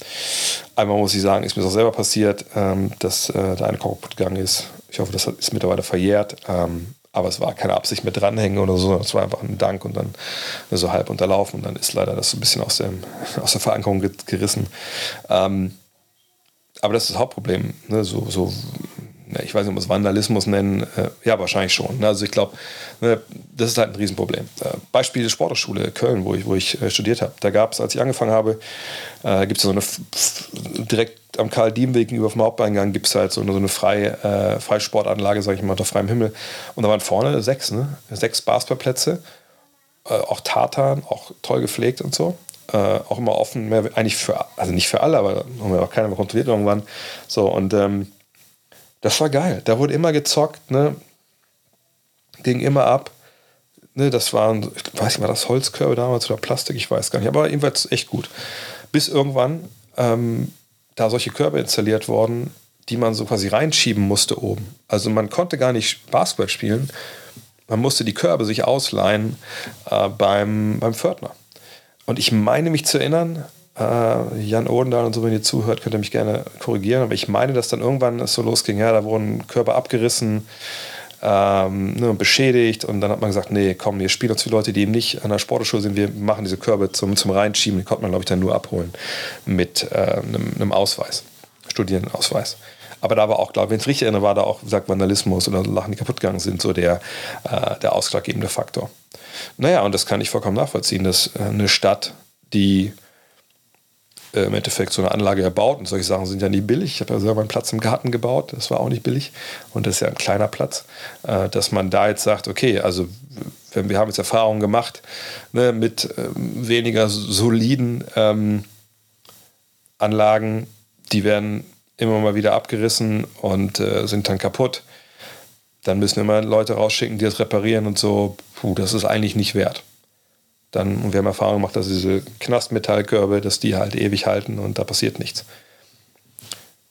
einmal muss ich sagen, ist mir das auch selber passiert, ähm, dass äh, da eine kaputt gegangen ist. Ich hoffe, das ist mittlerweile verjährt. Ähm, aber es war keine Absicht mit dranhängen oder so. Es war einfach ein Dank und dann so halb unterlaufen. Und dann ist leider das so ein bisschen aus, dem, aus der Verankerung gerissen. Ähm, aber das ist das Hauptproblem. Ne? So, so ich weiß nicht, ob wir es Vandalismus nennen, äh, ja, wahrscheinlich schon. Ne? Also ich glaube, ne, das ist halt ein Riesenproblem. Äh, Beispiel Sporthochschule Köln, wo ich, wo ich äh, studiert habe. Da gab es, als ich angefangen habe, gibt es so eine, direkt am Karl-Diem-Weg gegenüber vom Haupteingang gibt es halt so eine, so eine freie Freisportanlage, sage ich mal, unter freiem Himmel. Und da waren vorne sechs, ne? sechs Basketballplätze, auch Tartan, auch toll gepflegt und so. Äh, auch immer offen, mehr, eigentlich für, also nicht für alle, aber haben wir auch keiner kontrolliert irgendwann. So, und ähm, das war geil. Da wurde immer gezockt, ne? Ging immer ab. Ne, das waren, ich weiß nicht, war das Holzkörbe damals oder Plastik, ich weiß gar nicht, aber jedenfalls echt gut. Bis irgendwann ähm, da solche Körbe installiert wurden, die man so quasi reinschieben musste oben. Also man konnte gar nicht Basketball spielen, man musste die Körbe sich ausleihen äh, beim, beim Pförtner. Und ich meine mich zu erinnern, äh, Jan Odendahl und so, wenn ihr zuhört, könnt ihr mich gerne korrigieren. Aber ich meine, dass dann irgendwann es so losging, ja, da wurden Körper abgerissen, ähm, ne, beschädigt und dann hat man gesagt, nee, komm, wir spielen uns für Leute, die eben nicht an der Sportschule sind, wir machen diese Körbe zum, zum Reinschieben, die konnte man, glaube ich, dann nur abholen mit äh, einem, einem Ausweis, Studierendenausweis. Aber da war auch, glaube ich, wenn ich es richtig erinnere, war da auch, gesagt, Vandalismus oder Lachen, die kaputt gegangen sind, so der, äh, der ausschlaggebende Faktor. Naja, und das kann ich vollkommen nachvollziehen, dass äh, eine Stadt, die äh, im Endeffekt so eine Anlage erbaut. Und solche Sachen sind ja nicht billig. Ich habe ja selber einen Platz im Garten gebaut, das war auch nicht billig. Und das ist ja ein kleiner Platz. Äh, dass man da jetzt sagt, okay, also wir haben jetzt Erfahrungen gemacht ne, mit ähm, weniger soliden ähm, Anlagen, die werden immer mal wieder abgerissen und äh, sind dann kaputt. Dann müssen wir mal Leute rausschicken, die das reparieren und so. Puh, das ist eigentlich nicht wert dann, und wir haben Erfahrung gemacht, dass diese Knastmetallkörbe, dass die halt ewig halten und da passiert nichts.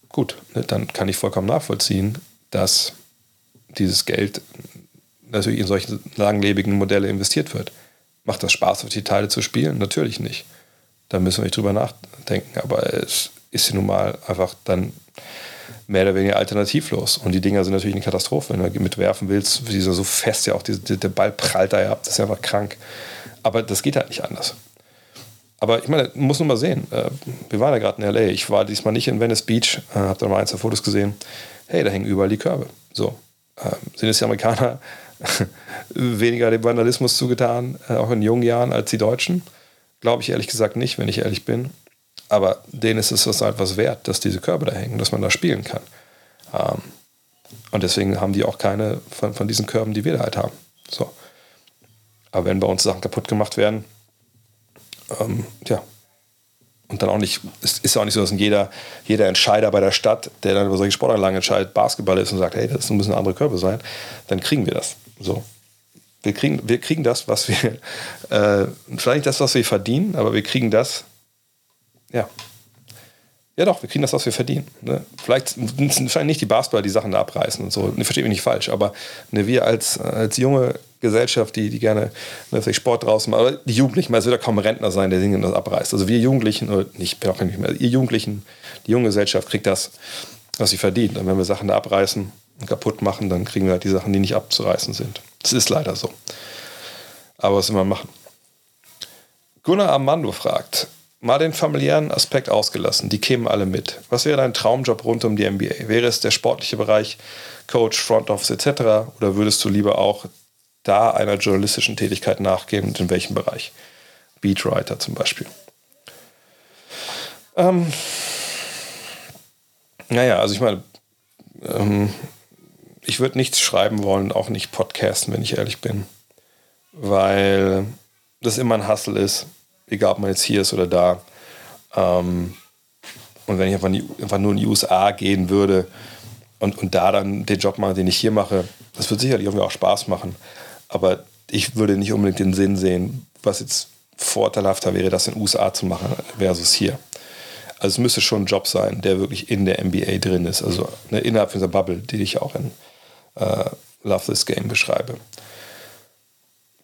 Gut, ne, dann kann ich vollkommen nachvollziehen, dass dieses Geld natürlich in solche langlebigen Modelle investiert wird. Macht das Spaß, auf die Teile zu spielen? Natürlich nicht. Da müssen wir nicht drüber nachdenken. Aber es ist ja nun mal einfach dann mehr oder weniger alternativlos. Und die Dinger sind natürlich eine Katastrophe. Wenn du mitwerfen willst, wie so fest ja auch, die, der Ball prallt da ja ab, das ist einfach krank. Aber das geht halt nicht anders. Aber ich meine, muss nur mal sehen. Äh, wir waren ja gerade in L.A. Ich war diesmal nicht in Venice Beach, äh, habe da mal ein, zwei Fotos gesehen. Hey, da hängen überall die Körbe. So. Ähm, sind es die Amerikaner weniger dem Vandalismus zugetan, äh, auch in jungen Jahren, als die Deutschen? Glaube ich ehrlich gesagt nicht, wenn ich ehrlich bin. Aber denen ist es halt was wert, dass diese Körbe da hängen, dass man da spielen kann. Ähm, und deswegen haben die auch keine von, von diesen Körben, die wir da halt haben. So. Aber wenn bei uns Sachen kaputt gemacht werden, ähm, ja. Und dann auch nicht, es ist auch nicht so, dass jeder, jeder Entscheider bei der Stadt, der dann über solche Sportanlagen entscheidet, Basketball ist und sagt, hey, das müssen andere Körbe sein, dann kriegen wir das. So. Wir kriegen, wir kriegen das, was wir, äh, vielleicht das, was wir verdienen, aber wir kriegen das, ja, ja, doch, wir kriegen das, was wir verdienen. Ne? Vielleicht, vielleicht nicht die Basketballer, die Sachen da abreißen und so. Ne, versteht mich nicht falsch, aber ne, wir als, als junge Gesellschaft, die, die gerne ne, Sport draußen machen, aber die Jugendlichen, es wird ja kaum Rentner sein, der Dinge das abreißt. Also wir Jugendlichen, oder nicht, auch nicht mehr, ihr Jugendlichen, die junge Gesellschaft kriegt das, was sie verdient. Und wenn wir Sachen da abreißen und kaputt machen, dann kriegen wir halt die Sachen, die nicht abzureißen sind. Das ist leider so. Aber was immer machen. Gunnar Armando fragt, mal den familiären Aspekt ausgelassen, die kämen alle mit. Was wäre dein Traumjob rund um die NBA? Wäre es der sportliche Bereich, Coach, Front Office etc. oder würdest du lieber auch da einer journalistischen Tätigkeit nachgehen und in welchem Bereich? Beatwriter zum Beispiel. Ähm, naja, also ich meine, ähm, ich würde nichts schreiben wollen, auch nicht podcasten, wenn ich ehrlich bin. Weil das immer ein Hustle ist egal ob man jetzt hier ist oder da. Ähm, und wenn ich einfach, nie, einfach, nur in die USA gehen würde und, und da dann den Job machen, den ich hier mache, das wird sicherlich irgendwie auch Spaß machen. Aber ich würde nicht unbedingt den Sinn sehen, was jetzt vorteilhafter wäre, das in den USA zu machen, versus hier. Also es müsste schon ein Job sein, der wirklich in der NBA drin ist, also ne, innerhalb dieser Bubble, die ich auch in äh, Love This Game beschreibe.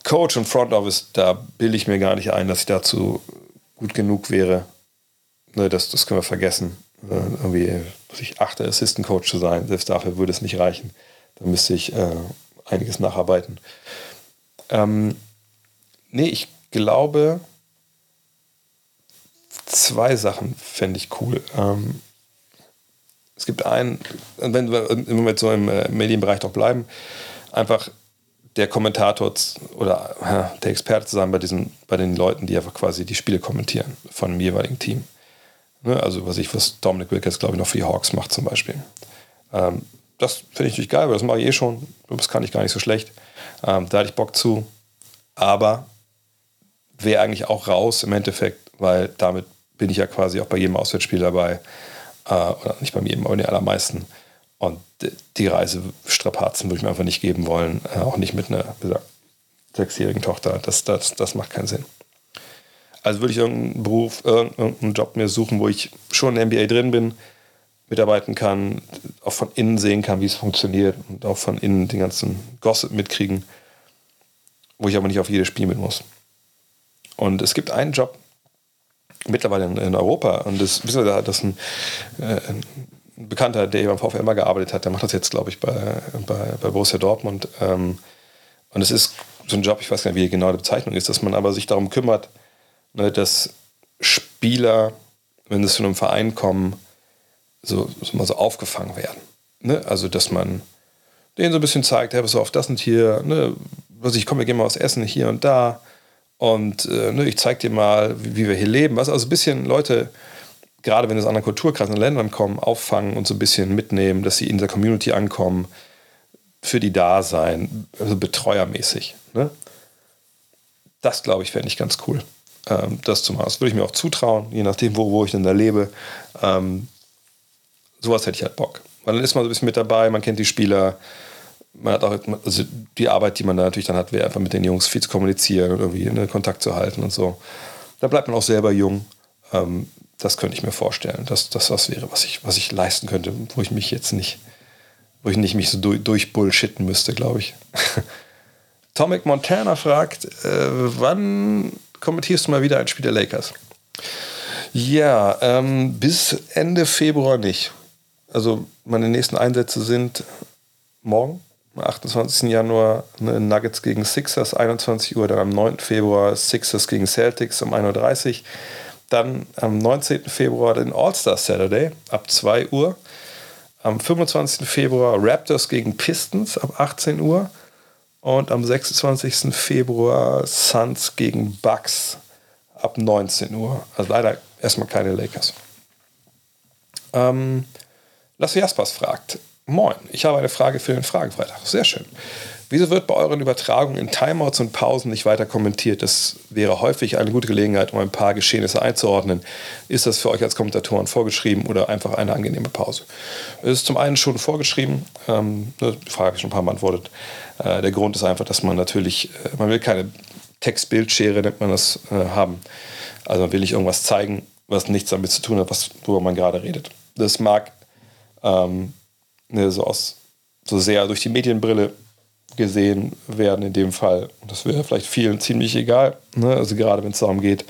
Coach und Front Office, da bilde ich mir gar nicht ein, dass ich dazu gut genug wäre. Ne, das, das können wir vergessen. Äh, irgendwie ich achte Assistant Coach zu sein, selbst dafür würde es nicht reichen. Da müsste ich äh, einiges nacharbeiten. Ähm, nee, ich glaube, zwei Sachen fände ich cool. Ähm, es gibt einen, wenn wir im Moment so im äh, Medienbereich doch bleiben, einfach der Kommentator oder der Experte zu sein bei, diesen, bei den Leuten, die einfach quasi die Spiele kommentieren von dem jeweiligen Team. Ne? Also was ich, was Dominic Wilkes, glaube ich, noch für die Hawks macht zum Beispiel. Ähm, das finde ich natürlich geil, weil das mache ich eh schon. Das kann ich gar nicht so schlecht. Ähm, da hatte ich Bock zu. Aber wäre eigentlich auch raus im Endeffekt, weil damit bin ich ja quasi auch bei jedem Auswärtsspiel dabei. Äh, oder nicht bei jedem, aber bei den allermeisten. Und die Reisestrapazen würde ich mir einfach nicht geben wollen, äh, auch nicht mit einer gesagt, sechsjährigen Tochter. Das, das, das macht keinen Sinn. Also würde ich irgendeinen Beruf, irgendeinen Job mir suchen, wo ich schon in der NBA drin bin, mitarbeiten kann, auch von innen sehen kann, wie es funktioniert und auch von innen den ganzen Gossip mitkriegen, wo ich aber nicht auf jedes Spiel mit muss. Und es gibt einen Job mittlerweile in, in Europa und das, das ist ein, äh, ein Bekannter, der beim VfL mal gearbeitet hat, der macht das jetzt, glaube ich, bei, bei, bei Borussia Dortmund. Ähm, und es ist so ein Job, ich weiß gar nicht, wie genau die Bezeichnung ist, dass man aber sich darum kümmert, ne, dass Spieler, wenn sie zu einem Verein kommen, so, so mal so aufgefangen werden. Ne? Also, dass man denen so ein bisschen zeigt, hey, pass auf, das und hier, ne, was ich komme, wir gehen mal was essen hier und da. Und äh, ne, ich zeige dir mal, wie, wie, wir hier leben. Was also ein bisschen Leute gerade wenn es aus anderen Kulturkreisen und Ländern kommen, auffangen und so ein bisschen mitnehmen, dass sie in der Community ankommen, für die da sein, also betreuermäßig. Ne? Das, glaube ich, fände ich ganz cool, ähm, das zu machen. Das würde ich mir auch zutrauen, je nachdem, wo, wo ich denn da lebe. Ähm, sowas hätte ich halt Bock. Weil dann ist man so ein bisschen mit dabei, man kennt die Spieler, man hat auch also die Arbeit, die man da natürlich dann hat, wäre einfach mit den Jungs viel zu kommunizieren und irgendwie in Kontakt zu halten und so. Da bleibt man auch selber jung. Ähm, das könnte ich mir vorstellen, dass das was wäre, was ich, was ich leisten könnte, wo ich mich jetzt nicht, wo ich nicht mich so durch, durchbullshitten müsste, glaube ich. Tomic Montana fragt, äh, wann kommentierst du mal wieder ein Spiel der Lakers? Ja, ähm, bis Ende Februar nicht. Also meine nächsten Einsätze sind morgen, am 28. Januar ne, Nuggets gegen Sixers, 21 Uhr. Dann am 9. Februar Sixers gegen Celtics um 1.30 Uhr. Dann am 19. Februar den All-Star Saturday ab 2 Uhr. Am 25. Februar Raptors gegen Pistons ab 18 Uhr. Und am 26. Februar Suns gegen Bucks ab 19 Uhr. Also leider erstmal keine Lakers. Ähm, Lasse Jaspers fragt, Moin, ich habe eine Frage für den Fragenfreitag. Sehr schön. Wieso wird bei euren Übertragungen in Timeouts und Pausen nicht weiter kommentiert? Das wäre häufig eine gute Gelegenheit, um ein paar Geschehnisse einzuordnen. Ist das für euch als Kommentatoren vorgeschrieben oder einfach eine angenehme Pause? Es ist zum einen schon vorgeschrieben, ähm, ne, die Frage ich schon ein paar Mal beantwortet. Äh, der Grund ist einfach, dass man natürlich, äh, man will keine Text-Bildschere, nennt man das, äh, haben. Also man will nicht irgendwas zeigen, was nichts damit zu tun hat, was, worüber man gerade redet. Das mag ähm, ne, so aus so sehr durch die Medienbrille gesehen werden in dem Fall. Das wäre vielleicht vielen ziemlich egal. Ne? Also gerade wenn es darum geht,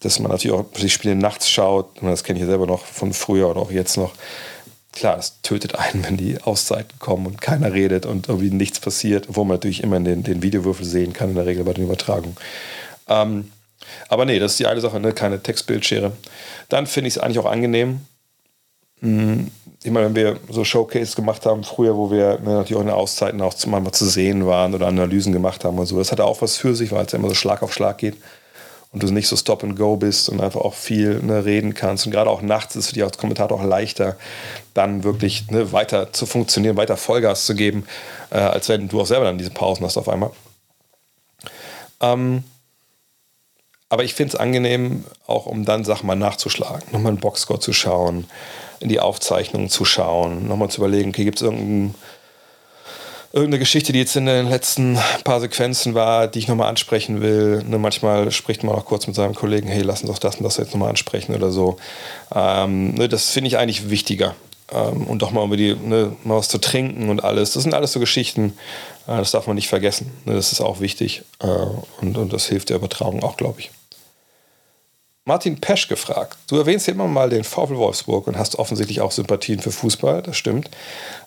dass man natürlich auch die Spiele nachts schaut. Das kenne ich selber noch von früher oder auch jetzt noch. Klar, das tötet einen, wenn die Auszeiten kommen und keiner redet und irgendwie nichts passiert, wo man natürlich immer den, den Videowürfel sehen kann, in der Regel bei den Übertragungen. Ähm, aber nee, das ist die eine Sache, ne? keine Textbildschere. Dann finde ich es eigentlich auch angenehm, hm, ich meine, wenn wir so Showcase gemacht haben früher, wo wir ne, natürlich auch in den Auszeiten auch manchmal zu sehen waren oder Analysen gemacht haben und so, das hatte auch was für sich, weil es ja immer so Schlag auf Schlag geht und du nicht so Stop and Go bist und einfach auch viel ne, reden kannst. Und gerade auch nachts ist es für dich als Kommentator auch leichter, dann wirklich ne, weiter zu funktionieren, weiter Vollgas zu geben, äh, als wenn du auch selber dann diese Pausen hast auf einmal. Ähm, aber ich finde es angenehm, auch um dann Sachen mal nachzuschlagen, nochmal einen Boxscore zu schauen, in die Aufzeichnungen zu schauen, nochmal zu überlegen, okay, gibt es irgendein, irgendeine Geschichte, die jetzt in den letzten paar Sequenzen war, die ich nochmal ansprechen will. Ne, manchmal spricht man auch kurz mit seinem Kollegen, hey, lass uns doch das und das jetzt nochmal ansprechen oder so. Ähm, ne, das finde ich eigentlich wichtiger. Ähm, und doch mal über die, ne, mal was zu trinken und alles. Das sind alles so Geschichten, äh, das darf man nicht vergessen. Ne, das ist auch wichtig äh, und, und das hilft der Übertragung auch, glaube ich. Martin Pesch gefragt. Du erwähnst hier immer mal den VfL Wolfsburg und hast offensichtlich auch Sympathien für Fußball, das stimmt.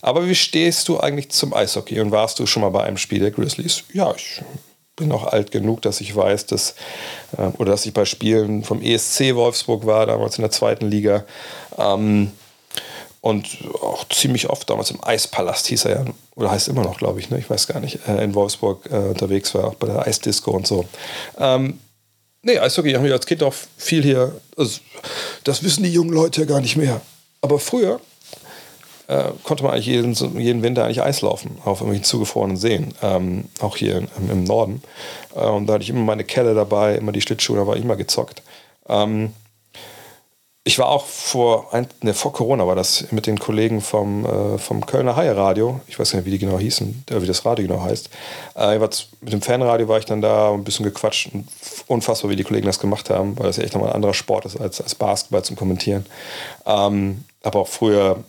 Aber wie stehst du eigentlich zum Eishockey und warst du schon mal bei einem Spiel der Grizzlies? Ja, ich bin auch alt genug, dass ich weiß, dass, äh, oder dass ich bei Spielen vom ESC Wolfsburg war, damals in der zweiten Liga. Ähm, und auch ziemlich oft damals im Eispalast hieß er ja, oder heißt immer noch, glaube ich, ne? ich weiß gar nicht, äh, in Wolfsburg äh, unterwegs war, auch bei der Eisdisco und so. Ähm, Nee, Eishockey haben wir als Kind auch viel hier. Also, das wissen die jungen Leute ja gar nicht mehr. Aber früher äh, konnte man eigentlich jeden, jeden Winter eigentlich Eis laufen auf irgendwelchen zugefrorenen Seen. Ähm, auch hier im, im Norden. Äh, und da hatte ich immer meine Kelle dabei, immer die Schlittschuhe, da war ich immer gezockt. Ähm, ich war auch vor, ne, vor Corona war das mit den Kollegen vom, äh, vom Kölner Haie Radio. Ich weiß nicht, wie die genau hießen, äh, wie das Radio genau heißt. Äh, mit dem Fanradio war ich dann da ein bisschen gequatscht. Unfassbar, wie die Kollegen das gemacht haben, weil das ja echt nochmal ein anderer Sport ist als, als Basketball zum Kommentieren. Ähm, aber auch früher,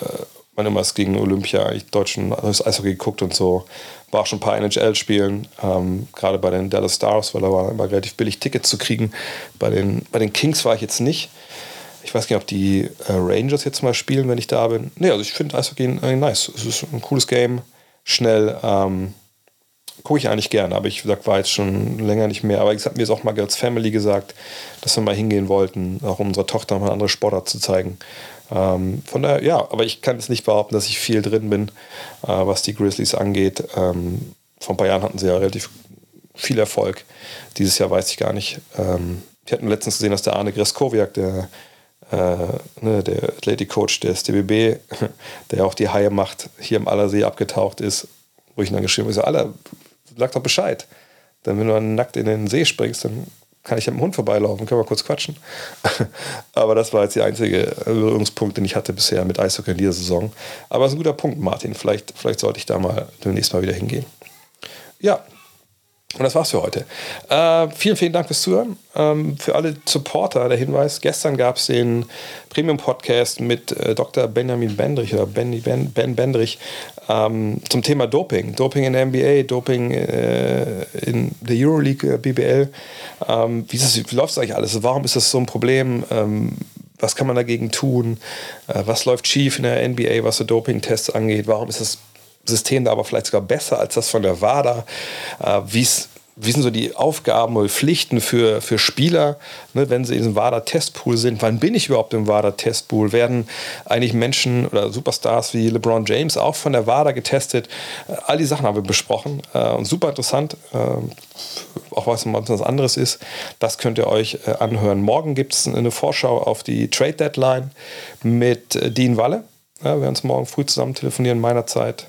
äh, wann immer es gegen Olympia, ich deutschen das Eishockey geguckt und so. War auch schon ein paar NHL-Spielen, ähm, gerade bei den Dallas Stars, weil da war immer relativ billig Tickets zu kriegen. Bei den, bei den Kings war ich jetzt nicht. Ich weiß nicht, ob die äh, Rangers jetzt mal spielen, wenn ich da bin. Nee, also ich finde Eishockey nice. Es ist ein cooles Game, schnell. Ähm, Gucke ich eigentlich gerne, aber ich sag, war jetzt schon länger nicht mehr. Aber ich habe mir es auch mal als Family gesagt, dass wir mal hingehen wollten, auch um unserer Tochter mal andere Sportart zu zeigen. Ähm, von daher, ja, aber ich kann jetzt nicht behaupten, dass ich viel drin bin, äh, was die Grizzlies angeht. Ähm, vor ein paar Jahren hatten sie ja relativ viel Erfolg. Dieses Jahr weiß ich gar nicht. Ähm, ich hatte letztens gesehen, dass der Arne Greskowiak, der ne, der Athletic Coach des DBB, der auch die Haie macht, hier im Allersee abgetaucht ist, wo ich dann geschrieben habe, ich so, Alter, sag doch Bescheid. Dann, wenn du dann nackt in den See springst, dann kann ich mit dem Hund vorbeilaufen, können wir kurz quatschen. Aber das war jetzt der einzige Berührungspunkt, den ich hatte bisher mit Eishockey in dieser Saison. Aber es ist ein guter Punkt, Martin. Vielleicht, vielleicht sollte ich da mal demnächst mal wieder hingehen. Ja, und das war's für heute. Äh, vielen, vielen Dank fürs Zuhören. Ähm, für alle Supporter der Hinweis: Gestern gab es den Premium-Podcast mit äh, Dr. Benjamin Bendrich oder Ben, ben, ben Bendrich ähm, zum Thema Doping. Doping in der NBA, Doping äh, in der Euroleague äh, BBL. Ähm, wie, wie läuft es eigentlich alles? Warum ist das so ein Problem? Ähm, was kann man dagegen tun? Äh, was läuft schief in der NBA, was so Doping-Tests angeht? Warum ist das System da aber vielleicht sogar besser als das von der WADA? Äh, Wie sind so die Aufgaben oder Pflichten für, für Spieler, ne, wenn sie in diesem WADA-Testpool sind? Wann bin ich überhaupt im WADA-Testpool? Werden eigentlich Menschen oder Superstars wie LeBron James auch von der WADA getestet? Äh, all die Sachen haben wir besprochen äh, und super interessant. Äh, auch was was anderes ist, das könnt ihr euch äh, anhören. Morgen gibt es eine Vorschau auf die Trade Deadline mit Dean Walle. Ja, wir werden uns morgen früh zusammen telefonieren, meiner Zeit,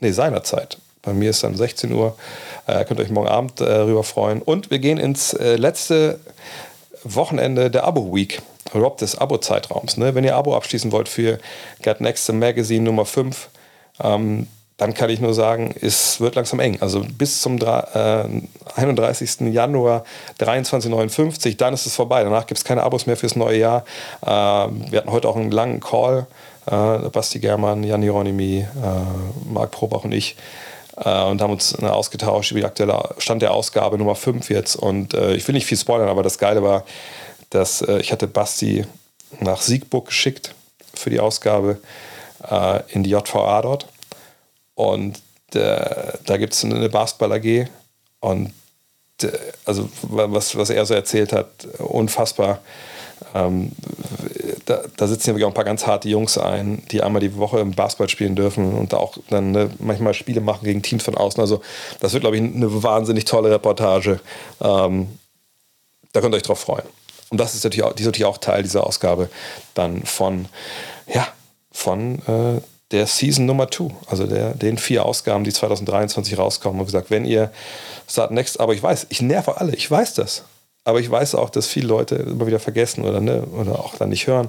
nee, seiner Zeit. Bei mir ist dann 16 Uhr. Äh, könnt euch morgen Abend äh, darüber freuen. Und wir gehen ins äh, letzte Wochenende der Abo-Week, Rob des Abo-Zeitraums. Ne? Wenn ihr Abo abschließen wollt für Get Next Magazine Nummer 5, ähm, dann kann ich nur sagen, es wird langsam eng. Also bis zum äh, 31. Januar 23,59, dann ist es vorbei. Danach gibt es keine Abos mehr fürs neue Jahr. Äh, wir hatten heute auch einen langen Call. Äh, Basti Germann, Jan Hieronymi, äh, Marc Probach und ich äh, und haben uns ausgetauscht über den aktuellen Stand der Ausgabe Nummer 5 jetzt. Und äh, ich will nicht viel spoilern, aber das Geile war, dass äh, ich hatte Basti nach Siegburg geschickt für die Ausgabe äh, in die JVA dort. Und da gibt es eine Basketball AG und also was, was er so erzählt hat, unfassbar. Ähm, da, da, sitzen ja auch ein paar ganz harte Jungs ein, die einmal die Woche im Basketball spielen dürfen und auch dann ne, manchmal Spiele machen gegen Teams von außen. Also das wird, glaube ich, eine wahnsinnig tolle Reportage. Ähm, da könnt ihr euch drauf freuen. Und das ist natürlich auch, die ist natürlich auch Teil dieser Ausgabe dann von, ja, von äh, der Season Nummer 2, also der, den vier Ausgaben, die 2023 rauskommen. Und gesagt, wenn ihr Start Next, aber ich weiß, ich nerve alle, ich weiß das. Aber ich weiß auch, dass viele Leute immer wieder vergessen oder, ne, oder auch dann nicht hören.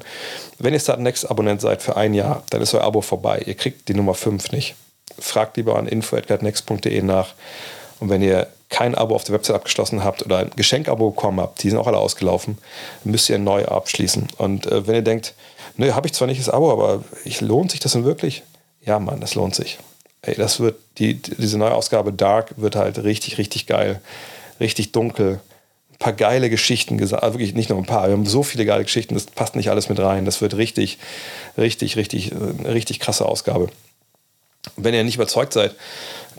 Wenn ihr Start Next Abonnent seid für ein Jahr, dann ist euer Abo vorbei. Ihr kriegt die Nummer 5 nicht. Fragt lieber an info.next.de nach. Und wenn ihr kein Abo auf der Website abgeschlossen habt oder ein Geschenkabo bekommen habt, die sind auch alle ausgelaufen, müsst ihr neu abschließen. Und äh, wenn ihr denkt, ne, habe ich zwar nicht das Abo, aber ich, lohnt sich das denn wirklich? Ja, Mann, das lohnt sich. Ey, das wird, die, diese neue Ausgabe Dark wird halt richtig, richtig geil, richtig dunkel paar geile Geschichten gesagt. Also wirklich nicht nur ein paar. Wir haben so viele geile Geschichten, das passt nicht alles mit rein. Das wird richtig, richtig, richtig, äh, richtig krasse Ausgabe. Wenn ihr nicht überzeugt seid,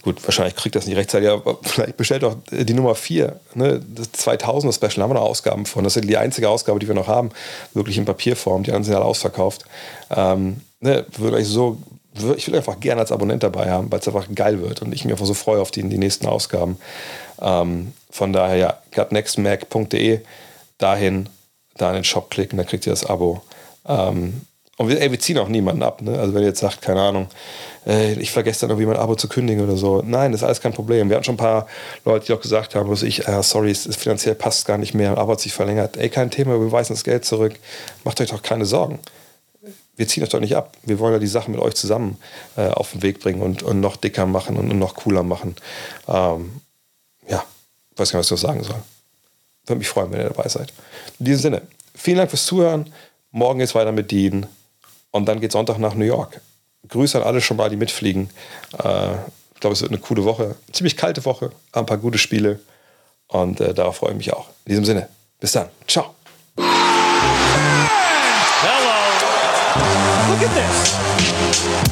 gut, wahrscheinlich kriegt das nicht rechtzeitig, aber vielleicht bestellt doch die Nummer 4, ne, das 2000er Special, haben wir noch Ausgaben von. Das ist die einzige Ausgabe, die wir noch haben, wirklich in Papierform. Die anderen sind alle ausverkauft. Ähm, ne, würde euch so, ich will einfach gerne als Abonnent dabei haben, weil es einfach geil wird und ich mich einfach so freue auf die, die nächsten Ausgaben. Ähm, von daher, ja, gutnextmac.de, dahin, da in den Shop klicken, dann kriegt ihr das Abo. Ähm, und wir, ey, wir ziehen auch niemanden ab. Ne? Also wenn ihr jetzt sagt, keine Ahnung, ey, ich vergesse dann irgendwie mein Abo zu kündigen oder so. Nein, das ist alles kein Problem. Wir hatten schon ein paar Leute, die auch gesagt haben, was ich, äh, sorry, es, finanziell passt gar nicht mehr, Abo hat sich verlängert. Ey, kein Thema, wir weisen das Geld zurück. Macht euch doch keine Sorgen. Wir ziehen euch doch nicht ab. Wir wollen ja die Sachen mit euch zusammen äh, auf den Weg bringen und, und noch dicker machen und, und noch cooler machen. Ähm, weiß gar nicht, was ich noch sagen soll. Würde mich freuen, wenn ihr dabei seid. In diesem Sinne, vielen Dank fürs Zuhören. Morgen geht es weiter mit Dean. Und dann geht Sonntag nach New York. Grüße an alle schon mal, die mitfliegen. Äh, ich glaube, es wird eine coole Woche. Ziemlich kalte Woche, ein paar gute Spiele. Und äh, darauf freue ich mich auch. In diesem Sinne, bis dann. Ciao. Hello. Look at this.